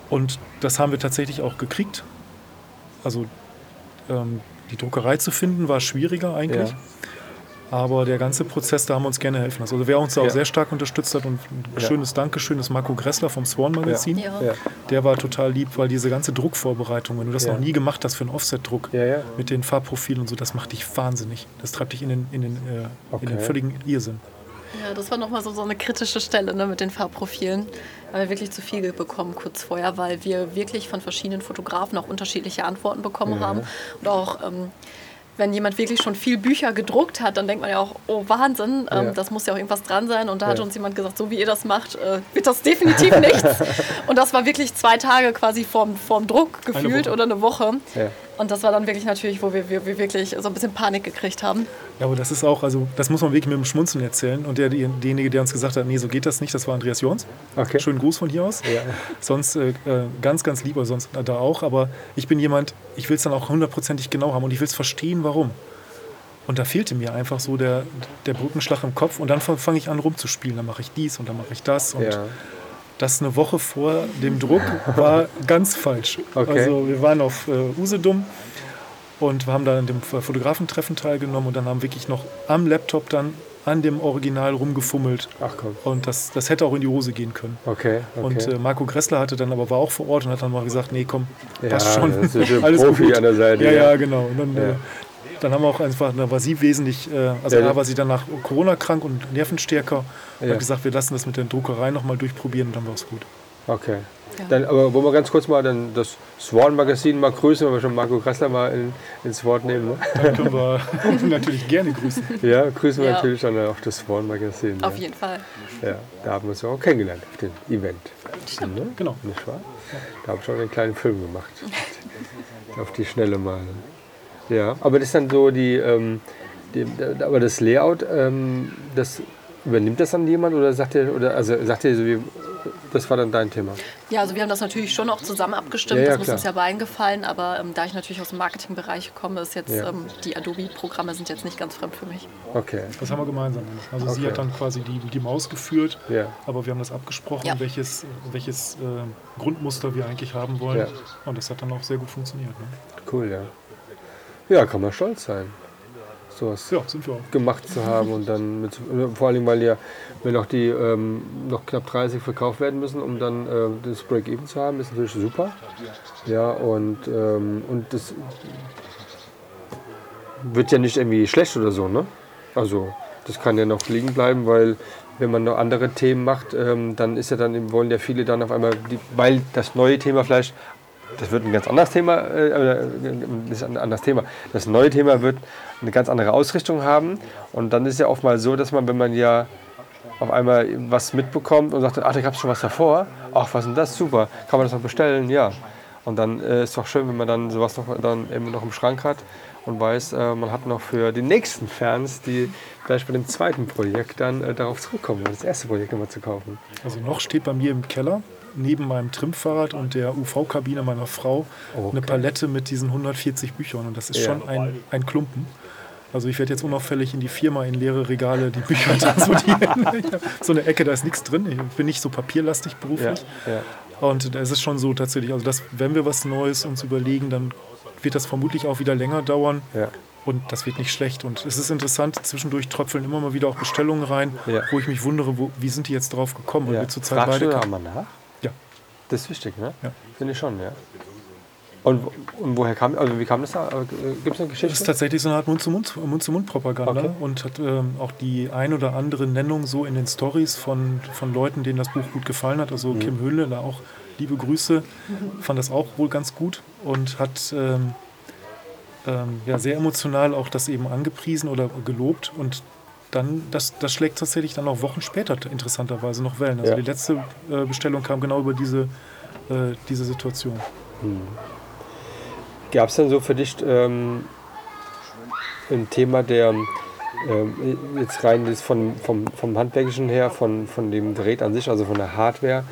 Und das haben wir tatsächlich auch gekriegt. Also ähm, die Druckerei zu finden war schwieriger eigentlich. Ja. Aber der ganze Prozess, da haben wir uns gerne helfen lassen. Also wer uns da auch Ja. sehr stark unterstützt hat und ein Ja. schönes Dankeschön ist Marco Gressler vom Swan Magazin. Ja. Ja. Der war total lieb, weil diese ganze Druckvorbereitung, wenn du das Ja. noch nie gemacht hast für einen Offset-Druck, Ja, ja. mit den Farbprofilen und so, das macht dich wahnsinnig. Das treibt dich in den, in den, äh, in den Okay. völligen Irrsinn. Ja, das war nochmal so, so eine kritische Stelle ne, mit den Farbprofilen. Da haben wir wirklich zu viel bekommen kurz vorher, weil wir wirklich von verschiedenen Fotografen auch unterschiedliche Antworten bekommen haben. Und auch, ähm, wenn jemand wirklich schon viel Bücher gedruckt hat, dann denkt man ja auch, oh Wahnsinn, ähm, Ja. das muss ja auch irgendwas dran sein. Und da hat Ja. uns jemand gesagt, so wie ihr das macht, äh, wird das definitiv nichts. Und das war wirklich zwei Tage quasi vorm, vorm Druck gefühlt Woche. oder eine Woche. Ja. Und das war dann wirklich natürlich, wo wir, wir, wir wirklich so ein bisschen Panik gekriegt haben. Ja, aber das ist auch, also das muss man wirklich mit dem Schmunzeln erzählen. Und der, derjenige, der uns gesagt hat, nee, so geht das nicht, das war Andreas Jons. Okay. Schönen Gruß von hier aus. Ja. Sonst äh, äh, ganz, ganz lieber, sonst da auch. Aber ich bin jemand, ich will es dann auch hundertprozentig genau haben und ich will es verstehen, warum. Und da fehlte mir einfach so der, der Brückenschlag im Kopf. Und dann fange ich an rumzuspielen. Dann mache ich dies und dann mache ich das. Und Ja. Das eine Woche vor dem Druck war ganz falsch. Okay. Also wir waren auf äh, Usedom und wir haben da an dem Fotografentreffen teilgenommen und dann haben wirklich noch am Laptop dann an dem Original rumgefummelt. Ach komm. Und das, das hätte auch in die Hose gehen können. Okay. okay. Und äh, Marco Gressler hatte dann aber war auch vor Ort und hat dann mal gesagt, nee, komm, passt Ja, schon. das ist ein Alles Profi gut. an der Seite, Ja, ja. ja, genau. Und dann, Ja. äh, dann haben wir auch einfach, da war sie wesentlich, äh, also Ja, da ja. war sie danach Corona krank und nervenstärker. Und Ja. hat gesagt, wir lassen das mit der Druckerei nochmal durchprobieren und dann war es gut. Okay. Ja. Dann, aber wollen wir ganz kurz mal dann das Swan-Magazin mal grüßen, wenn wir schon Marco Kressler mal in, ins Wort nehmen. Ne? Dann können wir natürlich gerne grüßen. Ja, grüßen wir Ja. natürlich dann auch das Swan-Magazin. Auf ja. jeden Fall. Ja, da haben wir uns ja auch kennengelernt auf dem Event. Stimmt. Ne? Genau. Nicht wahr? Da habe ich schon einen kleinen Film gemacht. auf die Schnelle mal. Ja, aber das ist dann so die, ähm, die aber das Layout, ähm, das übernimmt das dann jemand oder sagt ihr, oder also sagt ihr so wie, das war dann dein Thema. Ja, also wir haben das natürlich schon auch zusammen abgestimmt. Ja, ja, das muss klar. uns ja beiden gefallen. Aber ähm, da ich natürlich aus dem Marketingbereich komme, ist jetzt Ja. ähm, die Adobe-Programme sind jetzt nicht ganz fremd für mich. Okay. Das haben wir gemeinsam gemacht. Also sie Okay. hat dann quasi die, die Maus geführt, Ja. aber wir haben das abgesprochen, Ja. welches, welches äh, Grundmuster wir eigentlich haben wollen. Ja. Und das hat dann auch sehr gut funktioniert. Ne? Cool, ja. Ja, kann man stolz sein, sowas Ja, auch. gemacht zu haben und dann mit, vor allem, weil ja, wenn noch die ähm, noch knapp 30 verkauft werden müssen, um dann äh, das Break-Even zu haben, ist natürlich super. Ja, und, ähm, und das wird ja nicht irgendwie schlecht oder so, ne? Also, das kann ja noch liegen bleiben, weil wenn man noch andere Themen macht, ähm, dann ist ja dann, wollen ja viele dann auf einmal, die, weil das neue Thema vielleicht, das wird ein ganz anderes Thema, äh, äh, ist ein anderes Thema. Das neue Thema wird eine ganz andere Ausrichtung haben und dann ist ja oft mal so, dass man, wenn man ja auf einmal was mitbekommt und sagt, ach, da gab es schon was davor, ach, was ist denn das, super, kann man das noch bestellen, ja. Und dann äh, ist doch schön, wenn man dann sowas noch, dann eben noch im Schrank hat und weiß, äh, man hat noch für die nächsten Fans, die vielleicht bei dem zweiten Projekt dann äh, darauf zurückkommen, das erste Projekt nochmal zu kaufen. Also noch steht bei mir im Keller neben meinem Trimmfahrrad und der UV-Kabine meiner Frau Okay. eine Palette mit diesen 140 Büchern und das ist Ja. schon ein, ein Klumpen. Also ich werde jetzt unauffällig in die Firma in leere Regale die Bücher transportieren. So eine Ecke, da ist nichts drin. Ich bin nicht so papierlastig Ja, beruflich. ja. Und es ist schon so tatsächlich, also dass, wenn wir was Neues uns überlegen, dann wird das vermutlich auch wieder länger dauern. Ja. Und das wird nicht schlecht. Und es ist interessant, zwischendurch tröpfeln immer mal wieder auch Bestellungen rein, Ja. wo ich mich wundere, wo, wie sind die jetzt drauf gekommen? Ja. wir zurzeit Fragst du beide da kein- mal nach? Das ist wichtig, ne? Ja. Finde ich schon, ja. Und, und woher kam, also wie kam das da? Gibt es eine Das ist Geschichte? tatsächlich so eine Art Mund-zu-Mund- Mund-zu-Mund-Propaganda Okay. und hat ähm, auch die ein oder andere Nennung so in den Stories von, von Leuten, denen das Buch gut gefallen hat. Also Kim Höhle, da auch liebe Grüße, fand das auch wohl ganz gut und hat ähm, ähm, ja, sehr emotional auch das eben angepriesen oder gelobt und dann, das, das schlägt tatsächlich dann auch Wochen später interessanterweise noch Wellen. Also Ja. die letzte äh, Bestellung kam genau über diese, äh, diese Situation. Gab es denn so für dich ähm, ein Thema der, ähm, jetzt rein das von, vom, vom Handwerklichen her, von, von dem Gerät an sich, also von der Hardware,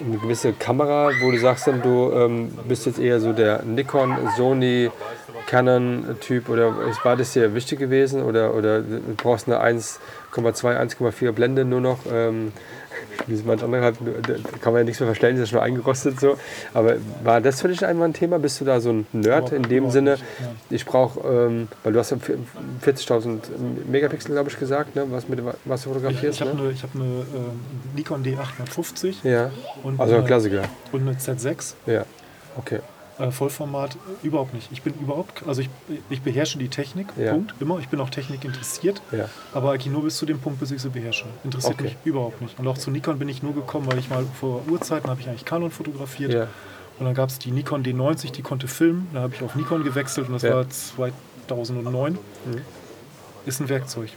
eine gewisse Kamera, wo du sagst dann, du ähm, bist jetzt eher so der Nikon, Sony, Canon-Typ oder war das dir wichtig gewesen oder, oder du brauchst eine 1,2, 1,4 Blende nur noch? Ähm, wie es manch andere hat, da kann man ja nichts mehr verstellen, das ist schon eingerostet so. Aber war das für dich einmal ein Thema? Bist du da so ein Nerd in dem Sinne? ja. Ich brauche, ähm, weil du hast ja 40.000 Megapixel, glaube ich, gesagt, ne? was, mit, was du Ich, fotografierst. ich habe ne? eine, ich hab eine ähm, Nikon D850 Ja, und, also ein eine, Klassiker. und eine Z6. Ja, okay. Äh, Vollformat überhaupt nicht. Ich bin überhaupt, also ich, ich beherrsche die Technik, Ja. Punkt, immer. Ich bin auch Technik interessiert, Ja. aber eigentlich nur bis zu dem Punkt, bis ich sie beherrsche. Interessiert Okay. mich überhaupt nicht. Und auch zu Nikon bin ich nur gekommen, weil ich mal vor Urzeiten habe ich eigentlich Canon fotografiert. Ja. Und dann gab es die Nikon D90, die konnte filmen. Da habe ich auf Nikon gewechselt und das war 2009. Ist ein Werkzeug.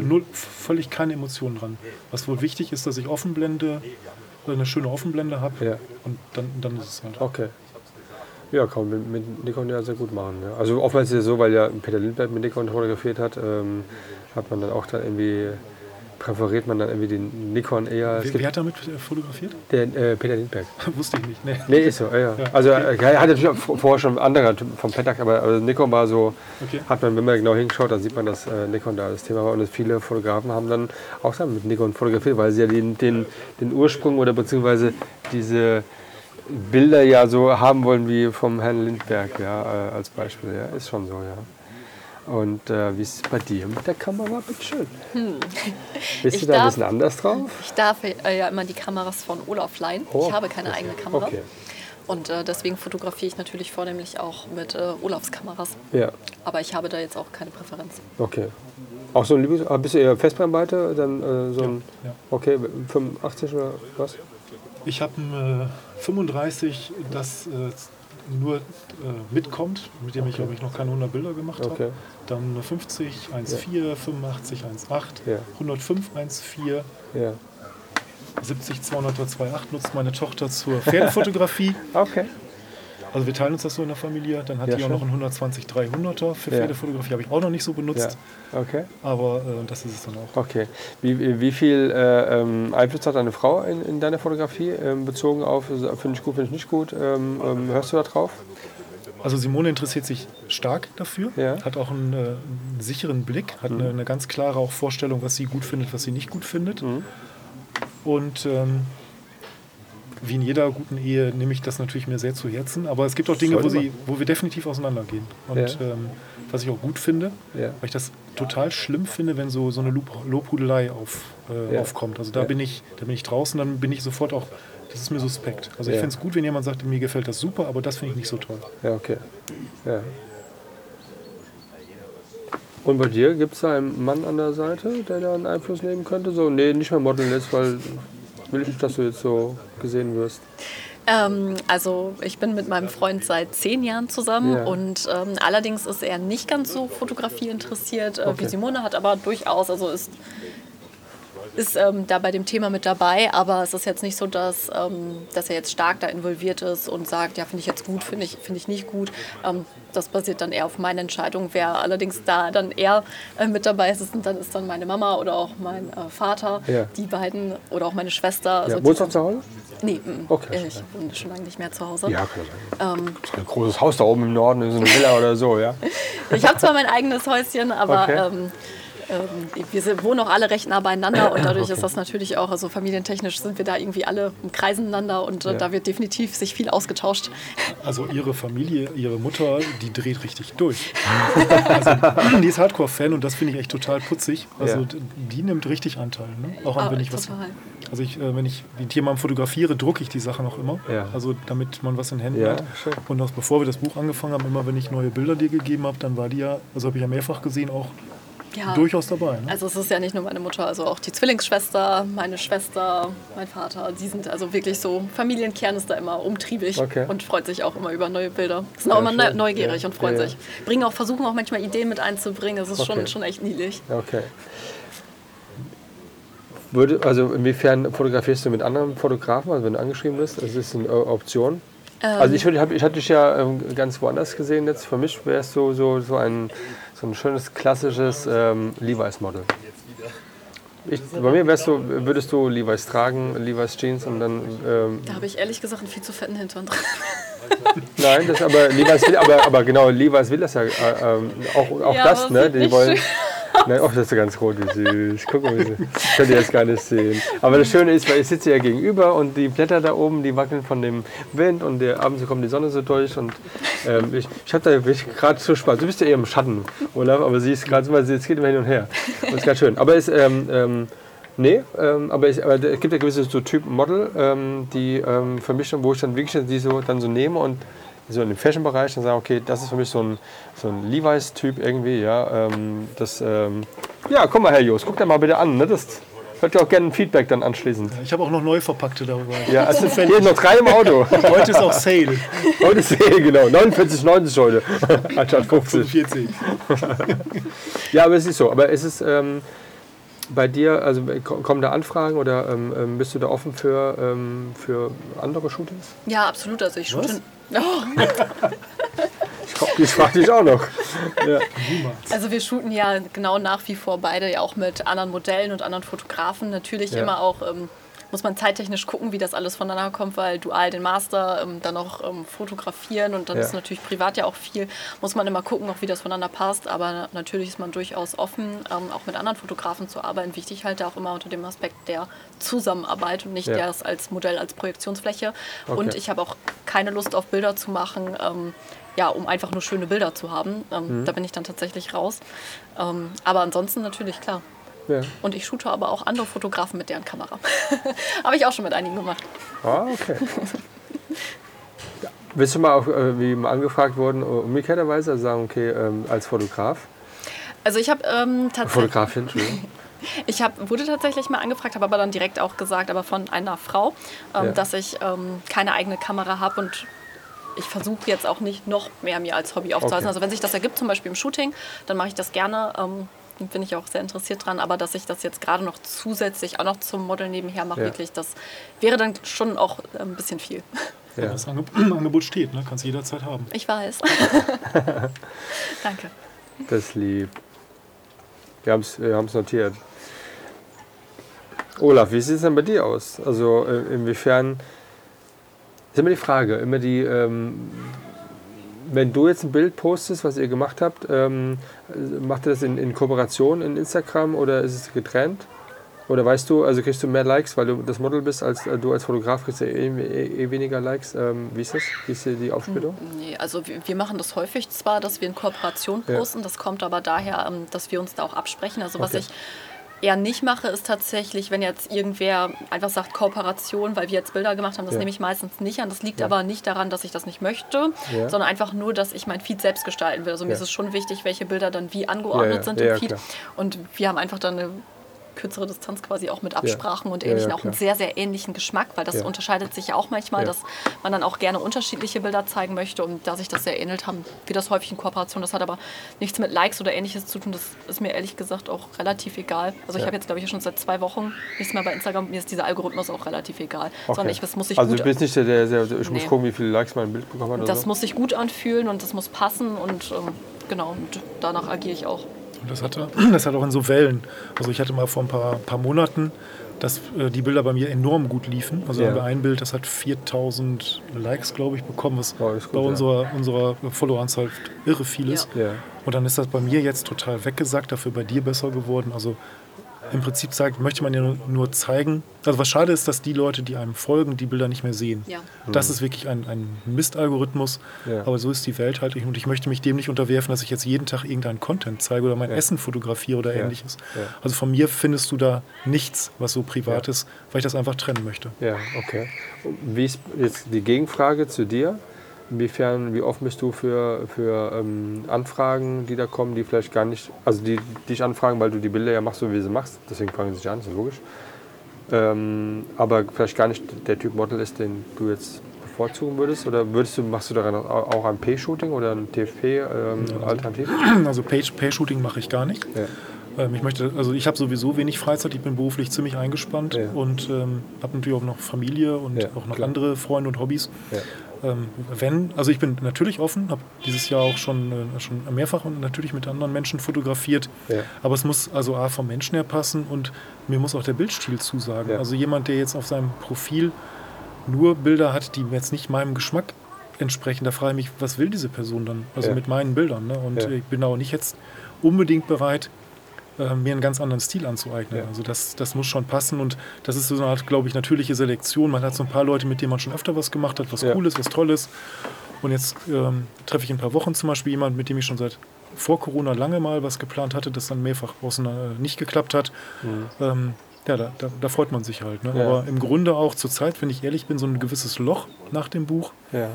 Null, völlig keine Emotionen dran. Was wohl wichtig ist, dass ich Offenblende, eine schöne Offenblende habe. Und dann, dann ist es halt. Okay. Ja, kann man mit, mit Nikon ja sehr gut machen. Ja. Also oftmals ist es so, weil ja Peter Lindbergh mit Nikon fotografiert hat, ähm, hat man dann auch dann irgendwie, präferiert man dann irgendwie den Nikon eher. Wer, wer hat damit äh, fotografiert? der, äh, Peter Lindbergh. Wusste ich nicht. Nee. Nee, ist so, ja. ja. Also äh, er hat natürlich auch vorher schon andere Typen vom Pentax, aber also Nikon war so, Okay. hat man, wenn man genau hinschaut, dann sieht man, dass äh, Nikon da das Thema war. Und viele Fotografen haben dann auch dann mit Nikon fotografiert, weil sie ja den, den, den Ursprung oder beziehungsweise diese Bilder ja so haben wollen wie vom Herrn Lindbergh, ja, äh, als Beispiel. Ja, ist schon so, ja. Und äh, wie ist es bei dir mit der Kamera? Bitteschön. Bist Ich du da ein darf- bisschen anders drauf? Ich darf äh, ja immer die Kameras von Olaf leihen. Oh, ich habe keine eigene Kamera. Okay. Und äh, deswegen fotografiere ich natürlich vornehmlich auch mit äh, Olafs Kameras. Ja, Aber ich habe da jetzt auch keine Präferenz. okay. Auch so ein Lieblings... ah, Bist du eher Festbrennweite? Dann äh, so ein... Ja. Okay, 85 oder was? Ich habe ein äh, 35, das äh, nur äh, mitkommt, mit dem ich, glaube ich, noch keine 100 Bilder gemacht habe. Okay. Dann eine 50, 1,4, 85, 1,8, Ja. 105, 1,4, Ja. 70, 200er 2,8 nutzt meine Tochter zur Pferdefotografie. Okay. Also wir teilen uns das so in der Familie. Dann hat Ja, die auch schön. noch einen 120 300er für Ja. Pferdefotografie. Habe ich auch noch nicht so benutzt. Ja. Okay. Aber äh, das ist es dann auch. Okay. Wie, wie viel äh, ähm, Einfluss hat deine Frau in, in deiner Fotografie, ähm, bezogen auf, äh, finde ich gut, finde ich nicht gut? Ähm, ähm, hörst du da drauf? Also Simone interessiert sich stark dafür, Ja. Mhm. hat auch einen, äh, einen sicheren Blick, hat eine, eine ganz klare auch Vorstellung, was sie gut findet, was sie nicht gut findet. Mhm. Und ähm, wie in jeder guten Ehe nehme ich das natürlich mir sehr zu Herzen. Aber es gibt auch Dinge, wo, sie, wo wir definitiv auseinandergehen. Und Ja. ähm, was ich auch gut finde, Ja. weil ich das total schlimm finde, wenn so, so eine Lob Lobhudelei auf, äh, Ja. aufkommt. Also da, bin ich, da bin ich draußen, dann bin ich sofort auch, das ist mir suspekt. Also ich finde es gut, wenn jemand sagt, mir gefällt das super, aber das finde ich nicht so toll. Ja, okay. Ja. Und bei dir gibt es da einen Mann an der Seite, der da einen Einfluss nehmen könnte? So, nee, nicht mehr Model jetzt, weil will ich nicht, dass du jetzt so gesehen wirst. Ähm, also ich bin mit meinem Freund seit zehn Jahren zusammen Ja. und ähm, allerdings ist er nicht ganz so Fotografie interessiert äh, Okay. wie Simone, hat aber durchaus, also ist, ist ähm, da bei dem Thema mit dabei, aber es ist jetzt nicht so, dass, ähm, dass er jetzt stark da involviert ist und sagt, ja, finde ich jetzt gut, finde ich, finde ich nicht gut. Ähm, das basiert dann eher auf meiner Entscheidung. Wer allerdings da dann eher äh, mit dabei ist, ist dann, ist dann meine Mama oder auch mein äh, Vater, Ja. die beiden oder auch meine Schwester. Also Ja, wohnst du zu Hause? Nee, mm, Okay. ich wohne schon lange nicht mehr zu Hause. Ja, kann sein. Das ist ein großes Haus da oben im Norden, so eine Villa oder so, ja. Ich habe zwar mein eigenes Häuschen, aber Okay. Ähm, wir sind, wohnen auch alle recht nah beieinander und dadurch ist das natürlich auch, also familientechnisch sind wir da irgendwie alle im Kreisen einander und äh, Ja. da wird definitiv sich viel ausgetauscht. Also ihre Familie, ihre Mutter, die dreht richtig durch. Also, die ist Hardcore-Fan und das finde ich echt total putzig. Also Ja. die nimmt richtig Anteil. Ne? Auch an, Ah, wenn ich was. Also ich, äh, wenn ich mit jemandem fotografiere, drucke ich die Sachen auch immer. Ja. Also damit man was in Händen Ja, hat. schön. Und auch bevor wir das Buch angefangen haben, immer wenn ich neue Bilder dir gegeben habe, dann war die ja, also habe ich ja mehrfach gesehen, auch Ja. durchaus dabei. Ne? Also es ist ja nicht nur meine Mutter, also auch die Zwillingsschwester, meine Schwester, mein Vater, die sind also wirklich so, Familienkern ist da immer umtriebig Okay. und freut sich auch immer über neue Bilder. Sind auch Ja, immer schön. ne- neugierig Ja. und freuen sich. Bringen auch, versuchen auch manchmal Ideen mit einzubringen, es ist Okay. schon, schon echt niedlich. Okay. Würde, also inwiefern fotografierst du mit anderen Fotografen, also wenn du angeschrieben bist? Das ist eine Option. also ich, würde- hab, ich hatte dich ja ähm, ganz woanders gesehen jetzt. Für mich wärst du so, so, ein, so ein schönes, klassisches ähm, Levi's-Model. Ich, bei mir wärst du, würdest du Levi's tragen, Levi's Jeans und dann... Ähm, Da habe ich ehrlich gesagt einen viel zu fetten Hintern dran. Nein, das aber Levi's will, aber, aber genau, Levi's will das ja äh, ähm, auch, auch Ja, das, ne? Die wollen... Nein, oh, das ist ganz rot, wie süß. Guck mal, wie süß. Könnt ihr jetzt gar nicht sehen. Aber das Schöne ist, weil ich sitze ja gegenüber und die Blätter da oben, die wackeln von dem Wind und der, abends kommt die Sonne so durch. Und ähm, ich, ich habe da wirklich gerade so Spaß. Du bist ja eher im Schatten, Olaf, aber sie ist gerade so, weil sie- es geht immer hin und her. Das ist ganz schön. Aber es, ähm, ähm, nee, ähm, aber, es, aber es gibt ja gewisse so Typen Model, ähm, die ähm, für mich, wo ich dann wirklich die so, dann so nehme und so in dem Fashion-Bereich dann sage, okay, das ist für mich so ein, so ein Levi's-Typ irgendwie, ja. Ähm, das, ähm, ja, guck mal, Herr Jos, guck dir mal bitte an, ne? Das hört ihr auch gerne ein Feedback dann anschließend. Ich habe auch noch neu verpackte darüber. Ja, also hier noch drei im Auto. Heute ist auch Sale. Heute ist eh, genau, 49,90 heute, anstatt 50. 45. Ja, aber es ist so. Aber es ist ähm, bei dir, also ko- kommen da Anfragen oder ähm, ähm, bist du da offen für, ähm, für andere Shootings? Ja, absolut. Also ich shoote. Ich frage dich auch noch. Also wir shooten ja genau nach wie vor beide ja auch mit anderen Modellen und anderen Fotografen. Natürlich Ja. immer auch ähm, muss man zeittechnisch gucken, wie das alles voneinander kommt, weil dual den Master, ähm, dann noch ähm, fotografieren und dann Ja. ist natürlich privat ja auch viel. Muss man immer gucken, auch wie das voneinander passt. Aber natürlich ist man durchaus offen, ähm, auch mit anderen Fotografen zu arbeiten. Wichtig halt auch immer unter dem Aspekt der Zusammenarbeit und nicht Ja. das als Modell, als Projektionsfläche. Okay. Und ich habe auch keine Lust auf Bilder zu machen. Ähm, ja, um einfach nur schöne Bilder zu haben. Ähm, Mhm. Da bin ich dann tatsächlich raus. Ähm, aber ansonsten natürlich klar. Ja. Und ich shoote aber auch andere Fotografen mit deren Kamera. Habe ich auch schon mit einigen gemacht. Ah, okay. Bist du mal, auf, äh, wie mal angefragt worden, äh, umgekehrterweise, also sagen, okay, ähm, als Fotograf? Also ich habe ähm, tatsächlich, Fotografin, Entschuldigung. ich hab, wurde tatsächlich mal angefragt, habe aber dann direkt auch gesagt, aber von einer Frau, ähm, Ja. dass ich ähm, keine eigene Kamera habe und ich versuche jetzt auch nicht noch mehr mir als Hobby aufzuhalten. Okay. Also wenn sich das ergibt, zum Beispiel im Shooting, dann mache ich das gerne. Ähm, bin ich auch sehr interessiert dran, aber dass ich das jetzt gerade noch zusätzlich auch noch zum Model nebenher mache, Ja. wirklich, das wäre dann schon auch ein bisschen viel. Ja. Das Ange Angebot steht, ne? kannst du jederzeit haben. Ich weiß. Danke. Das ist lieb. Wir haben es wir haben's notiert. Olaf, wie sieht es denn bei dir aus? Also äh, inwiefern ist immer die Frage, immer die, ähm, wenn du jetzt ein Bild postest, was ihr gemacht habt, ähm, macht ihr das in, in Kooperation in Instagram oder ist es getrennt? Oder weißt du, also kriegst du mehr Likes, weil du das Model bist, als äh, du als Fotograf kriegst du eh, eh, eh weniger Likes? Ähm, wie ist das? Wie ist die Aufsplittung? Nee, also wir, wir machen das häufig zwar, dass wir in Kooperation Ja. posten. Das kommt aber daher, ähm, dass wir uns da auch absprechen. Also was Okay. ich eher nicht mache, ist tatsächlich, wenn jetzt irgendwer einfach sagt Kooperation, weil wir jetzt Bilder gemacht haben, das Ja. nehme ich meistens nicht an. Das liegt Ja. aber nicht daran, dass ich das nicht möchte, Ja. sondern einfach nur, dass ich mein Feed selbst gestalten will. Also mir ist es schon wichtig, welche Bilder dann wie angeordnet sind im Feed. klar. Und wir haben einfach dann eine kürzere Distanz quasi auch mit Absprachen und ähnlichen, auch einen sehr, sehr ähnlichen Geschmack, weil das unterscheidet sich ja auch manchmal, dass man dann auch gerne unterschiedliche Bilder zeigen möchte und da sich das sehr ähnelt, haben wir das häufig in Kooperation. Das hat aber nichts mit Likes oder ähnliches zu tun. Das ist mir ehrlich gesagt auch relativ egal. Also ich habe jetzt, glaube ich, schon seit zwei Wochen nichts mehr bei Instagram. Mir ist dieser Algorithmus auch relativ egal. Okay. Sondern ich, das muss sich also gut du bist nicht der, der, der ich muss Nee. gucken, wie viele Likes mein Bild bekommen hat das so? muss sich gut anfühlen und das muss passen und ähm, genau, und danach agiere ich auch. Und das hat, das hat auch in so Wellen. Also ich hatte mal vor ein paar, paar Monaten, dass äh, die Bilder bei mir enorm gut liefen. Also Ja. haben wir ein Bild, das hat 4000 Likes, glaube ich, bekommen, was Oh, ist gut, bei ja. unserer, unserer Followeranzahl irre viel ist. Ja. Und dann ist das bei mir jetzt total weggesackt, dafür bei dir besser geworden. Also im Prinzip sagt, möchte man ja nur, nur zeigen. Also was schade ist, dass die Leute, die einem folgen, die Bilder nicht mehr sehen. Ja. Das ist wirklich ein, ein Mistalgorithmus. Ja. Aber so ist die Welt halt. Und ich möchte mich dem nicht unterwerfen, dass ich jetzt jeden Tag irgendeinen Content zeige oder mein Ja. Essen fotografiere oder Ja. ähnliches. Ja. Also von mir findest du da nichts, was so privat ist, weil ich das einfach trennen möchte. Ja, okay. Wie ist jetzt die Gegenfrage zu dir? Inwiefern, wie offen bist du für, für ähm, Anfragen, die da kommen, die vielleicht gar nicht, also die die dich anfragen, weil du die Bilder ja machst, so wie sie machst, deswegen fragen sie sich an, ist ja logisch. Ähm, aber vielleicht gar nicht der Typ Model ist, den du jetzt bevorzugen würdest? Oder würdest du, machst du daran auch ein P-Shooting oder ein TFP-Alternativ? Also Page- Pay-Shooting mache ich gar nicht. ja. Ähm, ich möchte, also ich habe sowieso wenig Freizeit, ich bin beruflich ziemlich eingespannt Ja. und ähm, habe natürlich auch noch Familie und Ja, auch noch klar. andere Freunde und Hobbys. Ähm, wenn, also ich bin natürlich offen, habe dieses Jahr auch schon, äh, schon mehrfach und natürlich mit anderen Menschen fotografiert. Ja. Aber es muss also A vom Menschen her passen und mir muss auch der Bildstil zusagen. Ja. Also jemand, der jetzt auf seinem Profil nur Bilder hat, die jetzt nicht meinem Geschmack entsprechen, da frage ich mich, was will diese Person dann? Also Ja. mit meinen Bildern. Ne? Und ich bin auch nicht jetzt unbedingt bereit, äh, mir einen ganz anderen Stil anzueignen. Ja. Also das, das muss schon passen und das ist so eine Art, glaube ich, natürliche Selektion. Man hat so ein paar Leute, mit denen man schon öfter was gemacht hat, was Ja. Cooles, was Tolles. Und jetzt ähm, treffe ich in ein paar Wochen zum Beispiel jemanden, mit dem ich schon seit vor Corona lange mal was geplant hatte, das dann mehrfach außen äh, nicht geklappt hat. Ähm, ja, da, da, da freut man sich halt. Ne? Mhm. Ja. Aber im Grunde auch zur Zeit, wenn ich ehrlich bin, so ein gewisses Loch nach dem Buch, Ja.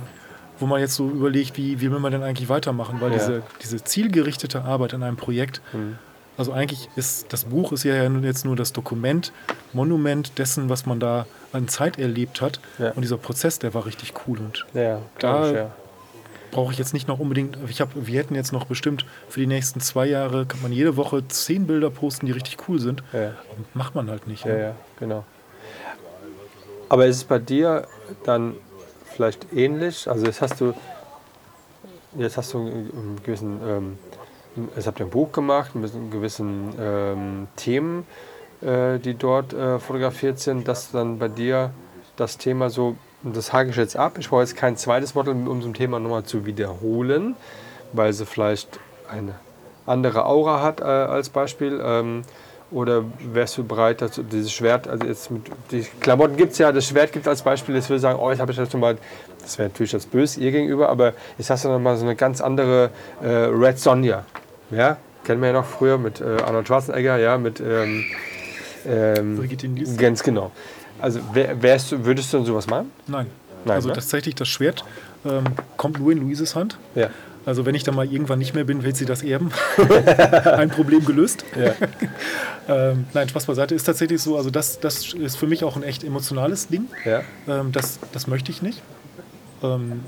wo man jetzt so überlegt, wie, wie will man denn eigentlich weitermachen? Weil Ja. diese, diese zielgerichtete Arbeit an einem Projekt, Mhm. Also eigentlich ist das Buch ist ja jetzt nur das Dokument, Monument dessen, was man da an Zeit erlebt hat. Ja. Und dieser Prozess, der war richtig cool. Und Ja, Da- ich, ja. brauche ich jetzt nicht noch unbedingt, ich hab, wir hätten jetzt noch bestimmt für die nächsten zwei Jahre, kann man jede Woche zehn Bilder posten, die richtig cool sind. Macht man halt nicht. Ja, ne? ja, genau. Aber ist es bei dir dann vielleicht ähnlich? Also jetzt hast du jetzt hast du einen gewissen, ähm, jetzt habt ihr ein Buch gemacht mit gewissen ähm, Themen, äh, die dort äh, fotografiert sind, dass dann bei dir das Thema so, das hake ich jetzt ab, ich brauche jetzt kein zweites Model, um so ein Thema nochmal zu wiederholen, weil sie vielleicht eine andere Aura hat äh, als Beispiel. Ähm, oder wärst du bereit, dazu, dieses Schwert, also jetzt mit, die Klamotten gibt es ja, das Schwert gibt es als Beispiel, jetzt würde ich sagen, oh, jetzt habe ich das schon mal, das wäre natürlich das böse ihr gegenüber, aber jetzt hast du noch mal so eine ganz andere äh, Red Sonja. Ja, kennen wir ja noch früher mit äh, Arnold Schwarzenegger, ja, mit ähm, ähm, Brigitte Nielsen? Ganz genau. Also wär, wärst du, würdest du dann sowas machen? Nein. Nein, also ne? tatsächlich, das Schwert ähm, kommt nur in Luises Hand. Ja. Also wenn ich dann mal irgendwann nicht mehr bin, wird sie das erben. Ein Problem gelöst. Ja. ähm, nein, Spaß beiseite. Ist tatsächlich so, also das, das ist für mich auch ein echt emotionales Ding. Ja. Ähm, das, das möchte ich nicht. Ähm,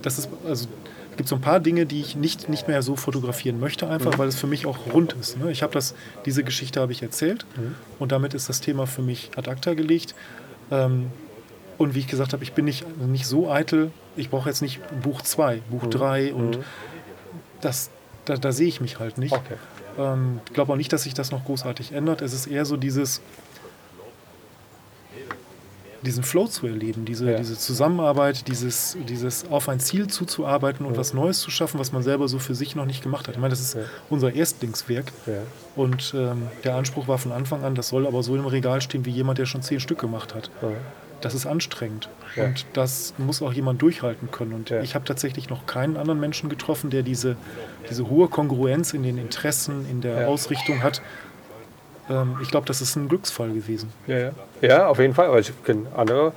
das ist, also es gibt so ein paar Dinge, die ich nicht, nicht mehr so fotografieren möchte, einfach weil es für mich auch rund ist. Ne? Ich habe das, diese Geschichte habe ich erzählt und damit ist das Thema für mich ad acta gelegt. Ähm, Und wie ich gesagt habe, ich bin nicht, nicht so eitel. Ich brauche jetzt nicht Buch 2, Buch 3 und das, da, da sehe ich mich halt nicht. Okay. Ähm, ich glaube auch nicht, dass sich das noch großartig ändert. Es ist eher so dieses, diesen Flow zu erleben, diese, Ja. diese Zusammenarbeit, dieses, dieses auf ein Ziel zuzuarbeiten und was Neues zu schaffen, was man selber so für sich noch nicht gemacht hat. Ich meine, das ist Ja. unser Erstlingswerk. Ja. Und ähm, der Anspruch war von Anfang an, das soll aber so im Regal stehen wie jemand, der schon zehn Stück gemacht hat. Das ist anstrengend. Ja. Und das muss auch jemand durchhalten können. Und Ja. ich habe tatsächlich noch keinen anderen Menschen getroffen, der diese, diese hohe Kongruenz in den Interessen, in der Ja. Ausrichtung hat. Ähm, ich glaube, das ist ein Glücksfall gewesen. Ja, auf jeden Fall. Aber ich kenne andere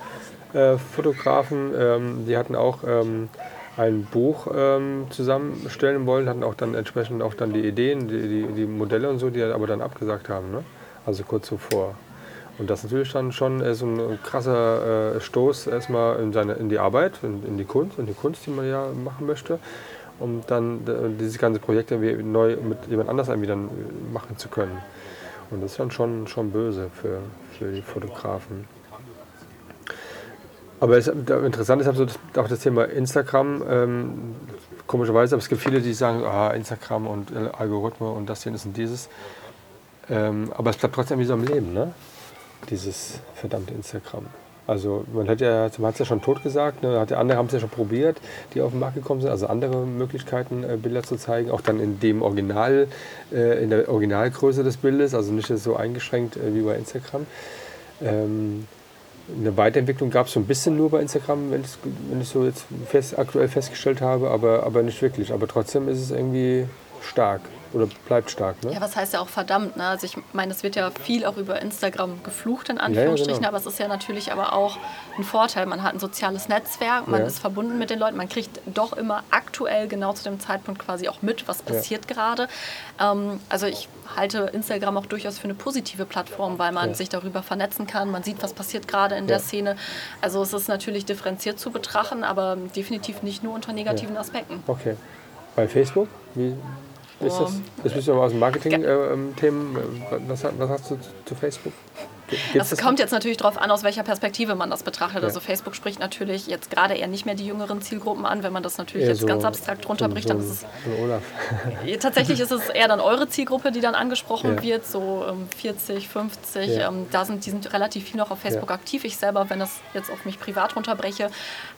äh, Fotografen, ähm, die hatten auch ähm, ein Buch ähm, zusammenstellen wollen, hatten auch dann entsprechend auch dann die Ideen, die, die, die Modelle und so, die aber dann abgesagt haben. Ne? Also kurz zuvor. Und das ist natürlich dann schon äh, so ein krasser äh, Stoß erstmal in, seine, in die Arbeit, in, in die Kunst, in die Kunst, die man ja machen möchte, um dann äh, dieses ganze Projekt neu mit jemand anders irgendwie dann äh, machen zu können. Und das ist dann schon, schon böse für, für die Fotografen. Aber es, interessant ist das, auch das Thema Instagram. Ähm, komischerweise, aber es gibt viele, die sagen, ah, Instagram und äh, Algorithmen und das hier ist und dieses. Ähm, aber es bleibt trotzdem wie so am Leben, ne? Dieses verdammte Instagram. Also man hat ja, man hat es ja schon tot gesagt, ne? hat ja, andere haben es ja schon probiert, die auf den Markt gekommen sind, also andere Möglichkeiten, äh, Bilder zu zeigen, auch dann in dem Original, äh, in der Originalgröße des Bildes, also nicht so eingeschränkt äh, wie bei Instagram. Ähm, eine Weiterentwicklung gab es so ein bisschen nur bei Instagram, wenn, ich so jetzt fest, aktuell festgestellt habe, aber, aber nicht wirklich. Aber trotzdem ist es irgendwie stark oder bleibt stark. Ne? Ja, was heißt ja auch verdammt, ne? Also ich meine, es wird ja viel auch über Instagram geflucht, in ja, Anführungsstrichen, genau. aber es ist ja natürlich aber auch ein Vorteil. Man hat ein soziales Netzwerk, man Ja. ist verbunden mit den Leuten, man kriegt doch immer aktuell genau zu dem Zeitpunkt quasi auch mit, was passiert gerade. Ähm, also ich halte Instagram auch durchaus für eine positive Plattform, weil man Ja. sich darüber vernetzen kann, man sieht, was passiert gerade in der Ja. Szene. Also es ist natürlich differenziert zu betrachten, aber definitiv nicht nur unter negativen Aspekten. Okay. Bei Facebook? Wie ist das? Das bist du aber aus dem Marketing-Themen. was, was hast du zu Facebook? Gibt's Das kommt jetzt natürlich darauf an, aus welcher Perspektive man das betrachtet. Ja. Also Facebook spricht natürlich jetzt gerade eher nicht mehr die jüngeren Zielgruppen an. Wenn man das natürlich Eher jetzt so- ganz abstrakt runterbricht, so, dann ist es tatsächlich ist es eher dann eure Zielgruppe, die dann angesprochen Ja. wird, so ähm, 40, 50. Ja. Ähm, da sind die sind relativ viel noch auf Facebook Ja. aktiv. Ich selber, wenn das jetzt auf mich privat runterbreche,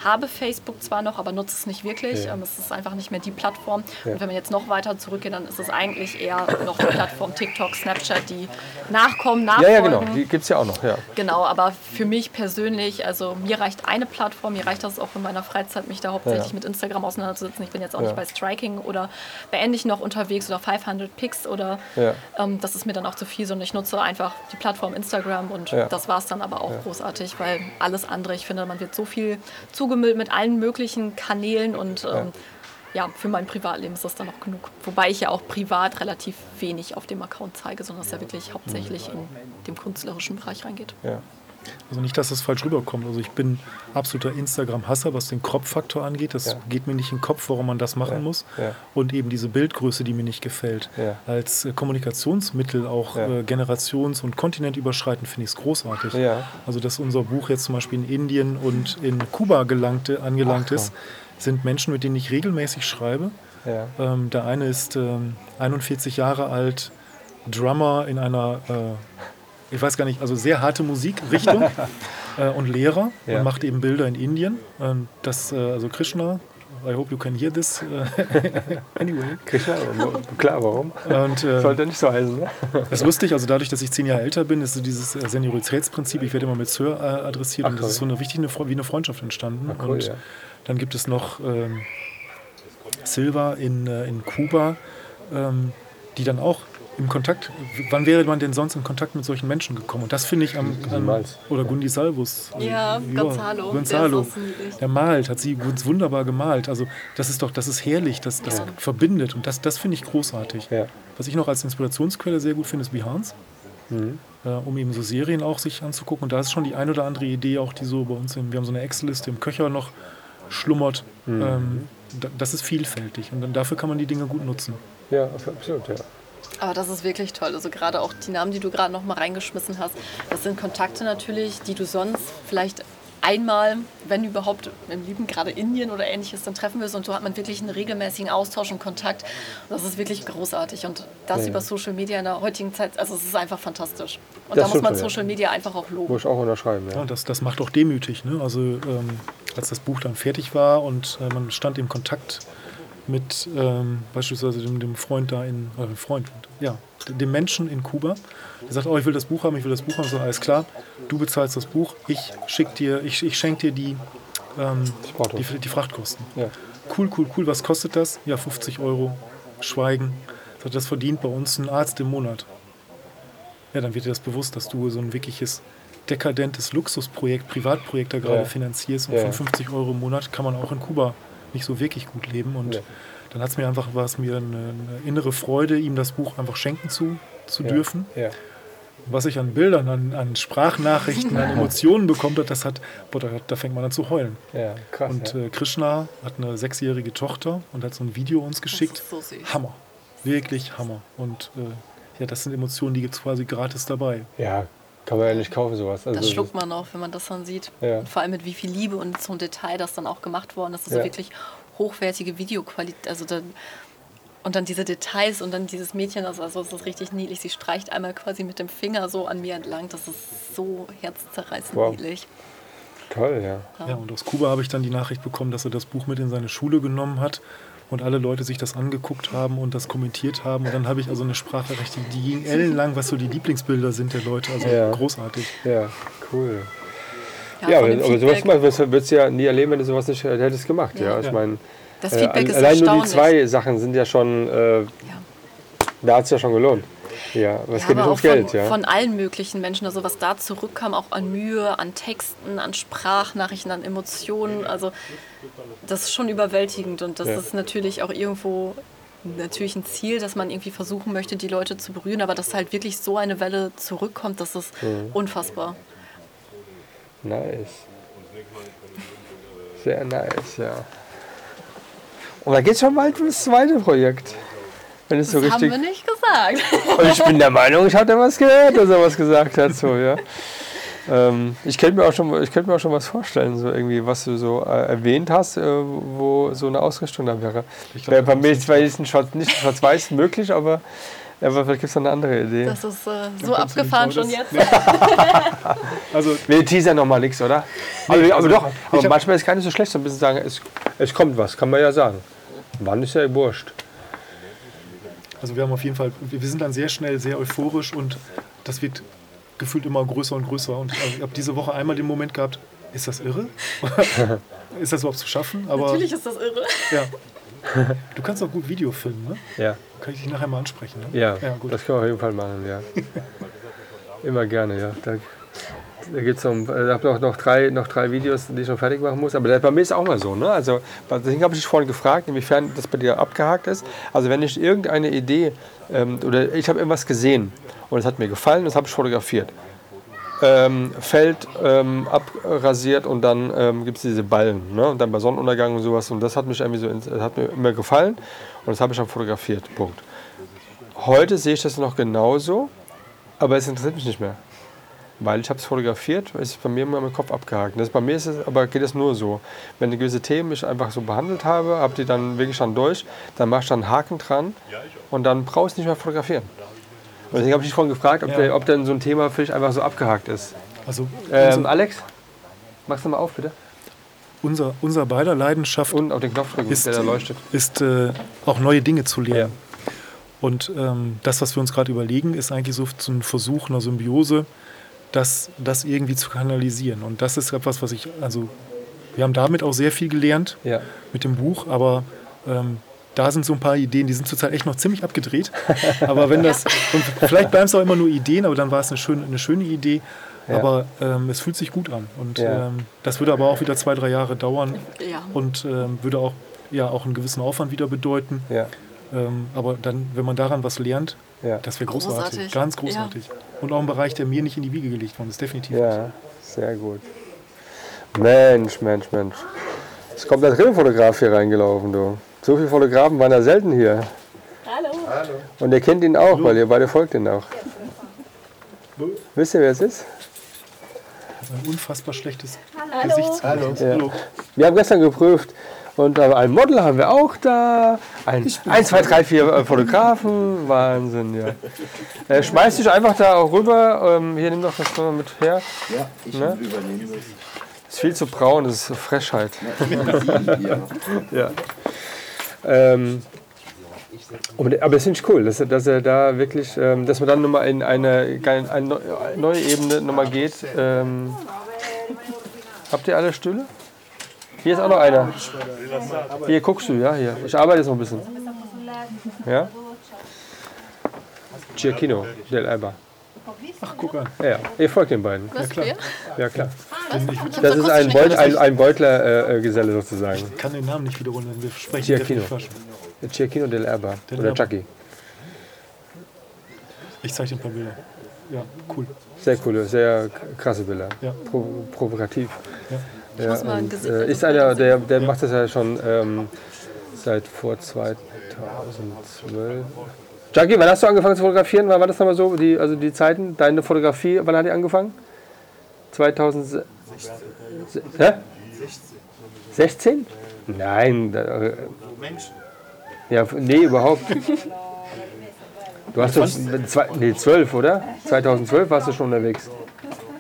habe Facebook zwar noch, aber nutze es nicht wirklich. Ja. Ähm, es ist einfach nicht mehr die Plattform. Ja. Und wenn man jetzt noch weiter zurückgeht, dann ist es eigentlich eher noch die Plattform TikTok, Snapchat, die nachkommen, Ja, nachfolgen. ja, genau. Die gibt es ja auch noch. Ja. Genau, aber für mich persönlich, also mir reicht eine Plattform, mir reicht das auch in meiner Freizeit, mich da hauptsächlich Ja. mit Instagram auseinanderzusetzen. Ich bin jetzt auch Ja. nicht bei Striking oder bei Ähnlich noch unterwegs oder 500 Picks oder Ja. ähm, das ist mir dann auch zu viel, sondern ich nutze einfach die Plattform Instagram und das war es dann aber auch großartig, weil alles andere, ich finde, man wird so viel zugemüllt mit allen möglichen Kanälen und ähm, ja, für mein Privatleben ist das dann auch genug. Wobei ich ja auch privat relativ wenig auf dem Account zeige, sondern es ja wirklich hauptsächlich in dem künstlerischen Bereich reingeht. Ja. Also nicht, dass das falsch rüberkommt. Also ich bin absoluter Instagram-Hasser, was den Crop-Faktor angeht. Das Ja. geht mir nicht in den Kopf, warum man das machen Ja. muss. Ja. Und eben diese Bildgröße, die mir nicht gefällt. Ja. Als äh, Kommunikationsmittel, auch Ja. äh, generations- und kontinentüberschreitend, finde ich es großartig. Ja. Also dass unser Buch jetzt zum Beispiel in Indien und in Kuba gelangte, angelangt Ach, ist, sind Menschen, mit denen ich regelmäßig schreibe. Ja. Ähm, der eine ist ähm, 41 Jahre alt, Drummer in einer, äh, ich weiß gar nicht, also sehr harte Musikrichtung äh, und Lehrer Ja. und macht eben Bilder in Indien. Ähm, das, äh, also Krishna, I hope you can hear this. äh, anyway. Krishna, klar, warum? Und äh, Sollte nicht so heißen, ne? das ist lustig, also dadurch, dass ich zehn Jahre älter bin, ist so dieses äh, Senioritätsprinzip, ich werde immer mit Sir äh, adressiert Ach, und das toll. ist so eine richtig eine, wie eine Freundschaft entstanden. Ah, cool, und ja. Dann gibt es noch ähm, Silva in, äh, in Kuba, ähm, die dann auch im Kontakt, wann wäre man denn sonst in Kontakt mit solchen Menschen gekommen? Und das finde ich am, am oder Gundi Salvus. Ja, Gonzalo, Gonzalo. der niedlich. Der malt, hat sie wunderbar gemalt. Also das ist doch, das ist herrlich, das, das verbindet und das, das finde ich großartig. Ja. Was ich noch als Inspirationsquelle sehr gut finde, ist Behance. Mhm. Äh, um eben so Serien auch sich anzugucken. Und da ist schon die ein oder andere Idee auch, die so bei uns, im, wir haben so eine Excel-Liste im Köcher noch schlummert. Mhm. Ähm, da, das ist vielfältig und dann dafür kann man die Dinge gut nutzen. Ja, absolut, ja. Aber das ist wirklich toll. Also gerade auch die Namen, die du gerade noch mal reingeschmissen hast, das sind Kontakte natürlich, die du sonst vielleicht einmal, wenn überhaupt im Lieben, gerade Indien oder ähnliches, dann treffen wir und so hat man wirklich einen regelmäßigen Austausch und Kontakt. Und das ist wirklich großartig und das Ja. über Social Media in der heutigen Zeit, also es ist einfach fantastisch. Und Das da muss man. Social Media einfach auch loben. Muss ich auch unterschreiben. Ja, Ja. das, das macht auch demütig. Ne? Also ähm, als das Buch dann fertig war und äh, man stand im Kontakt mit ähm, beispielsweise dem, dem Freund da in, dem Freund, ja, dem Menschen in Kuba, der sagt, oh, ich will das Buch haben, ich will das Buch haben, so alles klar, du bezahlst das Buch, ich schick dir, ich, ich schenke dir die, ähm, die, die Frachtkosten. Ja. Cool, cool, cool, was kostet das? Ja, 50 Euro, Schweigen. Das verdient bei uns ein Arzt im Monat. Ja, dann wird dir das bewusst, dass du so ein wirkliches dekadentes Luxusprojekt, Privatprojekt da gerade Ja. finanzierst und Ja. von 50 Euro im Monat kann man auch in Kuba nicht so wirklich gut leben. Und Ja. dann hat es mir einfach, war es mir eine, eine innere Freude, ihm das Buch einfach schenken zu, zu Ja. dürfen. Ja. Was ich an Bildern, an, an Sprachnachrichten, an Emotionen bekommt hat, das hat, boah, da, da fängt man an zu heulen. ja, krass. Und ja. äh, Krishna hat eine sechsjährige Tochter und hat so ein Video uns geschickt. so. Hammer. Wirklich Hammer. Und äh, ja, das sind Emotionen, die gibt es quasi gratis dabei. ja, kann man ja nicht kaufen, sowas. Also, Das schluckt man auch, wenn man das dann sieht. Ja. Und vor allem mit wie viel Liebe und so ein Detail, das dann auch gemacht worden ist. Also Ja. wirklich hochwertige Videoqualität. Also dann, und dann diese Details und dann dieses Mädchen, also, also es ist richtig niedlich. Sie streicht einmal quasi mit dem Finger so an mir entlang. Das ist so herzzerreißend Wow. niedlich. Toll, ja. Ja, und aus Kuba habe ich dann die Nachricht bekommen, dass er das Buch mit in seine Schule genommen hat und alle Leute sich das angeguckt haben und das kommentiert haben. Und dann habe ich also eine Sprachnachricht, die- die ging ellenlang, was so die Lieblingsbilder sind der Leute. Also Ja. großartig. Ja, cool. Ja, Ja, aber sowas würdest du ja nie erleben, wenn du sowas nicht äh, hättest gemacht. Ja, Ja. ich Ja. meine, äh, allein nur die zwei Sachen sind ja schon, äh, Ja. da hat es ja schon gelohnt. Ja, was Ja, geht aber auch Geld, von, ja. von allen möglichen Menschen, also was da zurückkam, auch an Mühe, an Texten, an Sprachnachrichten, an Emotionen, also das ist schon überwältigend und das Ja. ist natürlich auch irgendwo natürlich ein Ziel, dass man irgendwie versuchen möchte, die Leute zu berühren, aber dass halt wirklich so eine Welle zurückkommt, das ist Mhm. unfassbar. Nice. Sehr nice, ja. Und da geht schon bald ins zweite Projekt. Wenn es so Das haben richtig. wir nicht gesagt. Und ich bin der Meinung, ich da was gehört, dass er was gesagt hat. So, ja. ähm, ich könnte mir, auch schon- ich könnte mir auch schon was vorstellen, so irgendwie, was du so äh, erwähnt hast, äh, wo so eine Ausrichtung da wäre. Ich glaub, Wär bei mir ist ein Schwarz, nicht schwarz-weiß möglich, aber, aber vielleicht gibt es noch eine andere Idee. Das ist äh, so abgefahren schon jetzt. Also Wir teasern noch mal nichts, oder? aber, aber also doch, aber manchmal ist es gar nicht so schlecht, so ein bisschen sagen, es, es kommt was, kann man ja sagen. Wann ist ja wurscht. Also wir haben auf jeden Fall, wir sind dann sehr schnell sehr euphorisch und das wird gefühlt immer größer und größer. Und ich habe diese Woche einmal den Moment gehabt, ist das irre? ist das überhaupt zu schaffen? Aber Natürlich ist das irre. ja. Du kannst auch gut Video filmen, ne? Ja, Kann ich dich nachher mal ansprechen, ne? ja, Ja, gut. das können wir auf jeden Fall machen, ja. Immer gerne, ja. Da, da gibt es noch, äh, noch, noch, drei, noch drei Videos, die ich noch fertig machen muss. Aber bei mir ist auch mal so. Ne? Also, deswegen habe ich dich vorhin gefragt, inwiefern das bei dir abgehakt ist. Also wenn ich irgendeine Idee ähm, oder ich habe irgendwas gesehen und es hat mir gefallen, das habe ich fotografiert. Ähm, Feld ähm, abrasiert und dann ähm, gibt es diese Ballen. Ne? Und dann bei Sonnenuntergang und sowas. Und das hat, mich irgendwie so, das hat mir immer gefallen und das habe ich dann fotografiert. Punkt. Heute sehe ich das noch genauso, aber es interessiert mich nicht mehr. Weil ich habe es fotografiert, ist bei mir immer im Kopf abgehakt. Das bei mir ist es, aber geht es nur so. Wenn ich gewisse Themen ich einfach so behandelt habe, habe die dann wirklich dann durch, dann mache ich dann einen Haken dran und dann brauche ich es nicht mehr fotografieren. Und deswegen habe ich dich vorhin gefragt, ob, Ja. der, ob denn so ein Thema für dich einfach so abgehakt ist. Also Ähm, Alex, machst du mal auf, bitte. unser, unser beider Leidenschaft Und auf den Knopf drücken, ist, der da leuchtet. ist äh, auch neue Dinge zu lernen. Ja. Und ähm, das, was wir uns gerade überlegen, ist eigentlich so so ein Versuch einer Symbiose, das, das irgendwie zu kanalisieren. Und das ist etwas, was ich, also wir haben damit auch sehr viel gelernt Ja. mit dem Buch, aber ähm, da sind so ein paar Ideen, die sind zurzeit echt noch ziemlich abgedreht. Aber wenn das, und vielleicht bleiben es auch immer nur Ideen, aber dann war es eine schöne, eine schöne Idee. Ja. Aber ähm, es fühlt sich gut an. Und Ja. ähm, das würde aber auch wieder zwei, drei Jahre dauern Ja. und ähm, würde auch, ja, auch einen gewissen Aufwand wieder bedeuten. Ja. Ähm, aber dann, wenn man daran was lernt, Ja. das wäre großartig. Großartig. Ganz großartig. Und auch ein Bereich, der mir nicht in die Wiege gelegt worden ist, definitiv. nicht. Ja, sehr gut. Mensch, Mensch, Mensch. Es kommt der dritte Fotograf hier reingelaufen, du. So viele Fotografen waren da selten hier. Hallo. Und ihr kennt ihn auch, weil ihr beide folgt ihn auch. Wisst ihr, wer es ist? ein unfassbar schlechtes Gesichtsgewicht. Ja. Wir haben gestern geprüft und äh, ein Model haben wir auch da. Ein, eins, zwei, drei, vier äh, Fotografen. Wahnsinn, ja. Äh, schmeiß dich einfach da auch rüber. Ähm, hier, nimm doch das mal mit her. Ja, ich Ne? übernehme das. Ist viel zu braun, das ist so Frechheit. Ja. Ja. Ähm, aber das finde ich cool, dass, er- dass er da wirklich, ähm, dass man dann nochmal in eine, eine neu- neue Ebene nochmal geht. Ähm, habt ihr alle Stühle? Hier ist auch noch einer. Hier guckst du, ja, hier. Ich arbeite jetzt noch ein bisschen. Ja? Giacchino del Alba. Ach, guck an. Ja, ja. ihr folgt den beiden. Was klar. Ja, klar. Das ist ein, Beut, ein, ein Beutler-Geselle sozusagen. Ich kann den Namen nicht wiederholen, wir sprechen Giacchino. Giacchino del Erba. Del Oder. Chucky. Ich zeige dir ein paar Bilder. Ja, cool. Sehr coole, sehr krasse Bilder. Ja. Pro, provokativ. Ja. Ja, muss mal ein Gesicht- äh, ist einer, der, der macht das ja schon ähm, seit vor 2012. Junkie, wann hast du angefangen zu fotografieren? Wann war das nochmal so? Die, also die Zeiten, deine Fotografie, wann hat die angefangen? 2016. Hä? 16? Nein. Da, äh, ja, nee, überhaupt. Du hast doch nee, 12, oder? 2012 warst du schon unterwegs.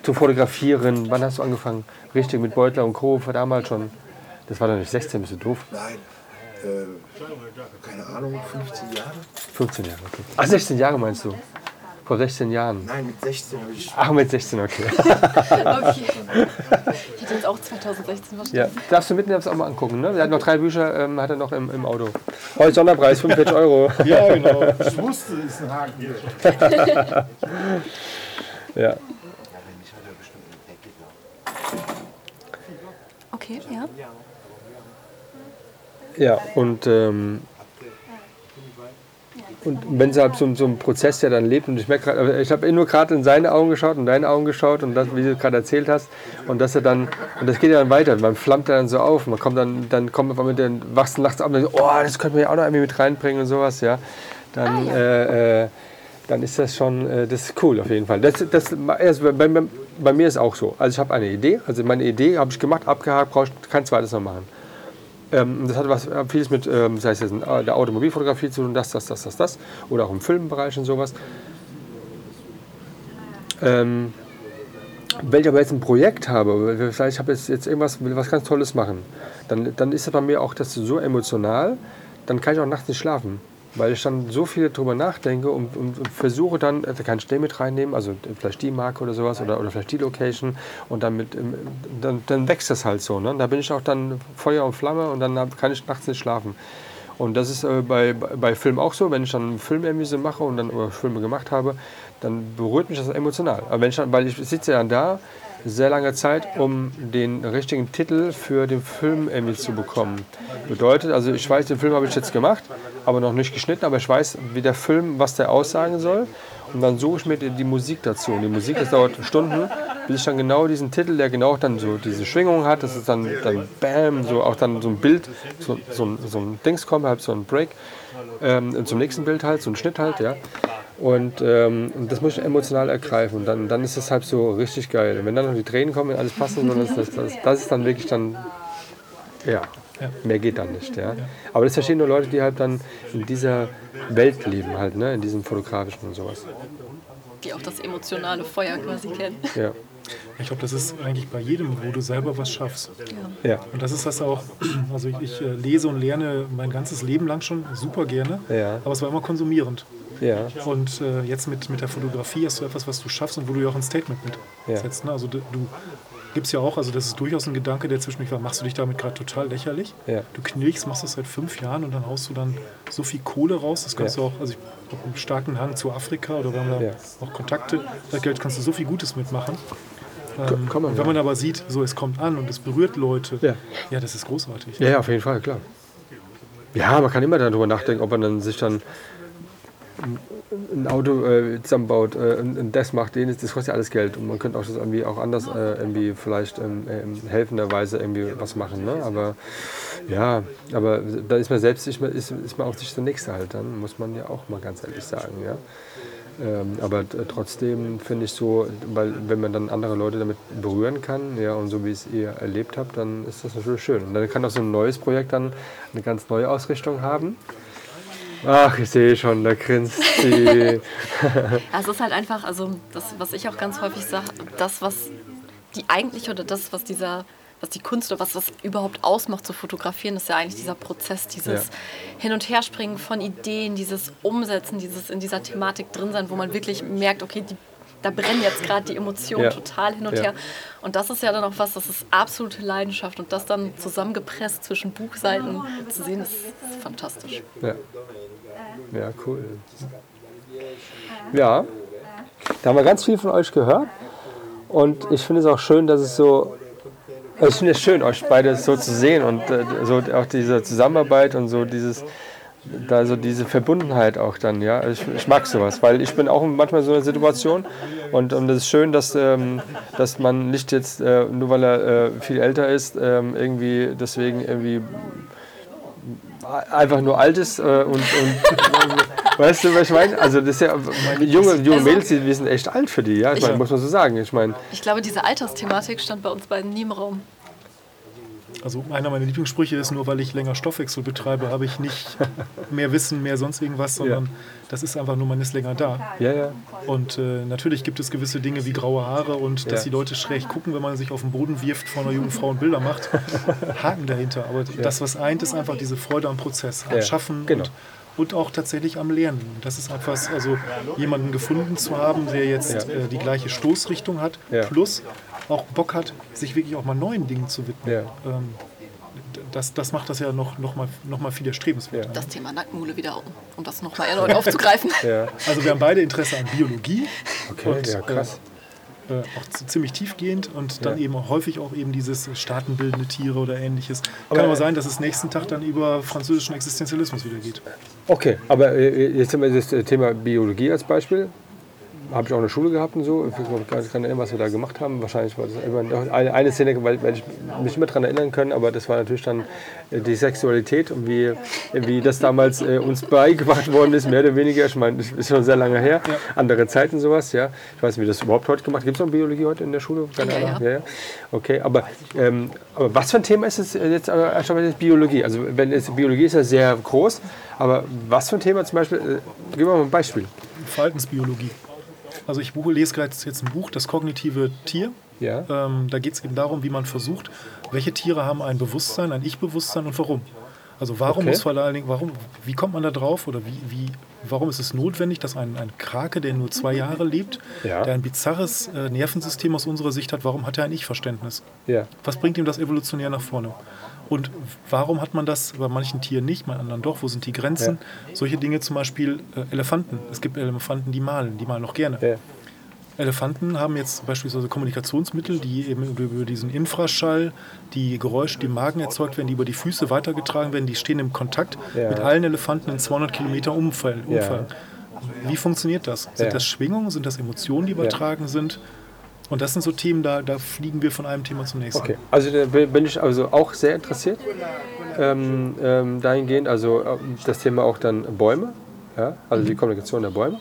Zu fotografieren. Wann hast du angefangen? Richtig mit Beutler und Co. damals schon. Das war doch nicht 16, bist du doof? Nein, äh, keine Ahnung, 15 Jahre? 15 Jahre, okay. Ach, 16 Jahre meinst du? Vor 16 Jahren. Nein, mit 16 habe ich. Ach, mit 16, okay. Okay. Ich hätte jetzt auch 2016 verstanden. Ja, darfst du mitnehmen, auch mal angucken. Ne? Er hat noch drei Bücher, ähm, hat er noch im, im Auto. Heute Sonderpreis, 45 Euro. Ja, genau. Ich wusste, es ist ein Haken. Ja. Okay, ja. Ja, und, ähm, und wenn es halt so, so ein Prozess, der dann lebt, und ich merke gerade, ich habe nur gerade in seine Augen geschaut und deine Augen geschaut und das, wie du gerade erzählt hast, und dass er dann, und das geht ja dann weiter, man flammt ja dann so auf, man kommt dann, dann kommt man mit den wachsen nachts ab und denkt, oh, das könnte man ja auch noch irgendwie mit reinbringen und sowas, ja. Dann, äh, äh, dann ist das schon, äh, das ist cool auf jeden Fall. Das, das, also bei, bei, bei mir ist auch so. Also ich habe eine Idee, also meine Idee habe ich gemacht, abgehakt, brauche ich kein zweites noch machen. Ähm, das hat was, äh, vieles mit, ähm, sei es jetzt äh, der Automobilfotografie zu tun, das, das, das, das, das, oder auch im Filmbereich und sowas. Ähm, wenn ich aber jetzt ein Projekt habe, vielleicht ich habe jetzt, jetzt irgendwas, will was ganz Tolles machen, dann, dann ist das bei mir auch das so emotional, dann kann ich auch nachts nicht schlafen. Weil ich dann so viel drüber nachdenke und, und, und versuche dann, da kann ich den mit reinnehmen, also vielleicht die Marke oder sowas oder, oder vielleicht die Location und dann, mit, ähm, dann, dann wächst das halt so. Ne? Da bin ich auch dann Feuer und Flamme und dann kann ich nachts nicht schlafen. Und das ist äh, bei, bei Film auch so, wenn ich dann einen Film irgendwie so mache und dann oder Filme gemacht habe, dann berührt mich das emotional. Aber wenn ich dann, weil ich sitze ja da sehr lange Zeit, um den richtigen Titel für den Film irgendwie zu bekommen. Bedeutet, also ich weiß, den Film habe ich jetzt gemacht, aber noch nicht geschnitten, aber ich weiß, wie der Film, was der aussagen soll. Und dann suche ich mir die, Musik dazu. Und die Musik, das dauert Stunden, bis ich dann genau diesen Titel, der genau dann so diese Schwingung hat, dass es dann, dann bam, so auch dann so ein Bild, so, so, so ein Dings kommt, halt so ein Break, ähm, zum nächsten Bild halt, so ein Schnitt halt, ja. Und, ähm, das muss ich emotional ergreifen. Und dann, dann ist es halt so richtig geil. Und wenn dann noch die Tränen kommen und alles passt, und so, das, das, das, das ist dann wirklich dann, ja, mehr geht dann nicht. Ja. Aber das verstehen nur Leute, die halt dann in dieser Welt leben, halt, ne, in diesem fotografischen und sowas. Die auch das emotionale Feuer quasi kennen. Ja, Ich glaube, das ist eigentlich bei jedem, wo du selber was schaffst. ja, Und das ist das auch, also ich, ich äh, lese und lerne mein ganzes Leben lang schon super gerne, Ja. aber es war immer konsumierend. ja, Und äh, jetzt mit, mit der Fotografie hast du etwas, was du schaffst und wo du ja auch ein Statement mit Ja. setzt. Ne? Also du, du gibst ja auch, also das ist durchaus ein Gedanke, der zwischendurch war, machst du dich damit gerade total lächerlich? Ja. Du knilchst, machst das seit fünf Jahren und dann haust du dann so viel Kohle raus, das kannst Ja. du auch, also ich habe einen starken Hang zu Afrika oder wir haben da Ja. auch Kontakte, da Geld kannst du so viel Gutes mitmachen. Ähm, kann man, wenn man aber sieht, so es kommt an und es berührt Leute, Ja. ja das ist großartig. ja, ja, auf jeden Fall, klar. Ja, man kann immer darüber nachdenken, ob man dann sich dann ein Auto äh, zusammenbaut äh, und, das macht, den das kostet ja alles Geld und man könnte auch das irgendwie auch anders äh, irgendwie vielleicht ähm, äh, in helfender Weise irgendwie was machen, ne? Aber ja, aber da ist man selbst ist man, ist, ist man auch sich der Nächste halt, dann muss man ja auch mal ganz ehrlich sagen, ja. Ähm, aber trotzdem finde ich so, weil wenn man dann andere Leute damit berühren kann, ja, und so wie es ihr erlebt habt, dann ist das natürlich schön. Und dann kann auch so ein neues Projekt dann eine ganz neue Ausrichtung haben. Ach, ich sehe schon, da grinst sie. Ja, es ist halt einfach, also das, was ich auch ganz häufig sage, das, was die eigentliche oder das, was dieser, was die Kunst oder was das überhaupt ausmacht zu fotografieren, ist ja eigentlich dieser Prozess, dieses Ja. Hin- und Herspringen von Ideen, dieses Umsetzen, dieses in dieser Thematik drin sein, wo man wirklich merkt, okay, die, da brennen jetzt gerade die Emotionen Ja. total hin und Ja. her. Und das ist ja dann auch was, das ist absolute Leidenschaft und das dann zusammengepresst zwischen Buchseiten zu sehen, ist, ist fantastisch. Ja. ja, cool. Ja, da haben wir ganz viel von euch gehört. Und ich finde es auch schön, dass es so. Es schön, euch beide so zu sehen und äh, so auch diese Zusammenarbeit und so dieses. Da so diese Verbundenheit auch dann, ja. Ich, ich mag sowas, weil ich bin auch manchmal so in einer Situation und, und es ist schön, dass, ähm, dass man nicht jetzt, äh, nur weil er äh, viel älter ist, ähm, irgendwie deswegen irgendwie einfach nur alt ist äh, und, und weißt du, was ich meine? Also das ist ja junge, junge Mädels, die, wir sind echt alt für die, ja, ich meine, muss man so sagen. Ich meine, Ich glaube, diese Altersthematik stand bei uns beiden nie im Raum. Also einer meiner Lieblingssprüche ist, nur weil ich länger Stoffwechsel betreibe, habe ich nicht mehr Wissen, mehr sonst irgendwas, sondern das ist einfach nur, man ist länger da. ja, ja, Und äh, natürlich gibt es gewisse Dinge wie graue Haare und dass Ja. die Leute schräg gucken, wenn man sich auf den Boden wirft vor einer jungen Frau und Bilder macht. Haken dahinter. Aber das, was eint, ist einfach diese Freude am Prozess, am Ja, Schaffen genau. und, und auch tatsächlich am Lernen. Das ist etwas, also jemanden gefunden zu haben, der jetzt Ja. äh, die gleiche Stoßrichtung hat, Ja. plus auch Bock hat, sich wirklich auch mal neuen Dingen zu widmen. Ja. Ähm, das, das macht das ja noch, noch, mal, noch mal viel erstrebenswerter. Das Thema Nacktmule wieder, um, das nochmal erneut aufzugreifen. ja. Also wir haben beide Interesse an Biologie. Okay, Und, ja, krass. äh, auch z- ziemlich tiefgehend und dann Ja. eben auch häufig auch eben dieses staatenbildende Tiere oder ähnliches. Kann aber sein, dass es nächsten Tag dann über französischen Existenzialismus wieder geht. Okay, aber äh, jetzt haben wir das äh, Thema Biologie als Beispiel. Habe ich auch in der Schule gehabt und so. Ich kann mich gar nicht erinnern, was wir da gemacht haben. Wahrscheinlich war das immer noch eine, eine Szene, weil, weil ich mich immer daran erinnern können, aber das war natürlich dann äh, die Sexualität und wie, wie das damals äh, uns beigebracht worden ist, mehr oder weniger. Ich meine, das ist schon sehr lange her. Andere Zeiten sowas, ja. Ich weiß nicht, wie das überhaupt heute gemacht Gibt es noch Biologie heute in der Schule? Keine Ja, Ahnung. ja. Ja, ja. Okay, aber, ähm, aber was für ein Thema ist es jetzt äh, Biologie? Also wenn es, Biologie ist ja sehr groß, aber was für ein Thema zum Beispiel? Äh, gib mal ein Beispiel. Verhaltensbiologie. Also ich buche, lese gerade jetzt ein Buch, Das kognitive Tier. Ja. Ähm, da geht es eben darum, wie man versucht, welche Tiere haben ein Bewusstsein, ein Ich-Bewusstsein und warum. Also warum Okay. muss vor allen Dingen, warum, wie kommt man da drauf oder wie, wie, warum ist es notwendig, dass ein, ein Krake, der nur zwei Jahre lebt, Ja. der ein bizarres äh, Nervensystem aus unserer Sicht hat, warum hat er ein Ich-Verständnis? Ja. Was bringt ihm das evolutionär nach vorne? Und warum hat man das bei manchen Tieren nicht, bei anderen doch? Wo sind die Grenzen? Solche Dinge zum Beispiel äh, Elefanten. Es gibt Elefanten, die malen, die malen auch gerne. Ja. Elefanten haben jetzt beispielsweise Kommunikationsmittel, die eben über diesen Infraschall, die Geräusche, die im Magen erzeugt werden, die über die Füße weitergetragen werden, die stehen im Kontakt Ja. mit allen Elefanten in 200 Kilometer. Ja. Umfang. Wie funktioniert das? Sind Ja. das Schwingungen? Sind das Emotionen, die übertragen sind? Und das sind so Themen, da, da fliegen wir von einem Thema zum nächsten. Okay, also da bin ich also auch sehr interessiert ähm, ähm, dahingehend. Also ähm, das Thema auch dann Bäume, ja, also die Kommunikation der Bäume.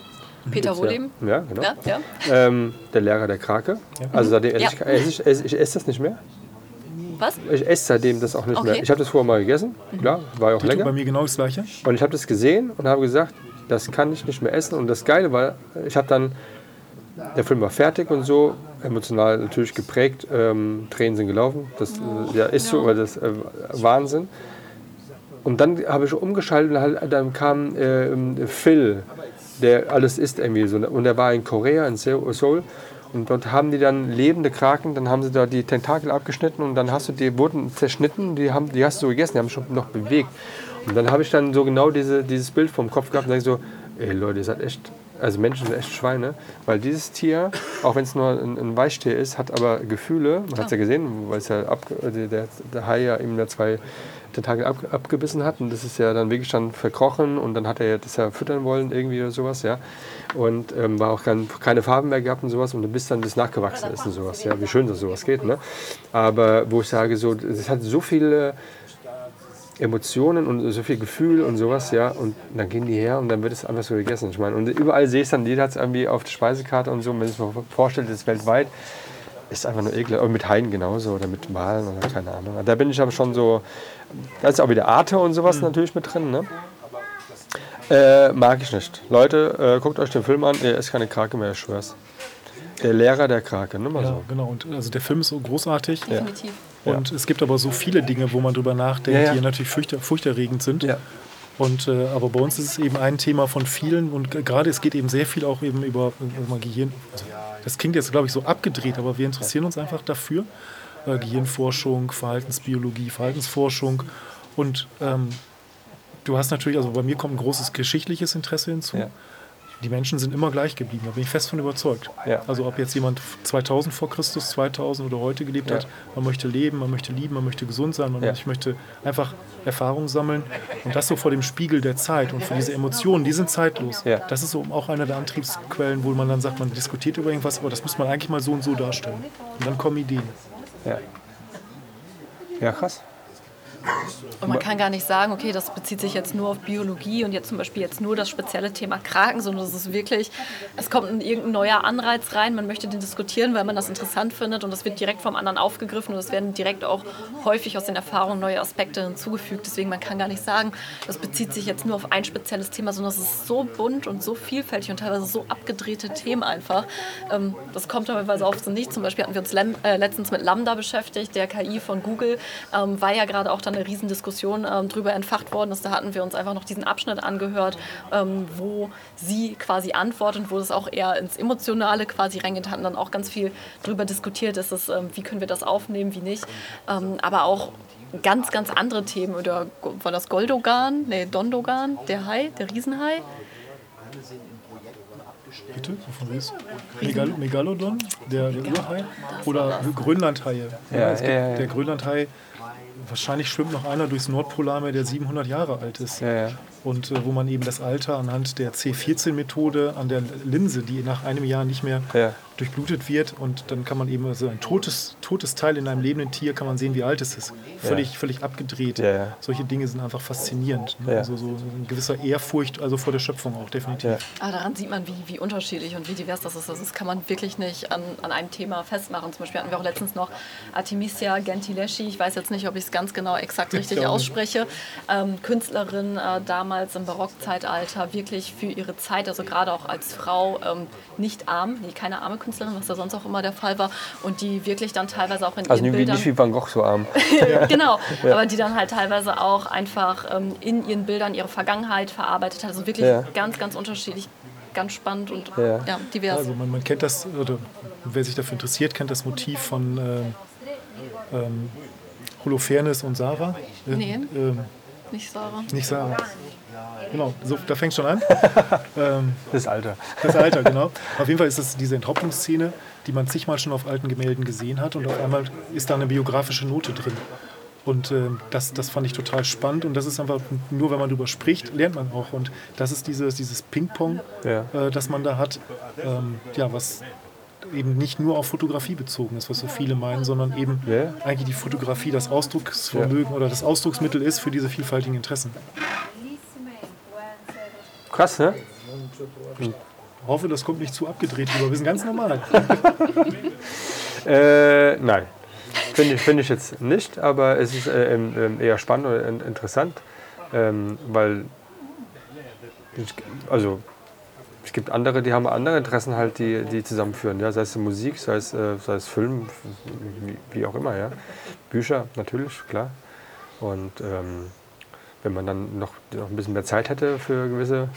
Peter Wohleben. Ja, ja genau. Ja, ja. Ähm, der Lehrer der Krake. Also seitdem esse Ja. ich, esse ich, esse, ich esse das nicht mehr. Was? Ich esse seitdem das auch nicht Okay. mehr. Ich habe das vorher mal gegessen, klar, war ja auch Tito, lecker. bei mir genau das Gleiche. Und ich habe das gesehen und habe gesagt, das kann ich nicht mehr essen. Und das Geile war, ich habe dann, der Film war fertig und so, emotional natürlich geprägt, ähm, Tränen sind gelaufen. Das äh, ja, ist so, weil das äh, Wahnsinn. Und dann habe ich umgeschaltet und halt, dann kam äh, Phil, der alles isst irgendwie so. Und er war in Korea, in Seoul. Und dort haben die dann lebende Kraken, dann haben sie da die Tentakel abgeschnitten und dann hast du die wurden zerschnitten, die, haben, die hast du gegessen, die haben schon noch bewegt. Und dann habe ich dann so genau diese, dieses Bild vom Kopf gehabt und denke so, ey Leute, ihr seid echt, also Menschen sind echt Schweine, weil dieses Tier, auch wenn es nur ein, ein Weichtier ist, hat aber Gefühle, man hat es ja gesehen, weil es ja ab, der, der, der Hai ja ihm da zwei Tentakel ab, abgebissen hat und das ist ja dann wirklich dann verkrochen und dann hat er das ja füttern wollen irgendwie oder sowas, ja. Und ähm, war auch kein, keine Farben mehr gehabt und sowas und bis dann das nachgewachsen ist und sowas, ja. Wie schön, dass sowas geht, ne. Aber wo ich sage so, es hat so viele Emotionen und so viel Gefühl und sowas, ja. Und dann gehen die her und dann wird es einfach so gegessen. Ich meine, und überall sehe ich dann, jeder hat es irgendwie auf der Speisekarte und so. Und wenn ich mir vorstelle, das ist weltweit, ist einfach nur ekelhaft. Und mit Haien genauso oder mit Walen oder keine Ahnung. Da bin ich aber schon so, da ist auch wieder Arte und sowas natürlich mit drin, ne? Äh, mag ich nicht. Leute, äh, guckt euch den Film an, er ist keine Krake mehr, ich schwör's. Der Lehrer der Krake, ne? Mal Ja, so. genau. Und also der Film ist so großartig. Definitiv. Und es gibt aber so viele Dinge, wo man drüber nachdenkt, Ja, ja. die natürlich furchter, furchterregend sind. Ja. Und, äh, aber bei uns ist es eben ein Thema von vielen und gerade es geht eben sehr viel auch eben über, über Gehirn. Also, das klingt jetzt, glaube ich, so abgedreht, aber wir interessieren uns einfach dafür. Äh, Gehirnforschung, Verhaltensbiologie, Verhaltensforschung. Und ähm, du hast natürlich, also bei mir kommt ein großes geschichtliches Interesse hinzu. Die Menschen sind immer gleich geblieben, da bin ich fest von überzeugt. Ja. Also ob jetzt jemand 2000 vor Christus, 2000 oder heute gelebt Ja. hat, man möchte leben, man möchte lieben, man möchte gesund sein, man Ja. möchte einfach Erfahrungen sammeln und das so vor dem Spiegel der Zeit und für diese Emotionen, die sind zeitlos. Das ist so auch eine der Antriebsquellen, wo man dann sagt, man diskutiert über irgendwas, aber das muss man eigentlich mal so und so darstellen. Und dann kommen Ideen. Ja, krass. Und man kann gar nicht sagen, okay, das bezieht sich jetzt nur auf Biologie und jetzt zum Beispiel jetzt nur das spezielle Thema Kraken, sondern es ist wirklich, es kommt ein, irgendein neuer Anreiz rein, man möchte den diskutieren, weil man das interessant findet und es wird direkt vom anderen aufgegriffen und es werden direkt auch häufig aus den Erfahrungen neue Aspekte hinzugefügt. Deswegen man kann gar nicht sagen, das bezieht sich jetzt nur auf ein spezielles Thema, sondern es ist so bunt und so vielfältig und teilweise so abgedrehte Themen einfach. Ähm, das kommt teilweise oft so nicht. Zum Beispiel hatten wir uns äh, letztens mit Lambda beschäftigt, der KI von Google, ähm, war ja gerade auch dann eine Riesendiskussion ähm, drüber entfacht worden ist. Da hatten wir uns einfach noch diesen Abschnitt angehört, ähm, wo sie quasi antwortet, wo es auch eher ins Emotionale quasi reingeht, hatten dann auch ganz viel drüber diskutiert, ist es, ähm, wie können wir das aufnehmen, wie nicht. Ähm, aber auch ganz, ganz andere Themen. Oder war das Goldogan? Nee, Dondogan, der Hai, der Riesenhai. Bitte? Wovon redest du? Megal Megalodon, der, der Urhai? Oder Grönlandhaie? Ja, es gibt ja, ja. Der Grönlandhai, wahrscheinlich schwimmt noch einer durchs Nordpolarmeer, der 700 Jahre alt ist. Ja, ja. Und äh, wo man eben das Alter anhand der C14-Methode an der Linse, die nach einem Jahr nicht mehr Ja. Durchblutet wird, und dann kann man eben also ein totes, totes Teil in einem lebenden Tier, kann man sehen, wie alt es ist. Völlig, völlig abgedreht. Ja, ja. Solche Dinge sind einfach faszinierend. Ne? Ja. Also so ein gewisser Ehrfurcht, also vor der Schöpfung auch definitiv. Ja. Aber daran sieht man, wie, wie unterschiedlich und wie divers das ist. Also Das kann man wirklich nicht an, an einem Thema festmachen. Zum Beispiel hatten wir auch letztens noch Artemisia Gentileschi. Ich weiß jetzt nicht, ob ich es ganz genau exakt richtig ausspreche. Ähm, Künstlerin äh, damals im Barockzeitalter, wirklich für ihre Zeit, also gerade auch als Frau, ähm, nicht arm, nee, keine arme Künstlerin, was da sonst auch immer der Fall war. Und die wirklich dann teilweise auch in Also ihren nicht wie, Bildern... nicht wie Van Gogh so arm. genau, aber die dann halt teilweise auch einfach ähm, in ihren Bildern ihre Vergangenheit verarbeitet hat. Also wirklich Ja. ganz, ganz unterschiedlich, ganz spannend und Ja. ja. divers. Also man, man kennt das, oder wer sich dafür interessiert, kennt das Motiv von ähm, ähm, Holofernes und Sarah. Äh, Nee. Ähm, Nicht Sarah. nicht Sarah. Genau, so, da fängt schon an. ähm, Das Alter. das Alter, genau. Auf jeden Fall ist es diese Enthauptungsszene, die man zigmal schon auf alten Gemälden gesehen hat und auf einmal ist da eine biografische Note drin. Und ähm, das, das fand ich total spannend und das ist einfach, nur wenn man darüber spricht, lernt man auch. Und das ist dieses, dieses Ping-Pong, Ja. äh, das man da hat, ähm, ja, was eben nicht nur auf Fotografie bezogen ist, was so viele meinen, sondern eben Ja. eigentlich die Fotografie das Ausdrucksvermögen oder das Ausdrucksmittel ist für diese vielfältigen Interessen. Krass, ne? Ich hoffe, das kommt nicht zu abgedreht rüber. Wir sind ganz normal. Äh, nein. Finde ich, find ich jetzt nicht, aber es ist äh, ähm, eher spannend in- interessant, ähm, weil ich, also es gibt andere, die haben andere Interessen halt, die, die zusammenführen, ja, sei es Musik, sei es, äh, sei es Film, wie, wie auch immer, ja. Bücher natürlich, klar. Und ähm, wenn man dann noch, noch ein bisschen mehr Zeit hätte für gewisse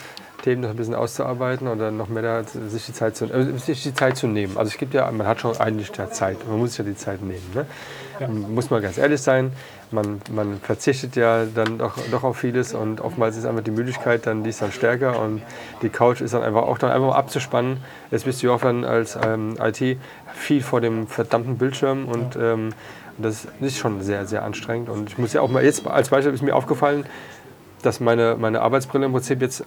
Themen, das ein bisschen auszuarbeiten oder noch mehr da, sich, die Zeit zu, äh, sich die Zeit zu nehmen. Also es gibt ja, man hat schon eigentlich ja Zeit, man muss sich ja die Zeit nehmen. Ne? Muss man ganz ehrlich sein, man, man verzichtet ja dann doch, doch auf vieles und oftmals ist einfach die Müdigkeit dann, die ist dann stärker und die Couch ist dann einfach auch dann einfach mal abzuspannen. Jetzt bist du ja auch dann als ähm, IT viel vor dem verdammten Bildschirm und ähm, das ist schon sehr, sehr anstrengend. Und ich muss ja auch mal jetzt als Beispiel ist mir aufgefallen, dass meine, meine Arbeitsbrille im Prinzip jetzt, äh,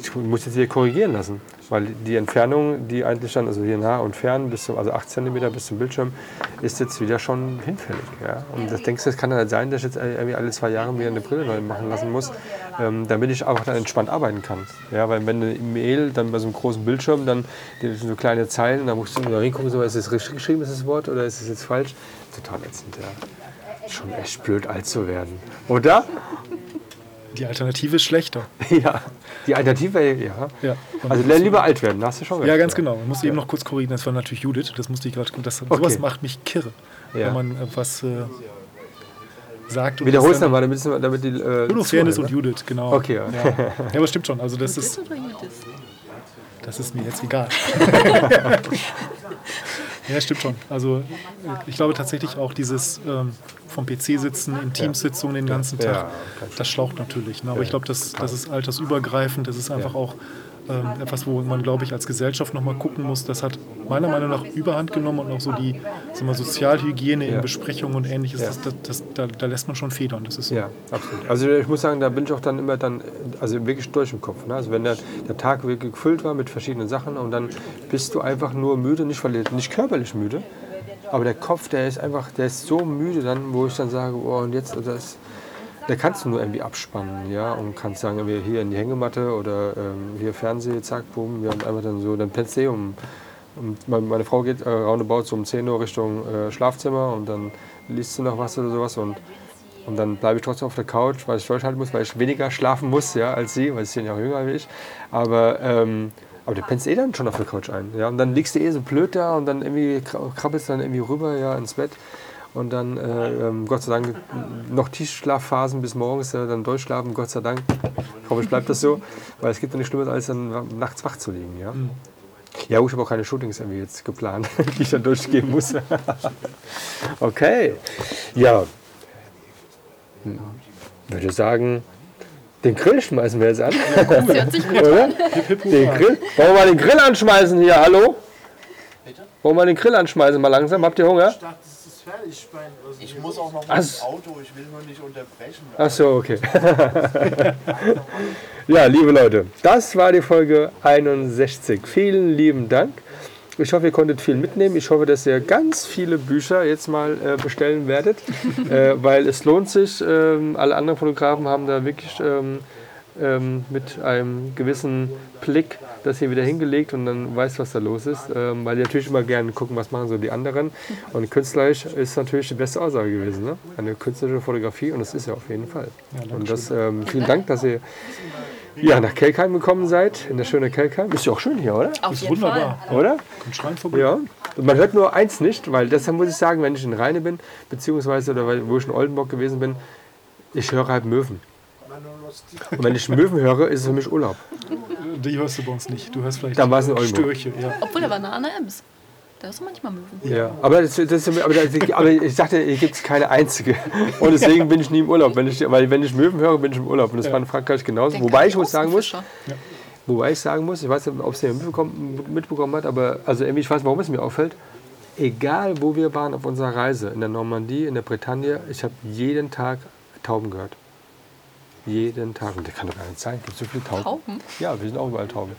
ich muss jetzt hier korrigieren lassen, weil die Entfernung, die eigentlich dann, also hier nah und fern, bis zum, also 8 cm bis zum Bildschirm, ist jetzt wieder schon hinfällig. Ja? Und das denkst du, das kann dann halt sein, dass ich jetzt irgendwie alle zwei Jahre mir eine Brille neu machen lassen muss, ähm, damit ich auch dann entspannt arbeiten kann. Ja? Weil wenn eine E-Mail dann bei so einem großen Bildschirm, dann so kleine Zeilen, da musst du da hingucken, so, ist es richtig geschrieben, ist das Wort, oder ist es jetzt falsch? Total ätzend, ja. Schon echt blöd, alt zu werden. Oder? Die Alternative ist schlechter. Ja, die Alternative, ja. Ja. Also lieber alt werden, da hast du schon recht. Ja, ganz genau. Man muss eben noch kurz korrigieren. Das war natürlich Judith. Das musste ich gerade. Das, Sowas Okay. macht mich kirre, Ja. wenn man etwas äh, sagt. und Wiederhol's das dann- nochmal, damit, damit die. Äh, Udo Fairness und Judith, genau. Okay, ja. ja. Ja, aber stimmt schon. Also das ist, das ist mir jetzt egal. ja, stimmt schon. Also ich glaube tatsächlich auch dieses ähm, vom PC sitzen, in Teamsitzungen den ganzen Ja, Tag, das schlaucht natürlich. Ne? Aber ich glaube, das, das ist altersübergreifend. Das ist einfach auch ähm, etwas, wo man, glaube ich, als Gesellschaft nochmal gucken muss. Das hat meiner Meinung nach Überhand genommen und auch so die sag mal, Sozialhygiene in Ja. Besprechungen und ähnliches. Ja. Das, das, das, da, da lässt man schon federn. Das ist so. Ja, absolut. Also ich muss sagen, da bin ich auch dann immer dann, also wirklich durch im Kopf. Ne? Also wenn der, der Tag wirklich gefüllt war mit verschiedenen Sachen und dann bist du einfach nur müde, nicht, nicht körperlich müde, aber der Kopf, der ist einfach, der ist so müde dann, wo ich dann sage, oh, und jetzt, das, da kannst du nur irgendwie abspannen, ja, und kannst sagen, wir hier in die Hängematte oder ähm, hier Fernseh, zack, bumm, wir haben einfach dann so, dann pennst eh um, um meine, Frau geht äh, roundabout so um 10 Uhr Richtung äh, Schlafzimmer und dann liest sie noch was oder sowas und und dann bleibe ich trotzdem auf der Couch, weil ich durchhalten muss, weil ich weniger schlafen muss ja, als sie, weil sie sind ja auch jünger als ich. Aber, ähm, aber du pennst eh dann schon auf der Couch ein. Ja? Und dann liegst du eh so blöd da und dann irgendwie kra- krabbelst dann irgendwie rüber ja, ins Bett. Und dann, äh, ähm, Gott sei Dank, noch Tiefschlafphasen bis morgens, ja, dann durchschlafen, Gott sei Dank. Hoffentlich bleibt das so, weil es gibt ja nichts Schlimmeres, als dann nachts wach zu liegen. Ja, ja gut, ich habe auch keine Shootings irgendwie jetzt geplant, die ich dann durchgehen muss. okay, ja, würde sagen, den Grill schmeißen wir jetzt an. Das hört sich gut Oder? Den Grill? Wollen wir mal den Grill anschmeißen hier? Hallo? Wollen wir den Grill anschmeißen mal langsam? Habt ihr Hunger? Ich dachte, ist fertig. Ich, mein, ich muss auch noch mal ins Auto. Ich will nur nicht unterbrechen. Ach so, okay. ja, liebe Leute, das war die Folge 61. Vielen lieben Dank. Ich hoffe, ihr konntet viel mitnehmen. Ich hoffe, dass ihr ganz viele Bücher jetzt mal äh, bestellen werdet, äh, weil es lohnt sich. Ähm, alle anderen Fotografen haben da wirklich ähm, ähm, mit einem gewissen Blick das hier wieder hingelegt und dann weißt, was da los ist. Ähm, weil die natürlich immer gerne gucken, was machen so die anderen. Und künstlerisch ist natürlich die beste Aussage gewesen. Ne? Eine künstlerische Fotografie und das ist ja auf jeden Fall. und das, ähm, vielen Dank, dass ihr ja, nach Kelkheim gekommen seid, in der schöne Kelkheim. Ist ja auch schön hier, oder? Auf Ist jeden wunderbar. Fall. Oder? Kommt Schrein vorbei. Ja. Und man hört nur eins nicht, weil deshalb muss ich sagen, wenn ich in Rheine bin, beziehungsweise oder wo ich in Oldenburg gewesen bin, ich höre halt Möwen. Und wenn ich Möwen höre, ist es für mich Urlaub. Die hörst du bei uns nicht. Du hörst vielleicht Dann war's in Oldenburg. Störche. Ja. Obwohl, da war eine Anna Ems. Da ist manchmal Möwen. Ja, aber, das, das, aber, das, aber ich sagte, hier gibt es keine einzige. Und deswegen bin ich nie im Urlaub. Wenn ich, weil wenn ich Möwen höre, bin ich im Urlaub. Und das war in Frankreich genauso. Denk Wobei ich muss sagen muss. Wobei ich sagen muss, ich weiß nicht, ob es jemand mitbekommen, mitbekommen hat, aber also irgendwie, ich weiß, warum es mir auffällt. Egal, wo wir waren auf unserer Reise, in der Normandie, in der Bretagne, ich habe jeden Tag Tauben gehört. Jeden Tag. Und der kann doch gar nicht sein. Gibt so viele Tauben? Tauben? Ja, wir sind auch überall Tauben.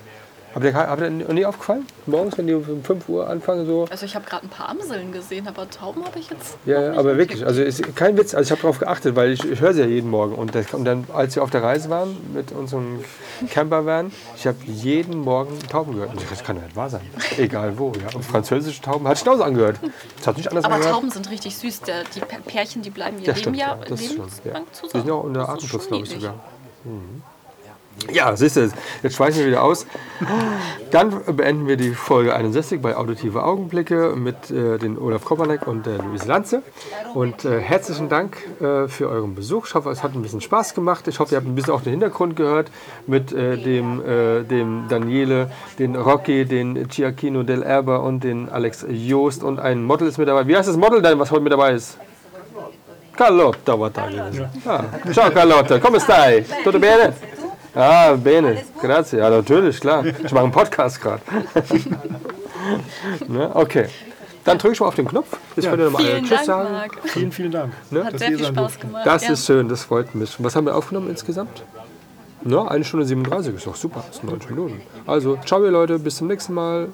Habt ihr, habt ihr nie aufgefallen? Morgens, wenn die um 5 Uhr anfangen, so. Also ich habe gerade ein paar Amseln gesehen, aber Tauben habe ich jetzt. Ja, aber wirklich, also ist kein Witz, also ich habe darauf geachtet, weil ich, ich höre sie ja jeden Morgen. Und, das, und dann, als wir auf der Reise waren mit unserem Campervan, ich habe jeden Morgen Tauben gehört. Dachte, das kann doch nicht wahr sein. Egal wo, ja. Und französische Tauben hat ich genauso angehört. Das hat nicht anders Aber angehört. Tauben sind richtig süß. Der, die Pär- Pärchen, die bleiben ihr Leben stimmt, ja ja, lebenslang ja. zusammen. Die sind auch unter Artenschutz, glaube ich sogar. Mhm. Ja, siehst du, jetzt schweißen wir wieder aus. Dann beenden wir die Folge 61 bei Auditive Augenblicke mit äh, den Olaf Kopanek und der Luise Lanze. Und äh, herzlichen Dank äh, für euren Besuch. Ich hoffe, es hat ein bisschen Spaß gemacht. Ich hoffe, ihr habt ein bisschen auch den Hintergrund gehört mit äh, dem, äh, dem Daniele, den Rocky, den Giacchino del Erber und den Alex Joost. Und ein Model ist mit dabei. Wie heißt das Model denn, was heute mit dabei ist? Carlotta war da gewesen. Ah, ciao Carlotta, come stai? Tutto bene? Ah, bene, grazie. Ja, natürlich, klar. Ich mache einen Podcast gerade. ne? Okay. Dann drücke ich mal auf den Knopf. Jetzt Ja. könnt ihr nochmal Vielen Tschüss Dank, sagen. Marc. Vielen, vielen Dank. Ne? Hat dass sehr ihr viel sein Spaß durften. gemacht. Das ja. ist schön, das freut mich. Was haben wir aufgenommen insgesamt? Ja, eine Stunde 37 ist doch super. Das sind 90 Minuten. Also, ciao ihr Leute, bis zum nächsten Mal.